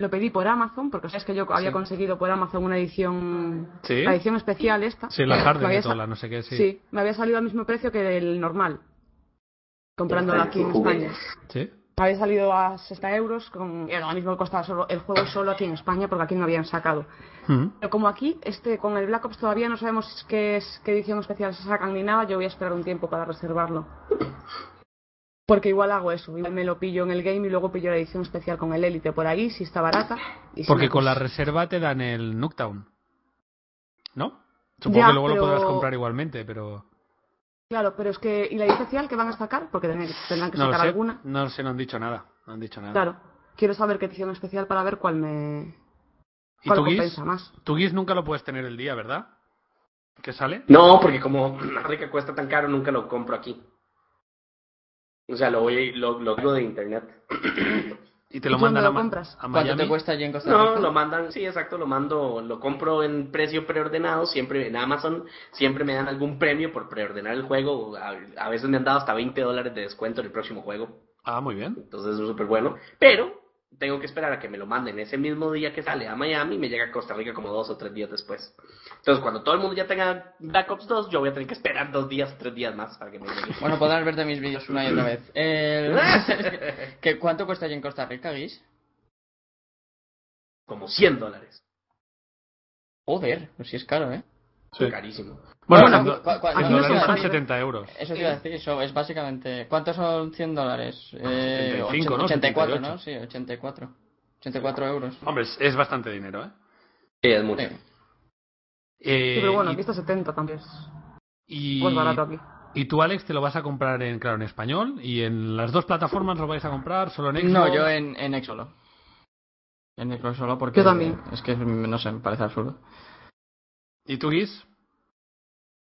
lo pedí por Amazon, porque sabes que yo había Sí. conseguido por Amazon una edición, ¿Sí? la edición especial esta. Sí, la la no sé qué, sí. Sí, me había salido al mismo precio que el normal. Comprándolo aquí en España. Había salido a 60 euros, con, lo mismo costaba solo, el juego solo aquí en España, porque aquí no habían sacado. Mm. Pero como aquí, este, con el Black Ops todavía no sabemos qué, es, qué edición especial se sacan ni nada, yo voy a esperar un tiempo para reservarlo. Porque igual hago eso, igual me lo pillo en el game y luego pillo la edición especial con el Elite por ahí, si está barata. Y si Porque no, con la pues- reserva te dan el Nuketown. ¿No? Supongo Ya, que luego pero- lo podrás comprar igualmente, pero... Claro, pero es que. ¿Y la edición especial que van a sacar? Porque tendrán, que No sacar sé, alguna. no sé, no han dicho nada. No han dicho nada. Claro. Quiero saber qué edición especial para ver cuál me. ¿Y cuál tu Guis? más. Tu Guis nunca lo puedes tener el día, ¿verdad? ¿Qué sale? No, porque como la rica cuesta tan caro, nunca lo compro aquí. O sea, lo voy lo, lo de internet. Y te lo ¿Y dónde mandan lo a, compras? a ¿Cuánto te cuesta allí en Costa Rica? No, lo mandan, sí, exacto, lo mando, lo compro en precio preordenado, siempre en Amazon, siempre me dan algún premio por preordenar el juego, a, a veces me han dado hasta 20 dólares de descuento en el próximo juego, Ah, muy bien. entonces es súper bueno, pero tengo que esperar a que me lo manden ese mismo día que sale a Miami y me llega a Costa Rica como dos o tres días después. Entonces cuando todo el mundo ya tenga Black Ops 2, yo voy a tener que esperar dos días, tres días más para que me llegue. Bueno, podrás verte mis vídeos una y otra vez. El... [laughs] ¿Qué- ¿Cuánto cuesta allí en Costa Rica, Guis? Como 100 dólares, Joder, pues sí es caro, ¿eh? Carísimo. Bueno, Bueno, en dólares son son baratos. 70 euros. Eso te iba a decir, eso es básicamente... ¿Cuántos son 100 dólares? Eh, 75, ¿no? 84, 78. ¿no? Sí, 84. 84 euros. Hombre, es, es bastante dinero, ¿eh? Sí, es mucho. Sí. Eh, Sí, pero bueno, y- aquí está 70 también. Es y, más barato aquí. y tú, Alex, te lo vas a comprar en, claro, en español y en las dos plataformas lo vais a comprar solo en Xbox. No, yo en, en Xbox solo. En Xbox solo porque... Yo también. Es que, no sé, me parece absurdo. ¿Y tú, Guis?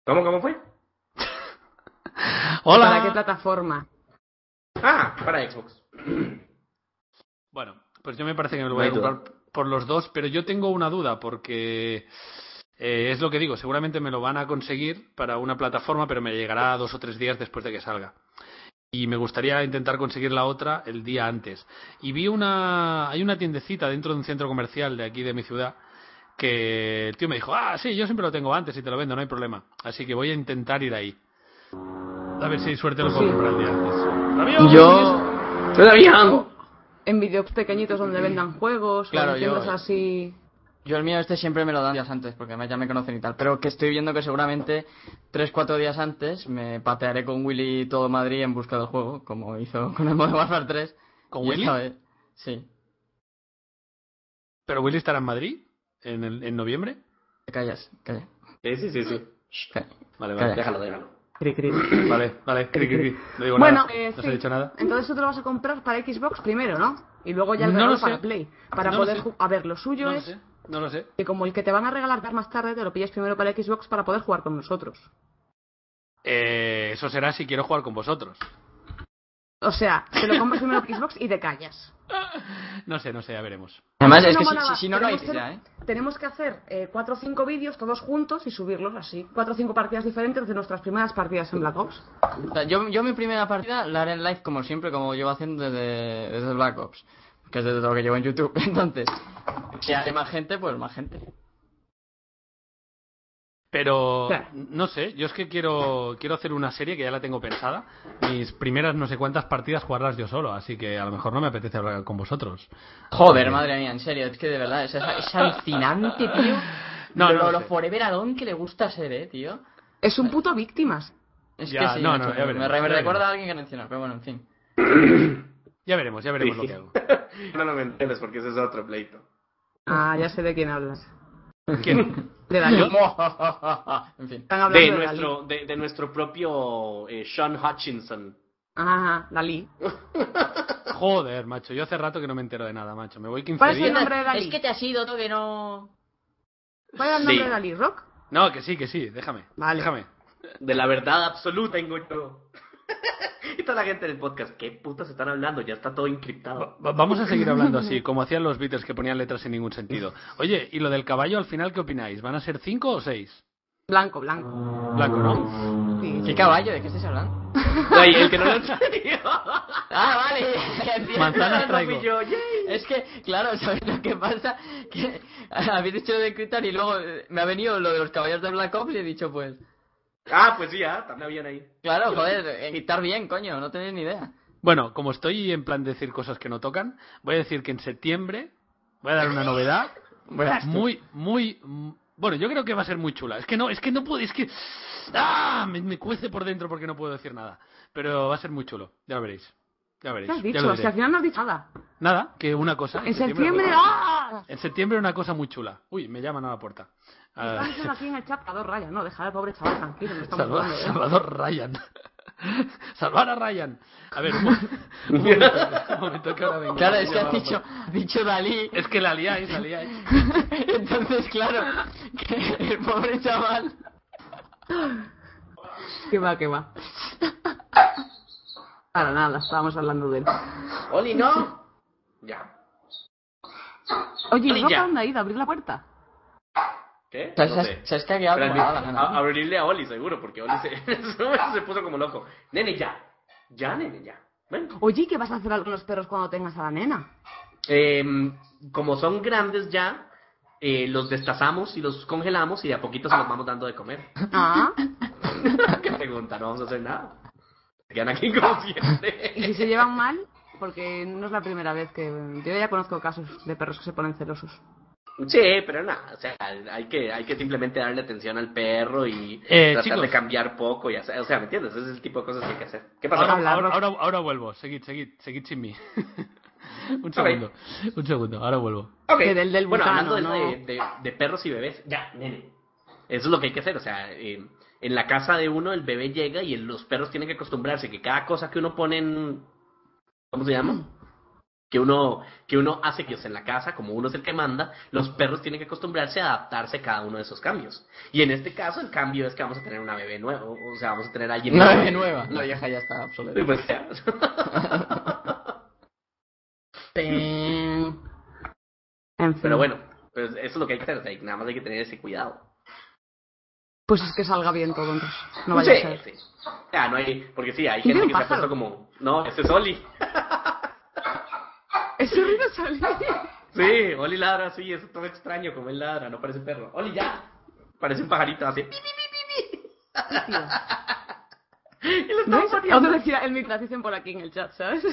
¿Cómo, cómo fue? Hola. ¿Para qué plataforma? Ah, para Xbox. Bueno, pues yo me parece que me lo No voy a duda. comprar por los dos, pero yo tengo una duda porque eh, es lo que digo, seguramente me lo van a conseguir para una plataforma, pero me llegará dos o tres días después de que salga. Y me gustaría intentar conseguir la otra el día antes. Y vi una, hay una tiendecita dentro de un centro comercial de aquí de mi ciudad que el tío me dijo, ah, sí, yo siempre lo tengo antes y te lo vendo, no hay problema. Así que voy a intentar ir ahí. A ver si hay suerte lo puedo Sí. comprar el día antes. Yo... Todavía. En vídeos pequeñitos donde vendan juegos, Claro, o yo- así. Yo el mío este siempre me lo dan días antes, porque me- ya me conocen y tal. Pero que estoy viendo que seguramente 3-4 días antes me patearé con Willy todo Madrid en busca del juego, como hizo con el Modern Warfare 3. ¿Con Y Willy? Sí. ¿Pero Willy estará en Madrid en, el- en noviembre? Te callas, calla. Sí, sí, sí, sí. calla. Vale, Calla. vale. Déjalo, déjalo. Cri, cri. [clears throat] Vale, vale, cri, cri, cri. No digo Bueno, nada. eh, no sí. dicho nada. Entonces tú te lo vas a comprar para Xbox primero, ¿no? Y luego ya el No lo sé. para Play. Para No lo poder sé. A ver, lo suyo No lo es sé, no lo sé. que como el que te van a regalar más tarde, te lo pilles primero para Xbox para poder jugar con nosotros. Eh, eso será si quiero jugar con vosotros. O sea, te lo compras primero Xbox y te callas. No sé, no sé, ya veremos. Además, es que si, molaba. si- si no, no hay Tenemos que- tira, ¿eh? Tenemos que hacer eh, cuatro o cinco vídeos todos juntos y subirlos así. Cuatro o cinco partidas diferentes de nuestras primeras partidas en Black Ops. O sea, yo, yo mi primera partida la haré en live como siempre, como llevo haciendo desde, desde Black Ops. Que es desde lo que llevo en YouTube. [laughs] Entonces, si hay más gente, pues más gente. Pero no sé, yo es que quiero quiero hacer una serie que ya la tengo pensada. Mis primeras no sé cuántas partidas jugarlas yo solo, así que a lo mejor no me apetece hablar con vosotros. Joder, madre mía, en serio, es que de verdad, es, es alucinante, [laughs] tío. No, lo, no lo sé. Forever Alone que le gusta ser, eh, tío. Es un puto víctimas. Es Ya, que sí, no, macho, no, ya veremos, me, re- me ya recuerda veremos. a alguien que mencionar, pero bueno, en fin. Ya veremos, ya veremos lo que hago. [laughs] No, no me entiendes porque ese es otro pleito. Ah, ya sé de quién hablas. ¿Quién? [laughs] De Dalí. [laughs] en fin. Están hablando De de, Dalí. nuestro, de, de nuestro propio eh, Sean Hutchinson. Ajá, Dalí. [laughs] Joder, macho, yo hace rato que no me entero de nada, macho. Me voy 15 ¿Cuál es el días. nombre de Dalí? Es que te has ido, tú que no... ¿Cuál era el nombre Sí. de Dalí? ¿Rock? No, que sí, que sí, déjame. Vale. Déjame. De la verdad absoluta tengo yo. [laughs] y toda la gente del podcast, ¿qué putas están hablando? Ya está todo encriptado. Va- Vamos a seguir hablando así, [laughs] como hacían los Beatles que ponían letras sin ningún sentido. Oye, ¿y lo del caballo al final qué opináis? ¿Van a ser cinco o seis? Blanco, blanco. Blanco, ¿no? Sí. ¿Qué caballo? ¿De qué estáis hablando? Ay, el que no lo entendió. [laughs] Ah, vale. Manzanas traigo. Es que, claro, ¿sabes lo que pasa? Que habéis dicho lo de encriptar y luego me ha venido lo de los caballos de Black Ops y he dicho, pues, Ah, pues sí, ah, también habían ahí. claro, joder, encriptar bien, coño, no tenéis ni idea. Bueno, como estoy en plan de decir cosas que no tocan, voy a decir que en septiembre voy a dar una novedad [laughs] muy, muy, mm, bueno, yo creo que va a ser muy chula. Es que no, es que no puedo, es que, ah, me, me cuece por dentro porque no puedo decir nada. Pero va a ser muy chulo, ya lo veréis. Ya veréis. ¿Qué has ya dicho? lo diré. al final no has dicho nada. Nada, que una cosa. En septiembre, voy- ¡ah! En septiembre una cosa muy chula. Uy, me llaman a la puerta. Ah, Están diciendo aquí en el chat Salvador Ryan. No, dejar al pobre chaval tranquilo, no estamos Salva- jugando, ¿eh? Salvador Ryan. [laughs] Salvar a Ryan. A ver, un, [laughs] mo- un momento, un momento que ahora vengo. Claro, es que has dicho, has dicho Dalí. Es que la liáis, la liáis. [laughs] Entonces, claro, que el pobre chaval. Que va, que va. Para nada, estábamos hablando de él. Oli, no. Ya. Oye, Ay, ¿Roca ya. dónde ha ido? ¿Abrir la puerta? ¿Qué? ¿Sabes, No sabes, sé. sabes abrirle a Oli, seguro, porque Oli [laughs] se, se puso como loco. Nene, ya. Ya, nene, ya. Ven. Oye, ¿qué vas a hacer con los perros cuando tengas a la nena? Eh, como son grandes ya, eh, los destazamos y los congelamos y de a poquito se los vamos dando de comer. Ah, [laughs] ¿Qué pregunta? No vamos a hacer nada. Se quedan aquí como [laughs] y si se llevan mal, porque no es la primera vez que... Yo ya conozco casos de perros que se ponen celosos. Sí, pero nada, o sea, hay que, hay que simplemente darle atención al perro y Eh, tratar chicos. de cambiar poco y hacer, o sea, ¿me entiendes? Ese es el tipo de cosas que hay que hacer. ¿Qué pasa? Ahora, ahora, ahora, ahora vuelvo. Seguid, seguid, seguid sin mí. [laughs] un segundo. Un segundo, ahora vuelvo. Ok. Que del- del bueno, hablando de, ¿no? de, de- de perros y bebés, ya, nene. Eso es lo que hay que hacer, o sea, eh, en la casa de uno el bebé llega y el- los perros tienen que acostumbrarse que cada cosa que uno pone en... ¿Cómo se llama? Que uno, que uno hace que en la casa, como uno es el que manda, los perros tienen que acostumbrarse a adaptarse a cada uno de esos cambios. Y en este caso el cambio es que vamos a tener una bebé nueva, o sea, vamos a tener a alguien Una nuevo. bebé nueva. La vieja ya está obsoleta. Pues. [laughs] Pero bueno, pues eso es lo que hay que hacer, o sea, nada más hay que tener ese cuidado. Pues es que salga bien todo, entonces. No vaya sí, a ser. sí. Ya, no hay, porque sí, hay ¿Quién gente que se ha puesto como, no, ese es Oli. Sí, Oli ladra así, es todo extraño como él ladra, no parece perro. Oli ya, parece un pajarito así. pi, pi, pi, pi, pi. y lo estamos pateando. Decía el mientras dicen por aquí en el chat, ¿sabes?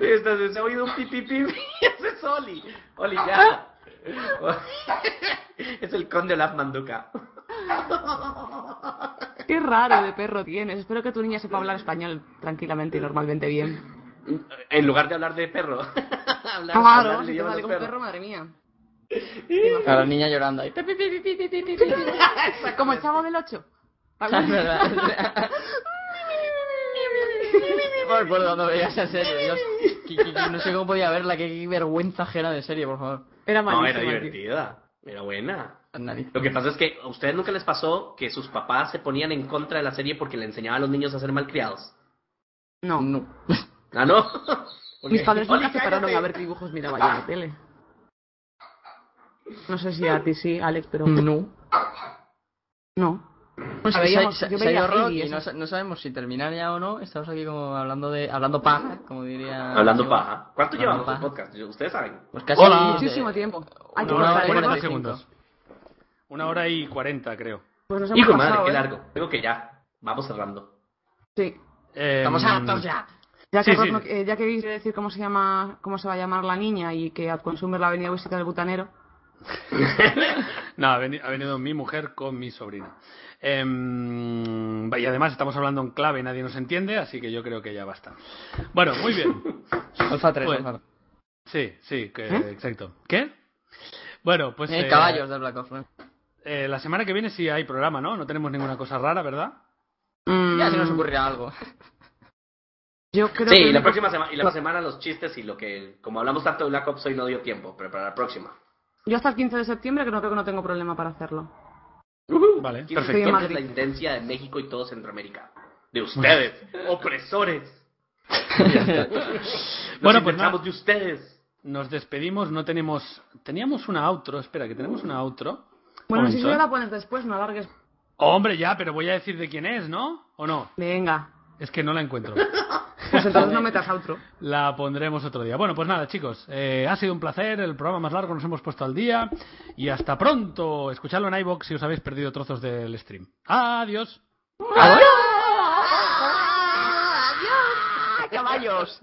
Entonces se ha oído un pi, pi, pi, pi. Ese es Oli. Oli ya. es el conde Olaf Manduca. Qué raro de perro tienes. Espero que tu niña sepa hablar español tranquilamente y normalmente bien. En lugar de hablar de perro. [laughs] hablar, Claro, hablar si te sale un perros. perro, madre mía. A la niña llorando ahí. Como el chavo del 8. Es verdad. No me acuerdo cuando veía esa serie, Dios. Que- que- que no sé cómo podía verla, qué vergüenza ajena de serie, por favor. Era No, era malísimo. tío. divertida. Era buena. Nariz. Lo que pasa es que a ustedes nunca les pasó que sus papás se ponían en contra de la serie porque le enseñaban a los niños a ser malcriados. No. No. ¿Ah, no? Porque- Mis padres nunca se pararon a ver qué dibujos miraba yo en la tele. No sé si a ti sí, Alex, pero No. no. Pues A se, veíamos- se- yo se veía y no, sabemos si terminar ya o no. Estamos aquí como hablando de hablando paja, como diría. Hablando paja. ¿Cuánto Hablando llevamos paja. podcast? Ustedes saben. Pues casi Hola. Muchísimo tiempo. Hay que Una hora cortar y el 40 corte. segundos. Una hora y 40, creo. Pues nos hemos Hijo de madre, pasado, qué ¿eh? largo. Digo que ya. Vamos cerrando. Sí. Eh, Estamos hartos ya. Ya que, Sí, Ross sí. no- eh, ya que decir cómo se llama, cómo se va a llamar la niña y que Ad Consumer la ha venido a visitar el butanero. [laughs] No, ha veni- ha venido mi mujer con mi sobrina. Em, y además estamos hablando en clave y nadie nos entiende, así que yo creo que ya basta. Bueno, muy bien. [laughs] Alfa 3, Bueno. Alfa Sí, sí, que, ¿Eh? exacto. ¿Qué? Bueno, pues Eh, eh, caballos de Black Ops. eh, la semana que viene sí hay programa, ¿no? No tenemos ninguna cosa rara, ¿verdad? Mm, Ya se nos ocurrirá algo. Yo creo Sí, que y la próxima semana, y la semana los chistes y lo que, como hablamos tanto de Black Ops hoy no dio tiempo, pero para la próxima. Yo hasta el 15 de septiembre creo que no tengo problema para hacerlo. Vale, ¿Quién perfecto. en es la intendencia de México y todo Centroamérica? De ustedes, opresores. [laughs] Bueno, pues nada. de ustedes. Nos despedimos, no tenemos... Teníamos una outro, espera, que tenemos una outro. Bueno, si ¿eh? la pones después, no alargues. Hombre, ya, pero voy a decir de quién es, ¿no? ¿O no? Venga. Es que no la encuentro. [laughs] Pues entonces no metas outro. La pondremos otro día. Bueno, pues nada, chicos. eh, ha sido un placer. El programa más largo nos hemos puesto al día. Y hasta pronto. Escuchadlo en iBox si os habéis perdido trozos del stream. Adiós. ¡Caballos!